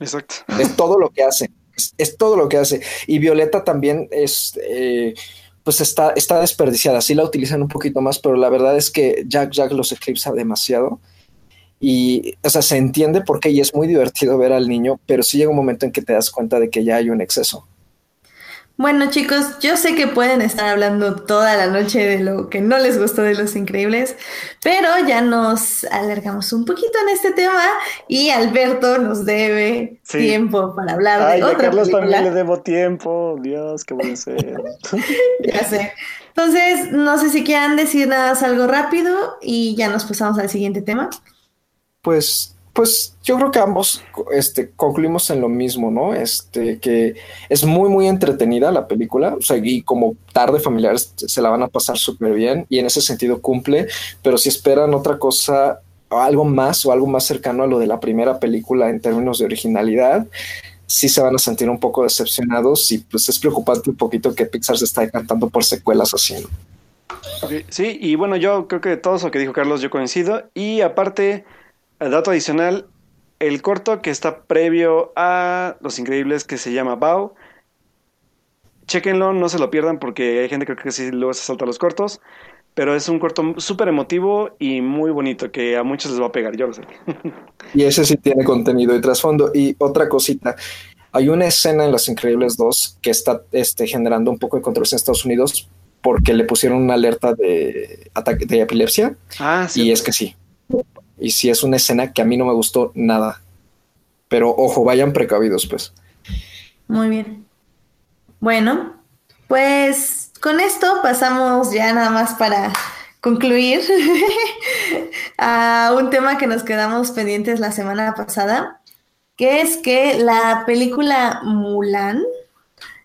Exacto. Es todo lo que hace. Es, todo lo que hace. Y Violeta también es, eh, pues está, está desperdiciada. Sí la utilizan un poquito más, pero la verdad es que Jack Jack los eclipsa demasiado. Y, o sea, se entiende por qué y es muy divertido ver al niño, pero sí llega un momento en que te das cuenta de que ya hay un exceso. Bueno, chicos, yo sé que pueden estar hablando toda la noche de lo que no les gustó de Los Increíbles, pero ya nos alargamos un poquito en este tema y Alberto nos debe tiempo para hablar Ay, de otra Carlos película. también le debo tiempo. Dios, qué a hacer. ya sé. Entonces, no sé si quieran decir nada más algo rápido y ya nos pasamos al siguiente tema pues, pues yo creo que ambos este, concluimos en lo mismo, ¿no? Este, que es muy, muy entretenida la película, o sea, y como tarde familiares se la van a pasar súper bien y en ese sentido cumple, pero si esperan otra cosa, algo más o algo más cercano a lo de la primera película en términos de originalidad, sí se van a sentir un poco decepcionados y pues es preocupante un poquito que Pixar se está decantando por secuelas así. Sí, y bueno, yo creo que todo eso que dijo Carlos yo coincido y aparte dato adicional, el corto que está previo a Los Increíbles que se llama Bao. Chequenlo, no se lo pierdan porque hay gente que cree que sí luego se salta los cortos. Pero es un corto súper emotivo y muy bonito que a muchos les va a pegar, yo lo sé. Y ese sí tiene contenido y trasfondo. Y otra cosita, hay una escena en Los Increíbles 2 que está este, generando un poco de controversia en Estados Unidos porque le pusieron una alerta de ataque de epilepsia. Ah, sí. Y es que sí, y si es una escena que a mí no me gustó nada. Pero ojo, vayan precavidos, pues. Muy bien. Bueno, pues con esto pasamos ya nada más para concluir a un tema que nos quedamos pendientes la semana pasada, que es que la película Mulan,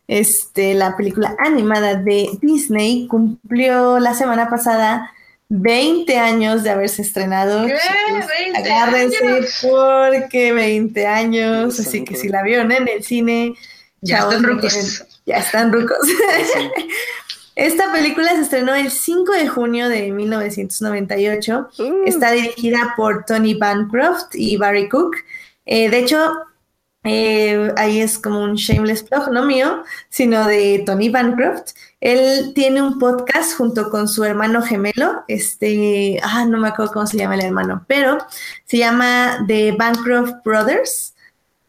este, la película animada de Disney, cumplió la semana pasada 20 años de haberse estrenado. ¿Qué? chicos. 20 Agárrense años. porque 20 años. Así que si la vieron en el cine, Ya chavos, están rucos. Ya están rucos. Esta película se estrenó el 5 de junio de 1998. Está dirigida por Tony Bancroft y Barry Cook. Eh, de hecho, Eh, ahí es como un shameless plug, no mío, sino de Tony Bancroft. Él tiene un podcast junto con su hermano gemelo, este, ah, no me acuerdo cómo se llama el hermano, pero se llama The Bancroft Brothers.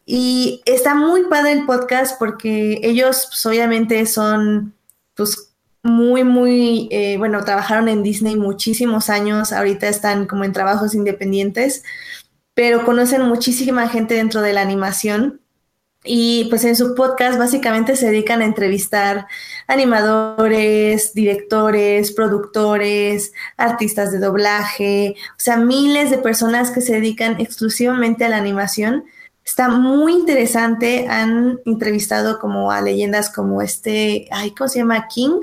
Y está muy padre el podcast porque ellos pues, obviamente son pues muy, muy, eh, bueno, trabajaron en Disney muchísimos años, ahorita están como en trabajos independientes, pero conocen muchísima gente dentro de la animación. Y pues en su podcast básicamente se dedican a entrevistar animadores, directores, productores, artistas de doblaje, o sea, miles de personas que se dedican exclusivamente a la animación. Está muy interesante. Han entrevistado como a leyendas como este, ay, ¿cómo se llama? King,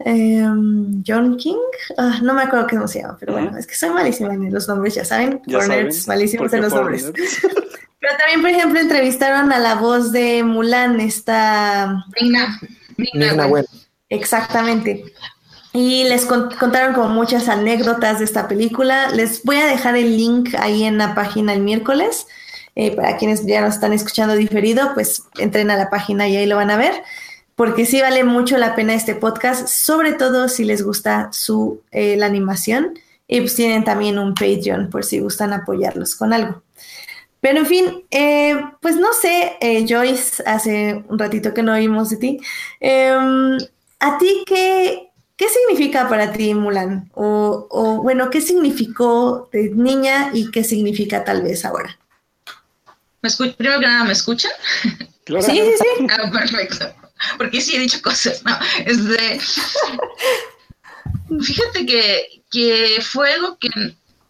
Em, John King, ah, no me acuerdo cómo se llama, pero bueno, es que soy malísima en los nombres, ya saben, Ya saben, malísimos en los nombres. Pero también, por ejemplo, entrevistaron a la voz de Mulan, esta, güey. bueno. exactamente. Y les con- contaron como muchas anécdotas de esta película. Les voy a dejar el link ahí en la página el miércoles. Eh, para quienes ya nos están escuchando diferido, pues entren a la página y ahí lo van a ver porque sí vale mucho la pena este podcast, sobre todo si les gusta su eh, la animación y pues tienen también un Patreon por si gustan apoyarlos con algo. Pero en fin, eh, pues no sé, eh, Joyce, hace un ratito que no oímos de ti. Em, ¿A ti qué, qué significa para ti Mulan? O, o, bueno, ¿qué significó de niña y qué significa tal vez ahora? ¿Me escu- Primero que nada, ¿me escuchan? Claro. Sí, sí, sí. Ah, perfecto. Porque sí he dicho cosas, ¿no? Este, fíjate que, que fue algo que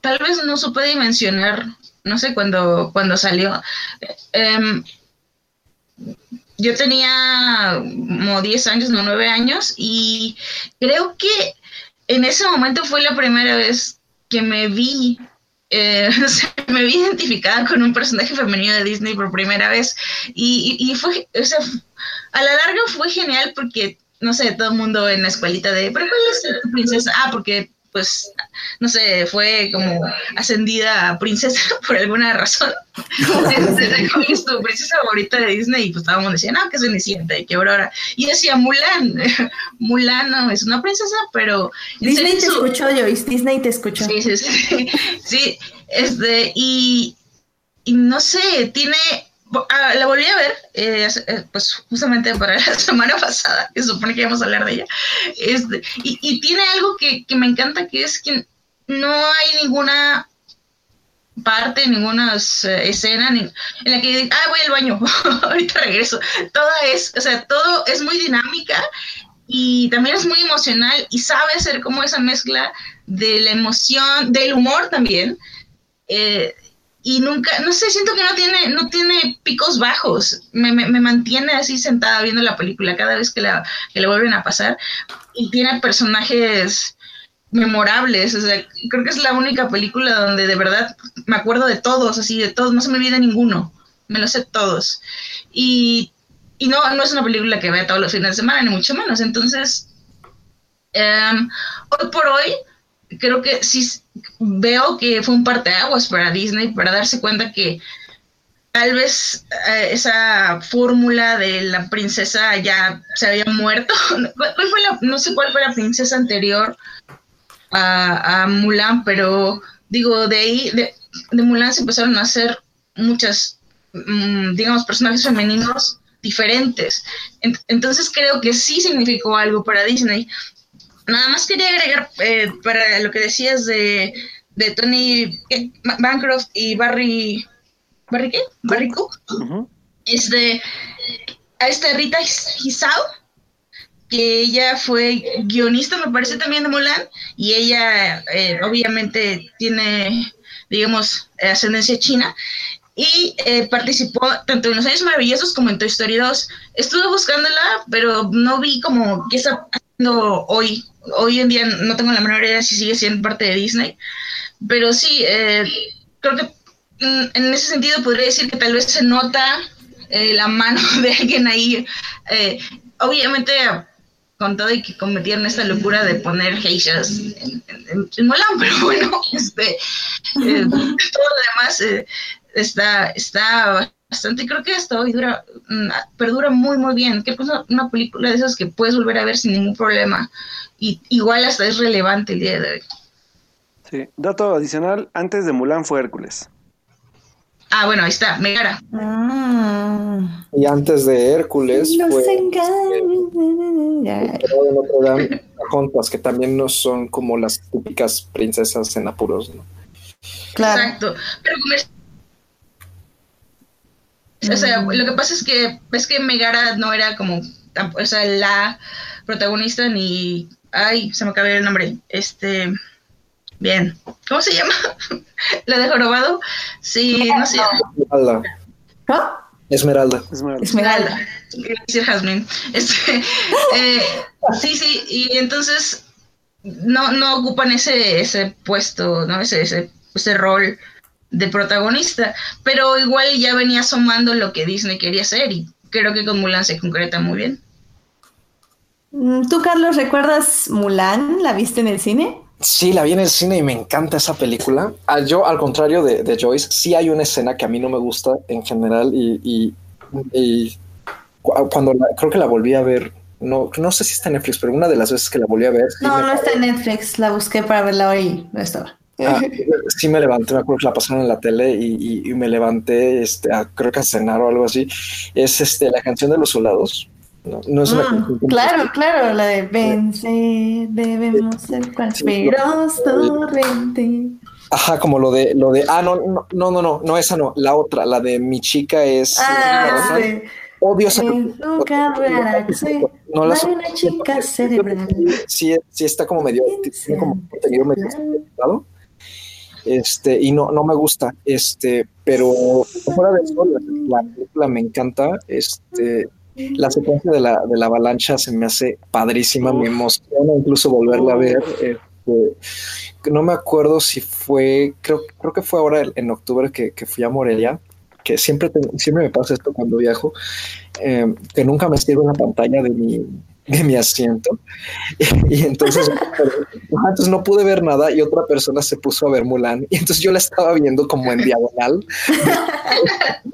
tal vez no supe dimensionar, no sé, cuando, cuando salió. Em, yo tenía como 10 años, no 9 años, y creo que en ese momento fue la primera vez que me vi, eh, me vi identificada con un personaje femenino de Disney por primera vez. Y, y, y fue, o sea, a la larga fue genial porque, no sé, todo el mundo en la escuelita de, ¿pero cuál es tu princesa? Ah, porque, pues, no sé, fue como ascendida a princesa por alguna razón. Entonces, ¿cuál es tu princesa favorita de Disney? Y pues estábamos diciendo, no, que es Cenicienta y que Aurora. Y yo decía, Mulan. Mulan no es una princesa, pero... Disney te su- escuchó, Joyce, Disney te escuchó. Sí, sí, sí. Sí, este, y, y no sé, tiene. Ah, la volví a ver, eh, eh, pues justamente para la semana pasada, que supone que íbamos a hablar de ella. Este, y, tiene algo que, que me encanta, que es que no hay ninguna parte, ninguna escena en la que ah, voy al baño, ahorita regreso. Toda es, o sea, todo es muy dinámica y también es muy emocional y sabe hacer como esa mezcla de la emoción, del humor también. eh, y nunca, no sé, siento que no tiene, no tiene picos bajos. Me, me- me mantiene así sentada viendo la película cada vez que la, que la vuelven a pasar. Y tiene personajes memorables. O sea, creo que es la única película donde de verdad me acuerdo de todos, así de todos, no se me olvida ninguno. Me lo sé todos. Y, y no, no es una película que vea todos los fines de semana, ni mucho menos. Entonces, em, hoy por hoy, creo que sí veo que fue un parteaguas para Disney para darse cuenta que tal vez eh, esa fórmula de la princesa ya se había muerto. ¿Cuál, fue la, no sé cuál fue la princesa anterior a, Mulan, pero digo, de ahí, de, de Mulan se empezaron a hacer muchas, mm, digamos, personajes femeninos diferentes. Ent- entonces creo que sí significó algo para Disney. Nada más quería agregar eh, para lo que decías de, de Tony. Ma- Bancroft y Barry. ¿Barry qué? Barry Cook. Este, a esta Rita His- Hisao, que ella fue guionista, me parece también de Mulan, y ella eh, obviamente tiene, digamos, eh, ascendencia china, y eh, participó tanto en Los Años Maravillosos como en Toy Story 2. Estuve buscándola, pero no vi como qué está haciendo hoy. Hoy en día no tengo la menor idea si sigue siendo parte de Disney, pero sí, eh, creo que mm, en ese sentido podría decir que tal vez se nota eh, la mano de alguien ahí. eh, obviamente, con todo y que cometieron esta locura de poner geishas en, en, en pero bueno, este, eh, todo lo demás eh, está, está bastante. Creo que hasta hoy dura, mm, perdura muy, muy bien. Que una, una película de esas que puedes volver a ver sin ningún problema. Y igual hasta es relevante el día de hoy. Sí. Dato adicional, antes de Mulan fue Hércules. Ah, bueno, ahí está, Megara. Ah, Y antes de Hércules los fue Dame, Pocahontas, que también no son como las típicas princesas en apuros, ¿no? Claro. Exacto. Pero O sea, lo que pasa es que ves que Megara no era como o sea, la protagonista ni ay, se me acaba el nombre. Este bien. ¿Cómo se llama? la de Jorobado. Sí, no sé. Esmeralda. ¿No? Esmeralda. Esmeralda. Esmeralda. Decir Jasmine. Este, eh, sí, sí, y entonces no, no ocupan ese, ese puesto, ¿no? Ese, ese, ese rol de protagonista, pero igual ya venía asomando lo que Disney quería hacer y creo que con Mulan se concreta muy bien. Mm, ¿Tú, Carlos, recuerdas Mulan? ¿La viste en el cine? Sí, la vi en el cine y me encanta esa película. Ah, Yo, al contrario de, de Joyce, sí hay una escena que a mí no me gusta en general y, y- y cu- cuando la- creo que la volví a ver, no, no sé si está en Netflix, pero una de las veces que la volví a ver, No, no está en Netflix. La busqué para verla hoy y no estaba. ah, sí me levanté, me acuerdo que la pasaron en la tele y, y- y me levanté, este, a- creo que a cenar o algo así. Es este, la canción de los soldados. No, no es una Mm, como- claro, claro, la de vencer, debemos ser cual Sí, feroz torrente. Ajá, como lo de, lo de, ah, no, no, no, no, no, no, esa no, la otra, la de mi chica es, Ah, sí. odio. No la una chica cerebral. Sí, sí está como medio, tiene como contenido medio. Este, y no, no me gusta, este, pero fuera de eso, la, la película me encanta, este, la secuencia de la, de la avalancha se me hace padrísima, me emociona incluso volverla a ver, este, no me acuerdo si fue, creo, creo que fue ahora en octubre que, que fui a Morelia, que siempre, tengo- siempre me pasa esto cuando viajo, eh, que nunca me sirve la pantalla de mi, de mi asiento. Y entonces, entonces no pude ver nada y otra persona se puso a ver Mulan. Y entonces yo la estaba viendo como en diagonal.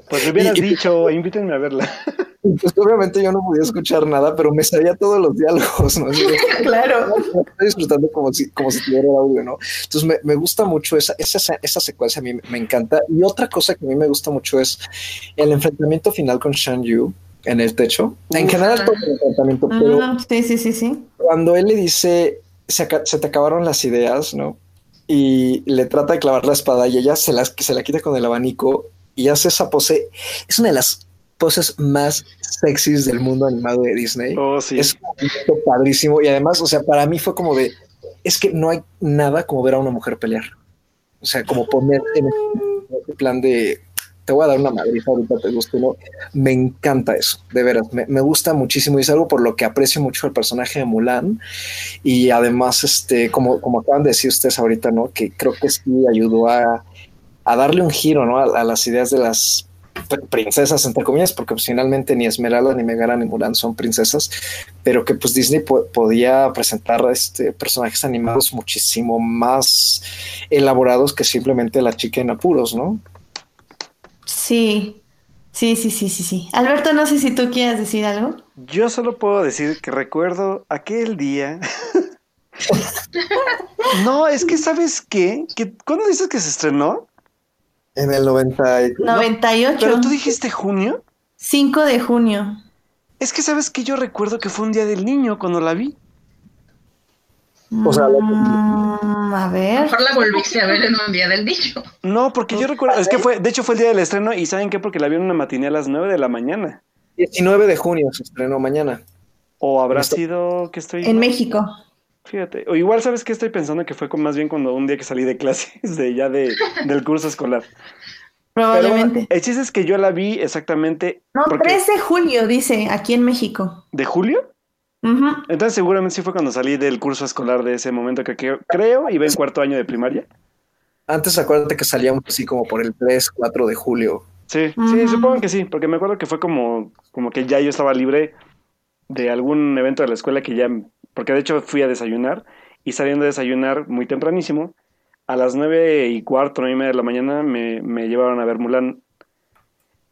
Pues le hubieras Y- dicho, invítenme a verla. Pues obviamente yo no podía escuchar nada, pero me sabía todos los diálogos. ¿no? Claro. Estoy disfrutando como si, como si tuviera el audio, ¿no? Entonces me, me gusta mucho esa, esa, esa secuencia, a mí me encanta. Y otra cosa que a mí me gusta mucho es el enfrentamiento final con Shan Yu en el techo. En general todo el enfrentamiento, pero sí, sí, sí, sí. cuando él le dice, se, te acabaron las ideas, ¿no? Y le trata de clavar la espada y ella se, las, se la quita con el abanico y hace esa pose. Es una de las poses más sexys del mundo animado de Disney. Oh, sí. Es un padrísimo y además, o sea, para mí fue como de, es que no hay nada como ver a una mujer pelear. O sea, como poner en ese plan de, te voy a dar una madriza ahorita, te gusta, ¿no? Me encanta eso, de veras, me, gusta muchísimo y es algo por lo que aprecio mucho el personaje de Mulan y además, este, como, como acaban de decir ustedes ahorita, ¿no? Que creo que sí ayudó a, a darle un giro, ¿no? A, las ideas de las pr- princesas, entre comillas, porque pues, finalmente ni Esmeralda, ni Megara, ni Mulan son princesas, pero que pues Disney po- podía presentar este, personajes animados muchísimo más elaborados que simplemente la chica en apuros, ¿no? Sí. Sí, sí, sí, sí, sí. Alberto, no sé si tú quieres decir algo. Yo solo puedo decir que recuerdo aquel día. no, es que ¿sabes qué? Que ¿Cuándo dices que se estrenó? En el 90 y- 98. Pero tú dijiste junio. 5 de junio. Es que sabes que yo recuerdo que fue un día del niño cuando la vi. O sea, lo- Mm, a A lo ver. mejor la volviste a ver en un día del niño. No, porque yo recuerdo, es que fue, de hecho fue el día del estreno y ¿saben qué? Porque la vi en una matiné a las 9 de la mañana. 19 de junio se estrenó mañana. O habrá Esto- sido que estoy... En México. Fíjate, o igual sabes que estoy pensando que fue con- más bien cuando un día que salí de clases de ya de, del curso escolar. Pero Probablemente. el chiste es que yo la vi exactamente No, porque- 3 de julio, dice, aquí en México. de julio. Entonces seguramente sí fue cuando salí del curso escolar de ese momento que, que creo iba en cuarto año de primaria. Antes acuérdate que salíamos así como por el 3, 4 de julio. Sí, sí, supongo que sí, porque me acuerdo que fue como, como que ya yo estaba libre de algún evento de la escuela que ya, porque de hecho fui a desayunar y saliendo a desayunar muy tempranísimo, a las nueve y cuarto, nueve y media de la mañana me, me llevaron a ver Mulan.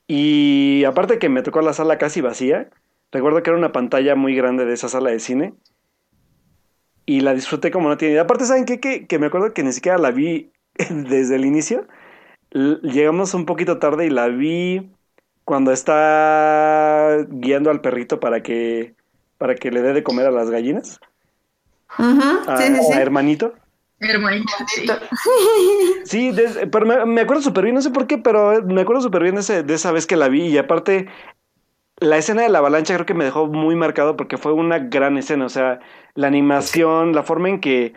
Y aparte que me tocó la sala casi vacía, recuerdo que era una pantalla muy grande de esa sala de cine. Y la disfruté como no tiene idea. Aparte, ¿saben qué? Que, que me acuerdo que ni siquiera la vi desde el inicio. L- Llegamos un poquito tarde y la vi cuando está guiando al perrito para que, para que le dé de comer a las gallinas. Ujú, A, sí, sí, sí. a hermanito. Hermanito, sí. Pero me, me acuerdo súper bien, no sé por qué, pero me acuerdo súper bien de, ese- de esa vez que la vi y aparte la escena de la avalancha creo que me dejó muy marcado porque fue una gran escena, o sea, la animación, la forma en que,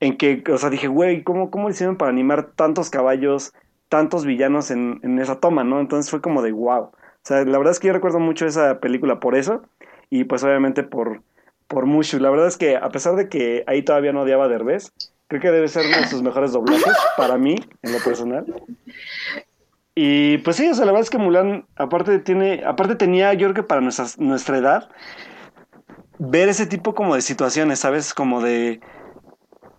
en que, o sea, dije, güey, ¿cómo, ¿cómo hicieron para animar tantos caballos, tantos villanos en, en esa toma, no? Entonces fue como de wow. O sea, la verdad es que yo recuerdo mucho esa película por eso y pues obviamente por, por Mushu. La verdad es que a pesar de que ahí todavía no odiaba a Derbez, creo que debe ser uno de sus mejores doblajes para mí, en lo personal. Y pues sí, o sea, la verdad es que Mulan, aparte tiene, aparte tenía, yo creo que para nuestra, nuestra edad, ver ese tipo como de situaciones, ¿sabes? Como de,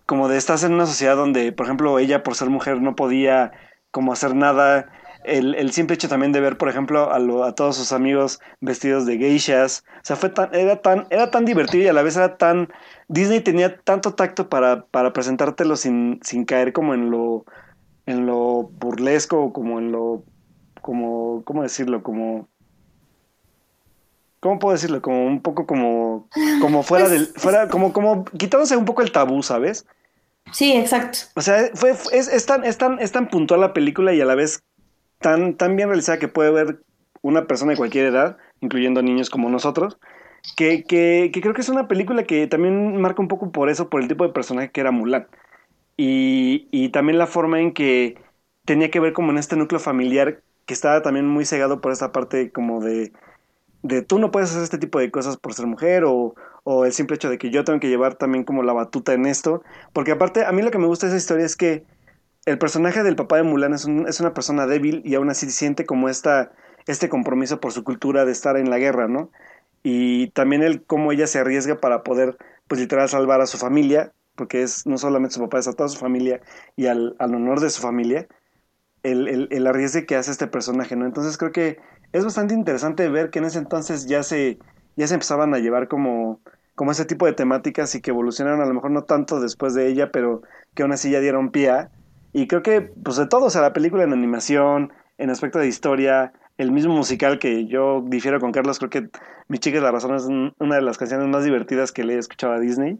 como de estás en una sociedad donde, por ejemplo, ella por ser mujer no podía como hacer nada. El, el simple hecho también de ver, por ejemplo, a, lo- a todos sus amigos vestidos de geishas. O sea, fue tan, era tan, era tan divertido y a la vez era tan. Disney tenía tanto tacto para, para presentártelo sin, sin caer como en lo, en lo burlesco o como en lo. como. ¿cómo decirlo? como. ¿Cómo puedo decirlo? Como un poco como. como fuera del. fuera, como, como quitándose un poco el tabú, ¿sabes? Sí, exacto. O sea, fue, fue- es, es tan, es, tan, es tan puntual la película y a la vez tan, tan bien realizada que puede ver una persona de cualquier edad, incluyendo niños como nosotros, que, que, que creo que es una película que también marca un poco por eso, por el tipo de personaje que era Mulan. Y, y también la forma en que tenía que ver como en este núcleo familiar que estaba también muy cegado por esta parte como de, de tú no puedes hacer este tipo de cosas por ser mujer o, o el simple hecho de que yo tengo que llevar también como la batuta en esto. Porque aparte, a mí lo que me gusta de esa historia es que el personaje del papá de Mulan es, un- es una persona débil y aún así siente como esta, este compromiso por su cultura de estar en la guerra, ¿no? Y también el cómo ella se arriesga para poder, pues literal, salvar a su familia, porque es no solamente su papá, es a toda su familia y al, al honor de su familia, el, el, el arriesgue que hace este personaje, ¿no? Entonces creo que es bastante interesante ver que en ese entonces ya se, ya se empezaban a llevar como, como ese tipo de temáticas y que evolucionaron a lo mejor no tanto después de ella, pero que aún así ya dieron pie a. Y creo que, pues de todo, o sea, la película en animación, en aspecto de historia, el mismo musical que yo difiero con Carlos, creo que Mi chica es la razón es un- una de las canciones más divertidas que le he escuchado a Disney.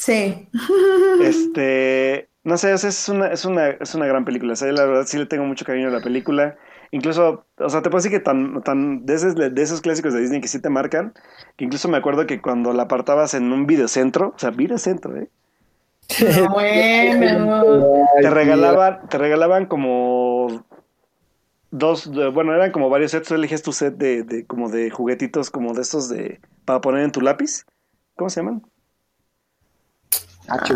Sí. Este, no sé, o sea, es una, es una, es una gran película. O sea, la verdad sí le tengo mucho cariño a la película. Incluso, o sea, te puedo decir que tan, tan, de esos, de esos clásicos de Disney que sí te marcan, que incluso me acuerdo que cuando la apartabas en un videocentro, o sea, videocentro, ¿eh? Bueno. Te regalaban, te regalaban como dos, bueno, eran como varios sets, tú elegías tu set de, de como de juguetitos, como de estos de, para poner en tu lápiz. ¿Cómo se llaman? Ah, qué.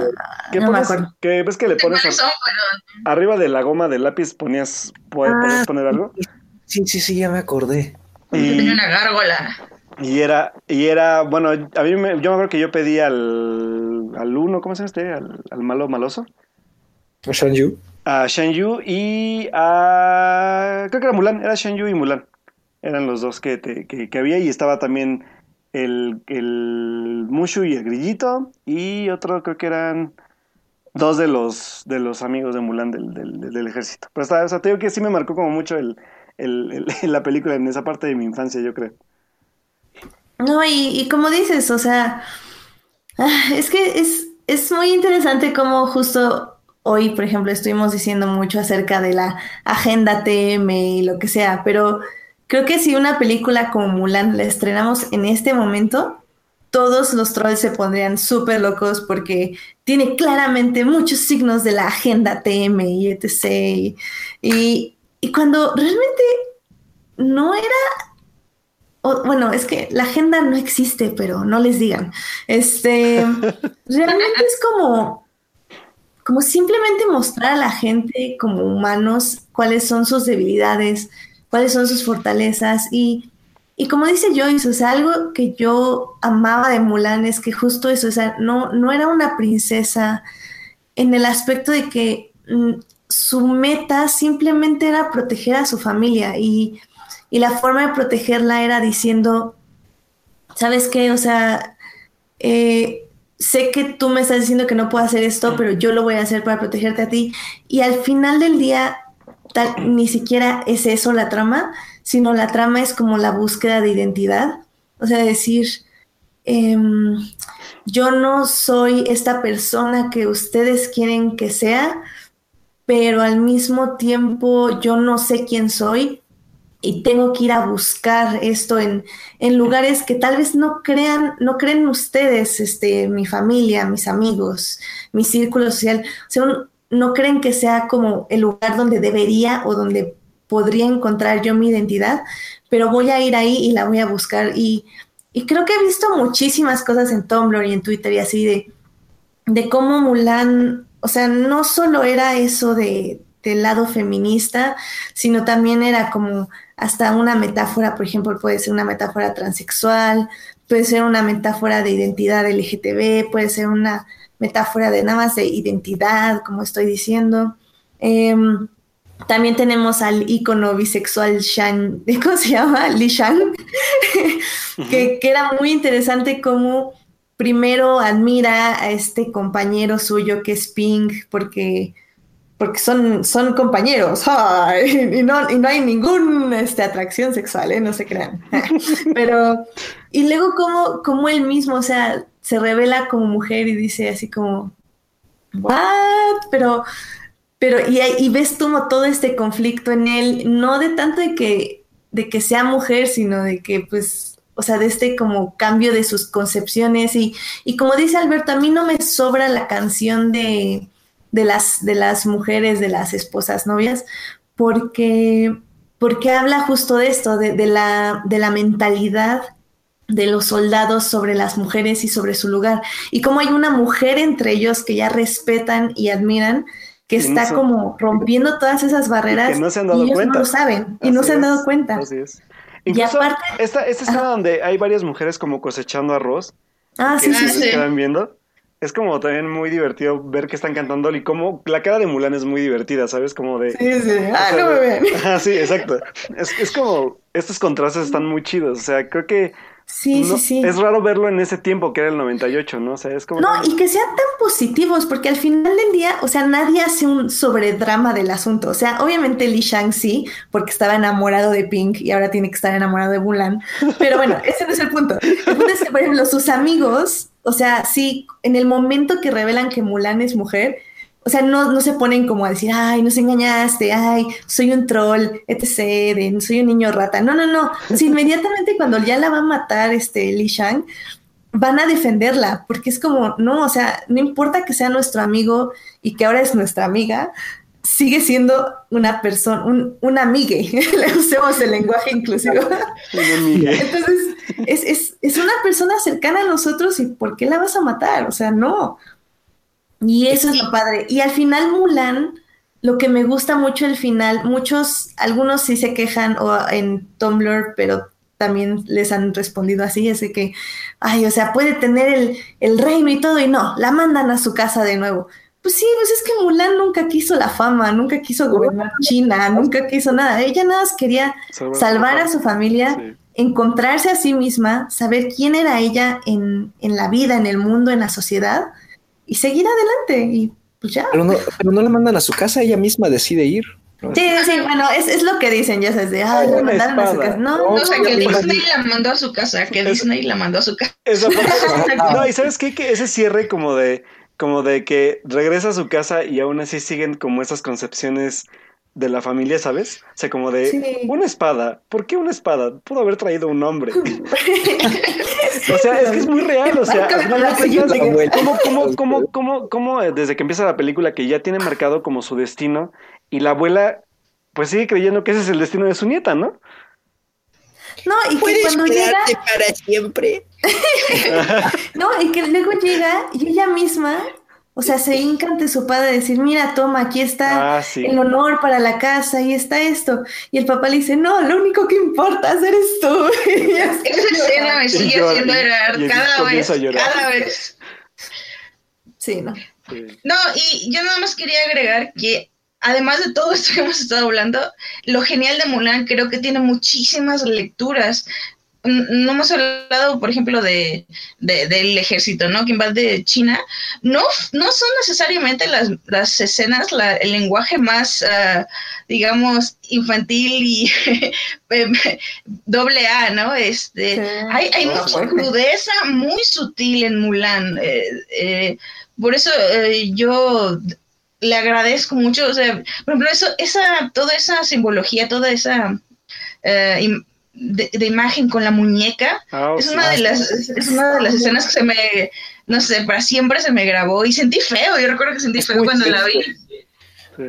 ¿Qué no pones? Que ves que le ¿De pones a-? Pero arriba de la goma del lápiz ponías, pu- podías Ah. poner algo. Sí, sí, sí, ya me acordé. Y, tenía una gárgola. y era, y era, bueno, a mí me, yo me acuerdo que yo pedí al, al uno, ¿cómo se llama este? Al, al malo maloso. Shan Yu. A Shen Yu y a, creo que era Mulan, era Shen Yu y Mulan. Eran los dos que, te- que, que había y estaba también el, el Mushu y el Grillito y otro creo que eran dos de los de los amigos de Mulan del, del, ejército. Pero está, o sea, te digo que sí me marcó como mucho el, el, el- la película en esa parte de mi infancia, yo creo. No, y, y como dices, o sea, ah, es que es, es muy interesante cómo justo hoy, por ejemplo, estuvimos diciendo mucho acerca de la agenda TM y lo que sea, pero creo que si una película como Mulan la estrenamos en este momento, todos los trolls se pondrían súper locos porque tiene claramente muchos signos de la agenda TM y etc. Y, cuando realmente no era o- bueno, es que la agenda no existe, pero no les digan. Este, realmente es como, como simplemente mostrar a la gente como humanos cuáles son sus debilidades, cuáles son sus fortalezas y, y como dice Joyce, o sea, algo que yo amaba de Mulan es que justo eso, o sea, no, no era una princesa en el aspecto de que mm, su meta simplemente era proteger a su familia y y la forma de protegerla era diciendo, ¿sabes qué? O sea, eh, sé que tú me estás diciendo que no puedo hacer esto, pero yo lo voy a hacer para protegerte a ti. Y al final del día, tal, ni siquiera es eso la trama, sino la trama es como la búsqueda de identidad. O sea, decir, em, yo no soy esta persona que ustedes quieren que sea, pero al mismo tiempo yo no sé quién soy y tengo que ir a buscar esto en, en lugares que tal vez no crean, no creen ustedes, este, mi familia, mis amigos, mi círculo social, o sea, un- no creen que sea como el lugar donde debería o donde podría encontrar yo mi identidad, pero voy a ir ahí y la voy a buscar. Y, y creo que he visto muchísimas cosas en Tumblr y en Twitter y así de, de cómo Mulan, o sea, no solo era eso de, del lado feminista, sino también era como hasta una metáfora, por ejemplo, puede ser una metáfora transexual, puede ser una metáfora de identidad LGTB, puede ser una metáfora de nada más de identidad, como estoy diciendo. Em, también tenemos al ícono bisexual Shan, ¿cómo se llama? Li Shang, que, que era muy interesante como primero admira a este compañero suyo que es Pink, porque, porque son, son compañeros, ¡ay! y, no, y no hay ninguna este, atracción sexual, ¿eh? no se crean. Pero, y luego como, como él mismo, o sea, se revela como mujer y dice así como, ¿what? Pero, pero, y, ves como todo este conflicto en él, no de tanto de que, de que sea mujer, sino de que pues o sea, de este como cambio de sus concepciones y, y como dice Alberto, a mí no me sobra la canción de, de, las, de las mujeres, de las esposas novias, porque, porque habla justo de esto, de, de, la, de la mentalidad de los soldados sobre las mujeres y sobre su lugar. Y como hay una mujer entre ellos que ya respetan y admiran, que Y no está como rompiendo todas esas barreras que no se han y dado ellos cuenta. no lo saben y no se han es, dado cuenta. Así es. Incluso aparte- esta, esta escena donde hay varias mujeres como cosechando arroz, Ah, que sí, sí, sí. quedan viendo. Es como también muy divertido ver que están cantando y como la cara de Mulan es muy divertida, ¿sabes? Como de... Sí, sí. Ah, no me ven. Ajá, sí, exacto. Es, es como, estos contrastes están muy chidos, o sea, creo que Sí, no- sí, sí. es raro verlo en ese tiempo que era el 98, ¿no? O sea, es como... No, y que sean tan positivos, porque al final del día, o sea, nadie hace un sobredrama del asunto. O sea, obviamente Li Shang sí, porque estaba enamorado de Pink y ahora tiene que estar enamorado de Mulan. Pero bueno, ese no es el punto. El punto es que, por ejemplo, sus amigos, o sea, sí, en el momento que revelan que Mulan es mujer, o sea, no, no se ponen como a decir, ay, nos engañaste, ay, soy un troll, etc., de, soy un niño rata. No, no, no. Sea, inmediatamente cuando ya la va a matar este Li Shang, van a defenderla, porque es como, no, o sea, no importa que sea nuestro amigo y que ahora es nuestra amiga, sigue siendo una persona, un, un amigue, le usemos el lenguaje inclusivo. Entonces, es, es, es una persona cercana a nosotros y ¿por qué la vas a matar? O sea, no. Y eso es lo padre. Y al final Mulan, lo que me gusta mucho el final, muchos, algunos sí se quejan o en Tumblr, pero también les han respondido así, es de que, ay, o sea, puede tener el, el reino y todo y no, la mandan a su casa de nuevo. Pues sí, pues es que Mulan nunca quiso la fama, nunca quiso gobernar China, nunca quiso nada. Ella nada más quería Salvar a su salvar a papá. su familia, Sí. encontrarse a sí misma, saber quién era ella en, en la vida, en el mundo, en la sociedad y seguir adelante. Y pues ya. Pero no, pero no la mandan a su casa, ella misma decide ir. ¿no? Sí, sí, bueno, es, es lo que dicen, ya sabes, de, ay, la mandaron a su casa. No, No, O no, sea, que Disney la mandó a su casa, que Es- Disney la mandó a su casa. No, y sabes qué, que ese cierre como de, como de que regresa a su casa y aún así siguen como esas concepciones de la familia, ¿sabes? O sea, como de Sí. una espada. ¿Por qué una espada? Pudo haber traído un hombre. o sea, es que es muy real. O sea, ¿cómo, cómo, cómo, cómo, cómo, eh, desde que empieza la película que ya tiene marcado como su destino y la abuela pues sigue creyendo que ese es el destino de su nieta, ¿no? no, y que cuando llega, para siempre. no, y que luego llega y ella misma, o sea, se hinca ante su padre a decir, mira, toma, aquí está Ah, sí. el honor para la casa y está esto. Y el papá le dice, no, lo único que importa eres tú. Y Esa escena me Y sigue llora, haciendo y- llorar y cada vez, llorar. cada vez. Sí, no. Sí. No, y yo nada más quería agregar que además de todo esto que hemos estado hablando, lo genial de Mulan creo que tiene muchísimas lecturas. No hemos hablado, por ejemplo, de, del ejército, ¿no? Que invade China. No, no son necesariamente las, las escenas, el lenguaje más, uh, digamos, infantil y doble A, ¿no? Este, Hay, hay mucha crudeza muy sutil en Mulan. Eh, eh, por eso eh, yo le agradezco mucho, o sea, por ejemplo, eso, esa, toda esa simbología, toda esa eh, de, imagen con la muñeca, ah, es una de las, es una de las escenas que se me, no sé, para siempre se me grabó y sentí feo, yo recuerdo que sentí feo cuando la vi. Sí.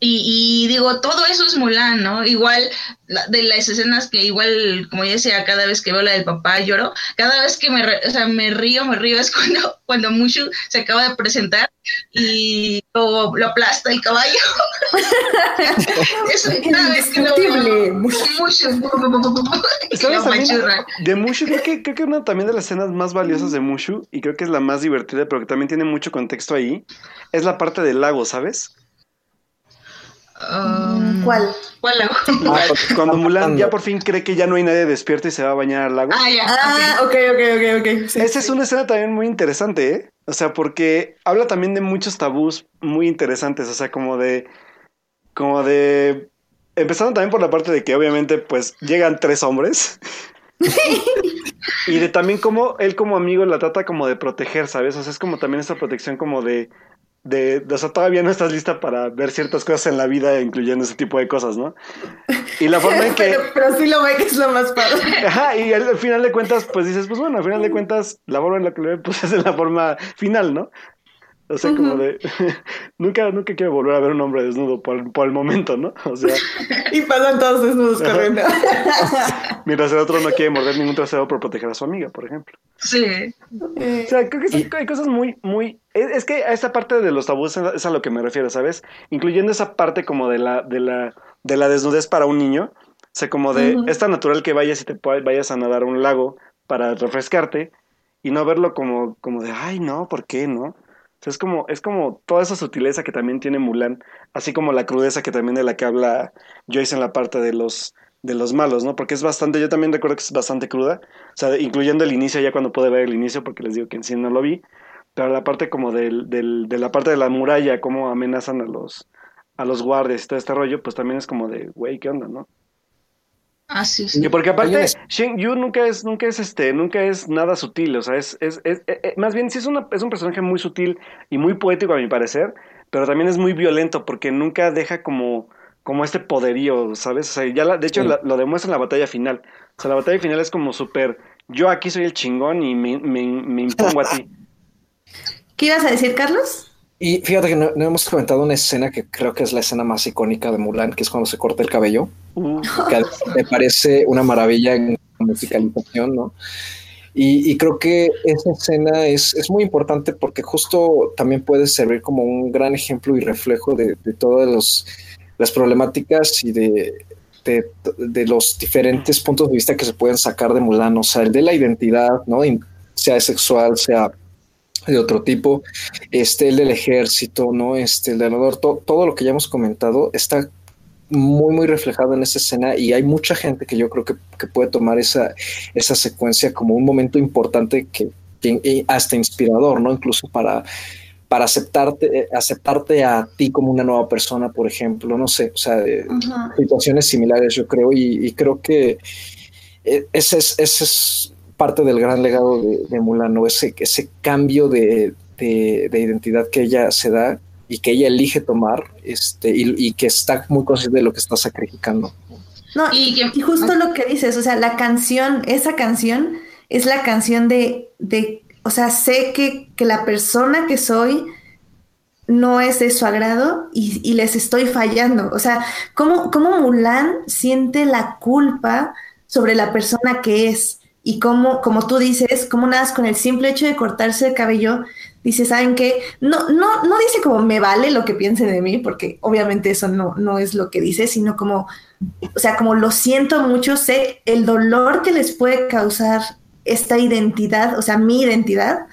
Y, digo, todo eso es Mulan, ¿no? Igual de las escenas que igual, como ya decía, cada vez que veo la del papá lloro, cada vez que me, o sea, me río, me río, es cuando, cuando Mushu se acaba de presentar y lo, lo aplasta el caballo. es una vez que lo Mushu. De Mushu, creo que, creo que una también de las escenas más valiosas de Mushu, y creo que es la más divertida, pero que también tiene mucho contexto ahí, es la parte del lago, ¿sabes? Um, ¿Cuál? ¿Cuál lago? Ah, cuando Mulan ya por fin cree que ya no hay nadie despierto y se va a bañar al lago. Ah, ya. Ah, ok, ok, ok, ok. Esa es una escena también muy interesante, ¿eh? O sea, porque habla también de muchos tabús muy interesantes, o sea, como de... Como de... Empezando también por la parte de que obviamente pues llegan tres hombres. y de también como él como amigo la trata como de proteger, ¿sabes? O sea, es como también esa protección como de de, o sea, todavía no estás lista para ver ciertas cosas en la vida, incluyendo ese tipo de cosas, ¿no? Y la forma en que... pero, sí lo ve que es lo más padre. Ajá, y al, final de cuentas, pues dices, pues bueno, al final de cuentas, la forma en la que lo ve, pues es la forma final, ¿no? O sea, como de. nunca, nunca quiero volver a ver un hombre desnudo por, por el momento, ¿no? O sea. y pasan todos desnudos corriendo. Mientras el otro no quiere morder ningún trasero por proteger a su amiga, por ejemplo. Sí. O sea, creo que hay cosas muy, muy. Es, que a esta parte de los tabúes es a lo que me refiero, ¿sabes? Incluyendo esa parte como de la, de la, de la desnudez para un niño. O sea, como de. Es tan natural que vayas y te vayas a nadar a un lago para refrescarte y no verlo como, como de, ay, no, ¿por qué, no? Es como, es como toda esa sutileza que también tiene Mulan, así como la crudeza que también de la que habla Joyce en la parte de los, de los malos, ¿no? Porque es bastante, yo también recuerdo que es bastante cruda, o sea, incluyendo el inicio, ya cuando pude ver el inicio, porque les digo que en sí no lo vi, pero la parte como del, del, de la parte de la muralla, cómo amenazan a los, a los guardias y todo este rollo, pues también es como de, güey, ¿qué onda, no? Ah, sí, sí. Y porque aparte, Shen Yu nunca es, nunca es este, nunca es nada sutil, o sea, es, es, es, eh, eh, más bien sí es, una, es un personaje muy sutil y muy poético a mi parecer, pero también es muy violento porque nunca deja como, como este poderío, ¿sabes? O sea, ya la, de hecho lo demuestra en la batalla final. O sea, la batalla final es como súper, yo aquí soy el chingón y me, me, me impongo a ti. ¿Qué ibas a decir, Carlos? Y fíjate que no, hemos comentado una escena que creo que es la escena más icónica de Mulan, que es cuando se corta el cabello, uh. que me parece una maravilla en musicalización, ¿no? Y, creo que esa escena es, es, muy importante porque justo también puede servir como un gran ejemplo y reflejo de, de todas los, las problemáticas y de, de, de, los diferentes puntos de vista que se pueden sacar de Mulan, o sea, el de la identidad, ¿no? Sea sexual, sea de otro tipo, este, el del ejército, ¿no? Este, el del honor, todo lo que ya hemos comentado está muy, muy reflejado en esa escena y hay mucha gente que yo creo que, puede tomar esa, esa secuencia como un momento importante que, hasta inspirador, ¿no? Incluso para, para aceptarte, eh, aceptarte a ti como una nueva persona, por ejemplo, no sé, o sea, situaciones similares yo creo y, creo que eh, ese es, ese es parte del gran legado de, Mulano, ese, ese cambio de, identidad que ella se da y que ella elige tomar este, y, que está muy consciente de lo que está sacrificando. No, y, justo lo que dices, o sea, la canción, esa canción es la canción de, de o sea, sé que, que, la persona que soy no es de su agrado y, les estoy fallando. O sea, ¿cómo, ¿cómo Mulan siente la culpa sobre la persona que es? Y como, como tú dices, como nada con el simple hecho de cortarse el cabello, dice, ¿saben qué? No, no, no dice como me vale lo que piensen de mí, porque obviamente eso no, no es lo que dice, sino como, o sea, como lo siento mucho, sé el dolor que les puede causar esta identidad, o sea, mi identidad,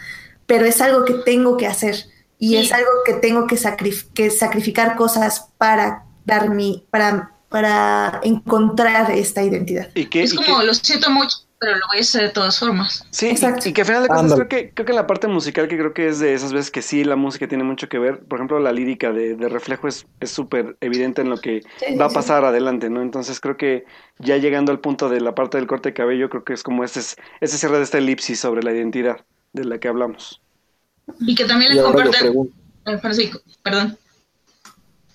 pero es algo que tengo que hacer. y Sí. es algo que tengo que, sacrif- que sacrificar cosas para dar mi, para, para encontrar esta identidad. Y que, Es y como, lo siento mucho, pero lo voy a hacer de todas formas. sí, Exacto. y, que al final de cuentas creo que, creo que la parte musical que creo que es de esas veces que sí la música tiene mucho que ver. Por ejemplo, la lírica de, de reflejo es es súper evidente en lo que Sí, va a sí. pasar adelante, ¿no? Entonces creo que ya llegando al punto de la parte del corte de cabello, creo que es como ese, ese cierre de esta elipsis sobre la identidad de la que hablamos. Y que también le comparten. Eh, perdón.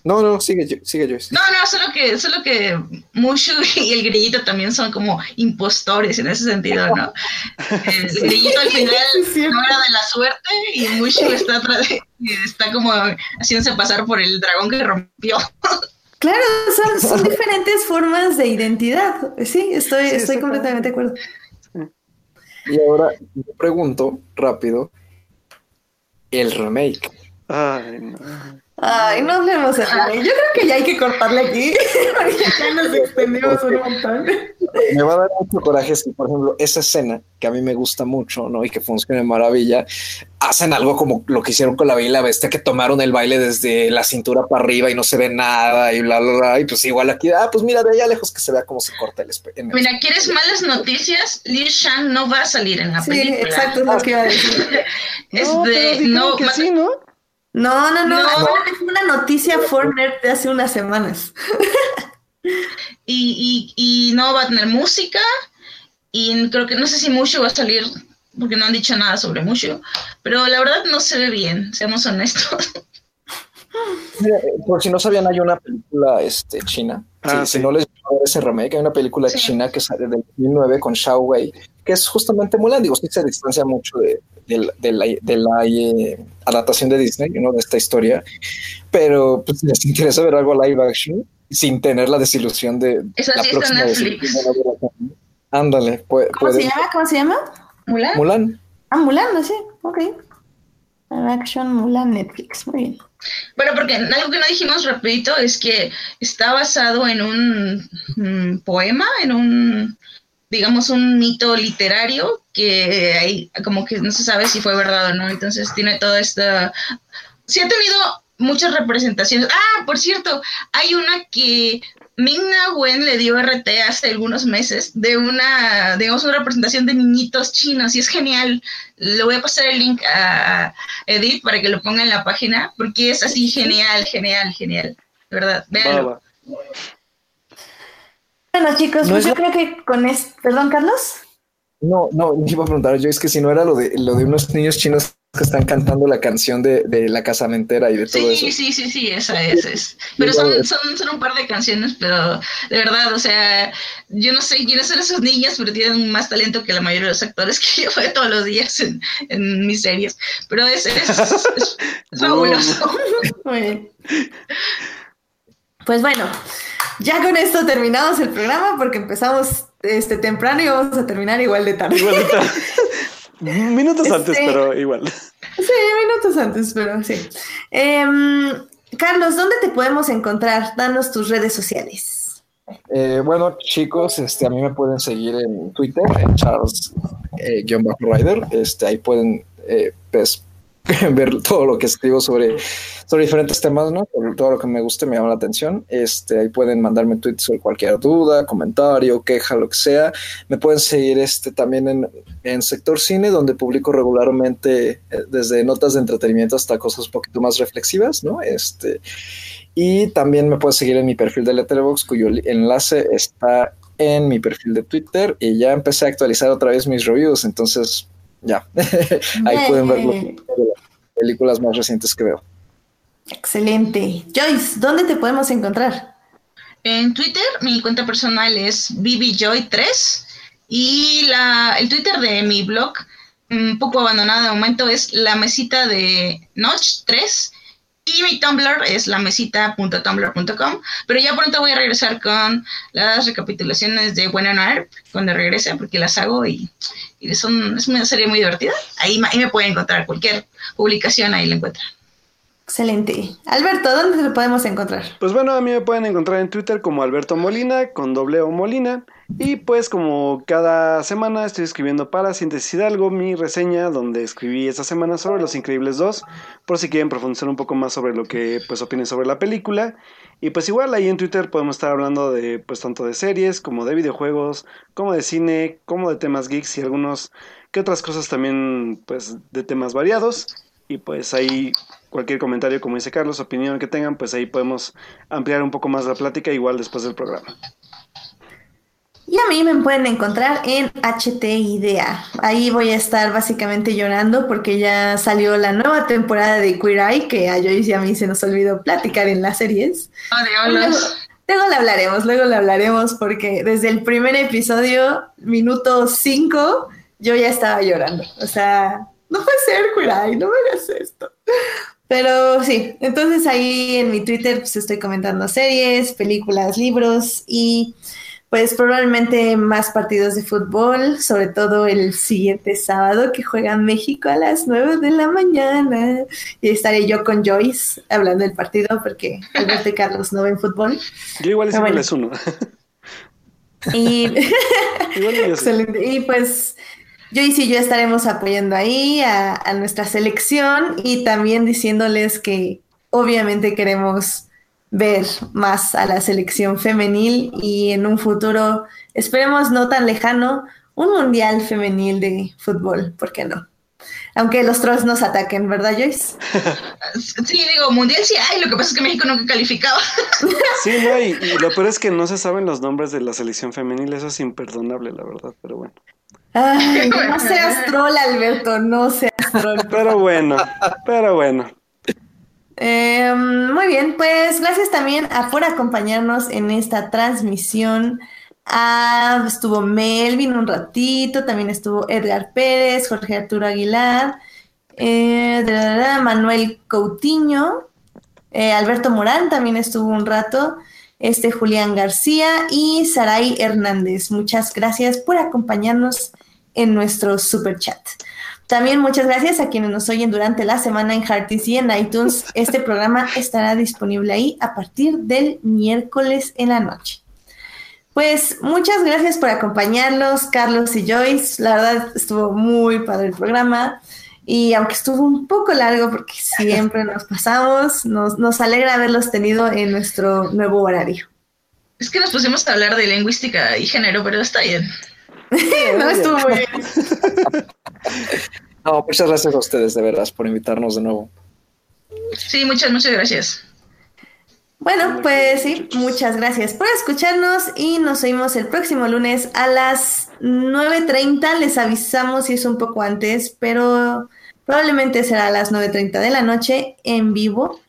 No, no, sigue, yo- sigue Joyce. No, no, solo que, solo que Mushu y el grillito también son como impostores en ese sentido, ¿no? El grillito al final Sí, no era de la suerte y Mushu está, está como haciéndose pasar por el dragón que rompió. Claro, son, son diferentes formas de identidad. Sí, estoy, Sí, estoy completamente de acuerdo. Y ahora yo pregunto rápido el remake. Ay, no. Ay, no hablemos de. Yo creo que ya hay que cortarle aquí. ya nos extendimos un montón. Me va a dar mucho coraje si, por ejemplo, esa escena que a mí me gusta mucho, ¿no? Y que funciona de maravilla, hacen algo como lo que hicieron con la Bella y la Bestia, que tomaron el baile desde la cintura para arriba y no se ve nada y bla, bla, bla. Y pues igual aquí, ah, pues mira, de allá lejos que se vea cómo se corta el espe- en el- Mira, ¿quieres malas noticias? Liu Shang no va a salir en la Sí, película. exacto, es lo que iba a decir. Es No, pero no, que sí, ¿no? No, no, no, No. Es una noticia Fortnite de hace unas semanas. y, y, y no va a tener música y creo que no sé si Mushu va a salir porque no han dicho nada sobre Mushu, pero la verdad no se ve bien, seamos honestos. Eh, por si no sabían, hay una película este, china. Ah, Sí, sí. Si no les ese remake, hay una película Sí. china que sale del 2009 con Xiao Wei, que es justamente Mulan. Digo, sí se distancia mucho de, de- de la, de la, eh, adaptación de Disney, ¿no? de esta historia, pero pues, si les interesa ver algo live action sin tener la desilusión de Esa la sí está próxima Netflix. ver acá. Ándale, puede, ¿Cómo se llama? ¿Cómo se llama? ¿Mulan? Mulan. Ah, Mulan, no sé. Ok. Live Action Mulan Netflix. Muy bien. Bueno, porque algo que no dijimos rapidito es que está basado en un mm, poema, en un, digamos, un mito literario que hay, como que no se sabe si fue verdad o no. Entonces tiene toda esta... Sí ha tenido muchas representaciones. Ah, por cierto, hay una que Ming-Na Wen le dio RT hace algunos meses de una, digamos, una representación de niñitos chinos y es genial. Le voy a pasar el link a Edith para que lo ponga en la página porque es así genial, genial, genial. De verdad, véanlo. Bueno, chicos, No pues es yo creo que con esto. Perdón, Carlos. No, no, me iba a preguntar yo, es que si no era lo de, lo de unos niños chinos que están cantando la canción de, de la casamentera y de todo Sí, eso. sí, sí, sí, esa es. es. Pero son, son, son un par de canciones, pero de verdad, o sea, yo no sé quiénes son esos niños, pero tienen más talento que la mayoría de los actores que yo veo todos los días en, en mis series. Pero es, es, es- es fabuloso. Pues bueno, ya con esto terminamos el programa porque empezamos este temprano y vamos a terminar igual de tarde. Igualita. Minutos antes, Este- pero igual. Sí, minutos antes, pero sí. Em, Carlos, ¿dónde te podemos encontrar? Danos tus redes sociales. Eh, bueno, chicos, este, a mí me pueden seguir en Twitter, en Charles eh. Este, ahí pueden eh, pues, ver todo lo que escribo sobre, sobre diferentes temas, ¿no? Todo lo que me guste, me llama la atención. Este, ahí pueden mandarme tweets sobre cualquier duda, comentario, queja, lo que sea. Me pueden seguir este, también en, en Sector Cine, donde publico regularmente eh, desde notas de entretenimiento hasta cosas un poquito más reflexivas, ¿no? Este, y también me pueden seguir en mi perfil de Letterboxd, cuyo enlace está en mi perfil de Twitter. Y ya empecé a actualizar otra vez mis reviews, entonces ya. Ahí pueden ver las películas más recientes que veo. Excelente. Joyce, ¿dónde te podemos encontrar? En Twitter, mi cuenta personal es BBJoy3 y la, el Twitter de mi blog, un poco abandonado de momento, es la mesita de Notch 3 y mi Tumblr es la mesita.tumblr.com, pero ya pronto voy a regresar con las recapitulaciones de Buena Narp cuando regrese, porque las hago y, y son, es una serie muy divertida. Ahí, ahí me pueden encontrar cualquier publicación, ahí la encuentran. Excelente. Alberto, ¿dónde te podemos encontrar? Pues bueno, a mí me pueden encontrar en Twitter como Alberto Molina, con doble O Molina. Y pues como cada semana estoy escribiendo para Síntesis Hidalgo mi reseña donde escribí esta semana sobre Los Increíbles 2, por si quieren profundizar un poco más sobre lo que pues opinen sobre la película. Y pues igual ahí en Twitter podemos estar hablando de pues tanto de series como de videojuegos, como de cine, como de temas geeks y algunos que otras cosas también pues de temas variados. Y pues ahí cualquier comentario, como dice Carlos, opinión que tengan, pues ahí podemos ampliar un poco más la plática igual después del programa. Y a mí me pueden encontrar en HT Idea. Ahí voy a estar básicamente llorando porque ya salió la nueva temporada de Queer Eye, que a Joyce y a mí se nos olvidó platicar en las series. Luego, luego le hablaremos, luego le hablaremos porque desde el primer episodio, minuto 5, yo ya estaba llorando. O sea, no puede ser Queer Eye, no me hagas esto. Pero sí, entonces ahí en mi Twitter pues estoy comentando series, películas, libros y pues probablemente más partidos de fútbol, sobre todo el siguiente sábado que juega México a las 9 de la mañana. Y estaré yo con Joyce hablando del partido porque Alberto y Carlos no ven fútbol. Yo igual Pero bueno. es uno. Y. Excelente. y pues Joyce y yo estaremos apoyando ahí a, a nuestra selección y también diciéndoles que obviamente queremos ver más a la selección femenil y en un futuro, esperemos no tan lejano, un mundial femenil de fútbol, ¿por qué no? Aunque los trolls nos ataquen, ¿verdad, Joyce? Sí, digo, mundial sí hay, lo que pasa es que México nunca calificaba. Sí, no, y, y lo peor es que no se saben los nombres de la selección femenil, eso es imperdonable, la verdad, pero bueno. Ay, no seas troll, Alberto, no seas troll. Pero bueno, pero bueno. Eh, muy bien, pues gracias también a, por acompañarnos en esta transmisión. Ah, estuvo Melvin un ratito, también estuvo Edgar Pérez, Jorge Arturo Aguilar, eh, Manuel Coutinho, eh, Alberto Morán también estuvo un rato, este Julián García y Saray Hernández. Muchas gracias por acompañarnos en nuestro super chat. También muchas gracias a quienes nos oyen durante la semana en Hearties y en iTunes. Este programa estará disponible ahí a partir del miércoles en la noche. Pues muchas gracias por acompañarnos, Carlos y Joyce. La verdad estuvo muy padre el programa. Y aunque estuvo un poco largo, porque siempre nos pasamos, nos, nos alegra haberlos tenido en nuestro nuevo horario. Es que nos pusimos a hablar de lingüística y género, pero está bien. no estuvo muy bien. No, muchas gracias a ustedes, de veras, por invitarnos de nuevo. Sí, muchas, muchas gracias. Bueno, pues sí, muchas gracias por escucharnos y nos oímos el próximo lunes a las 9.30. Les avisamos si es un poco antes, pero probablemente será a las 9.30 de la noche en vivo.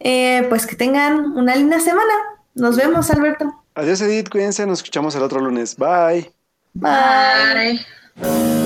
Eh, pues que tengan una linda semana. Nos vemos, Alberto. Adiós, Edith, cuídense, nos escuchamos el otro lunes. Bye. Bye. Bye.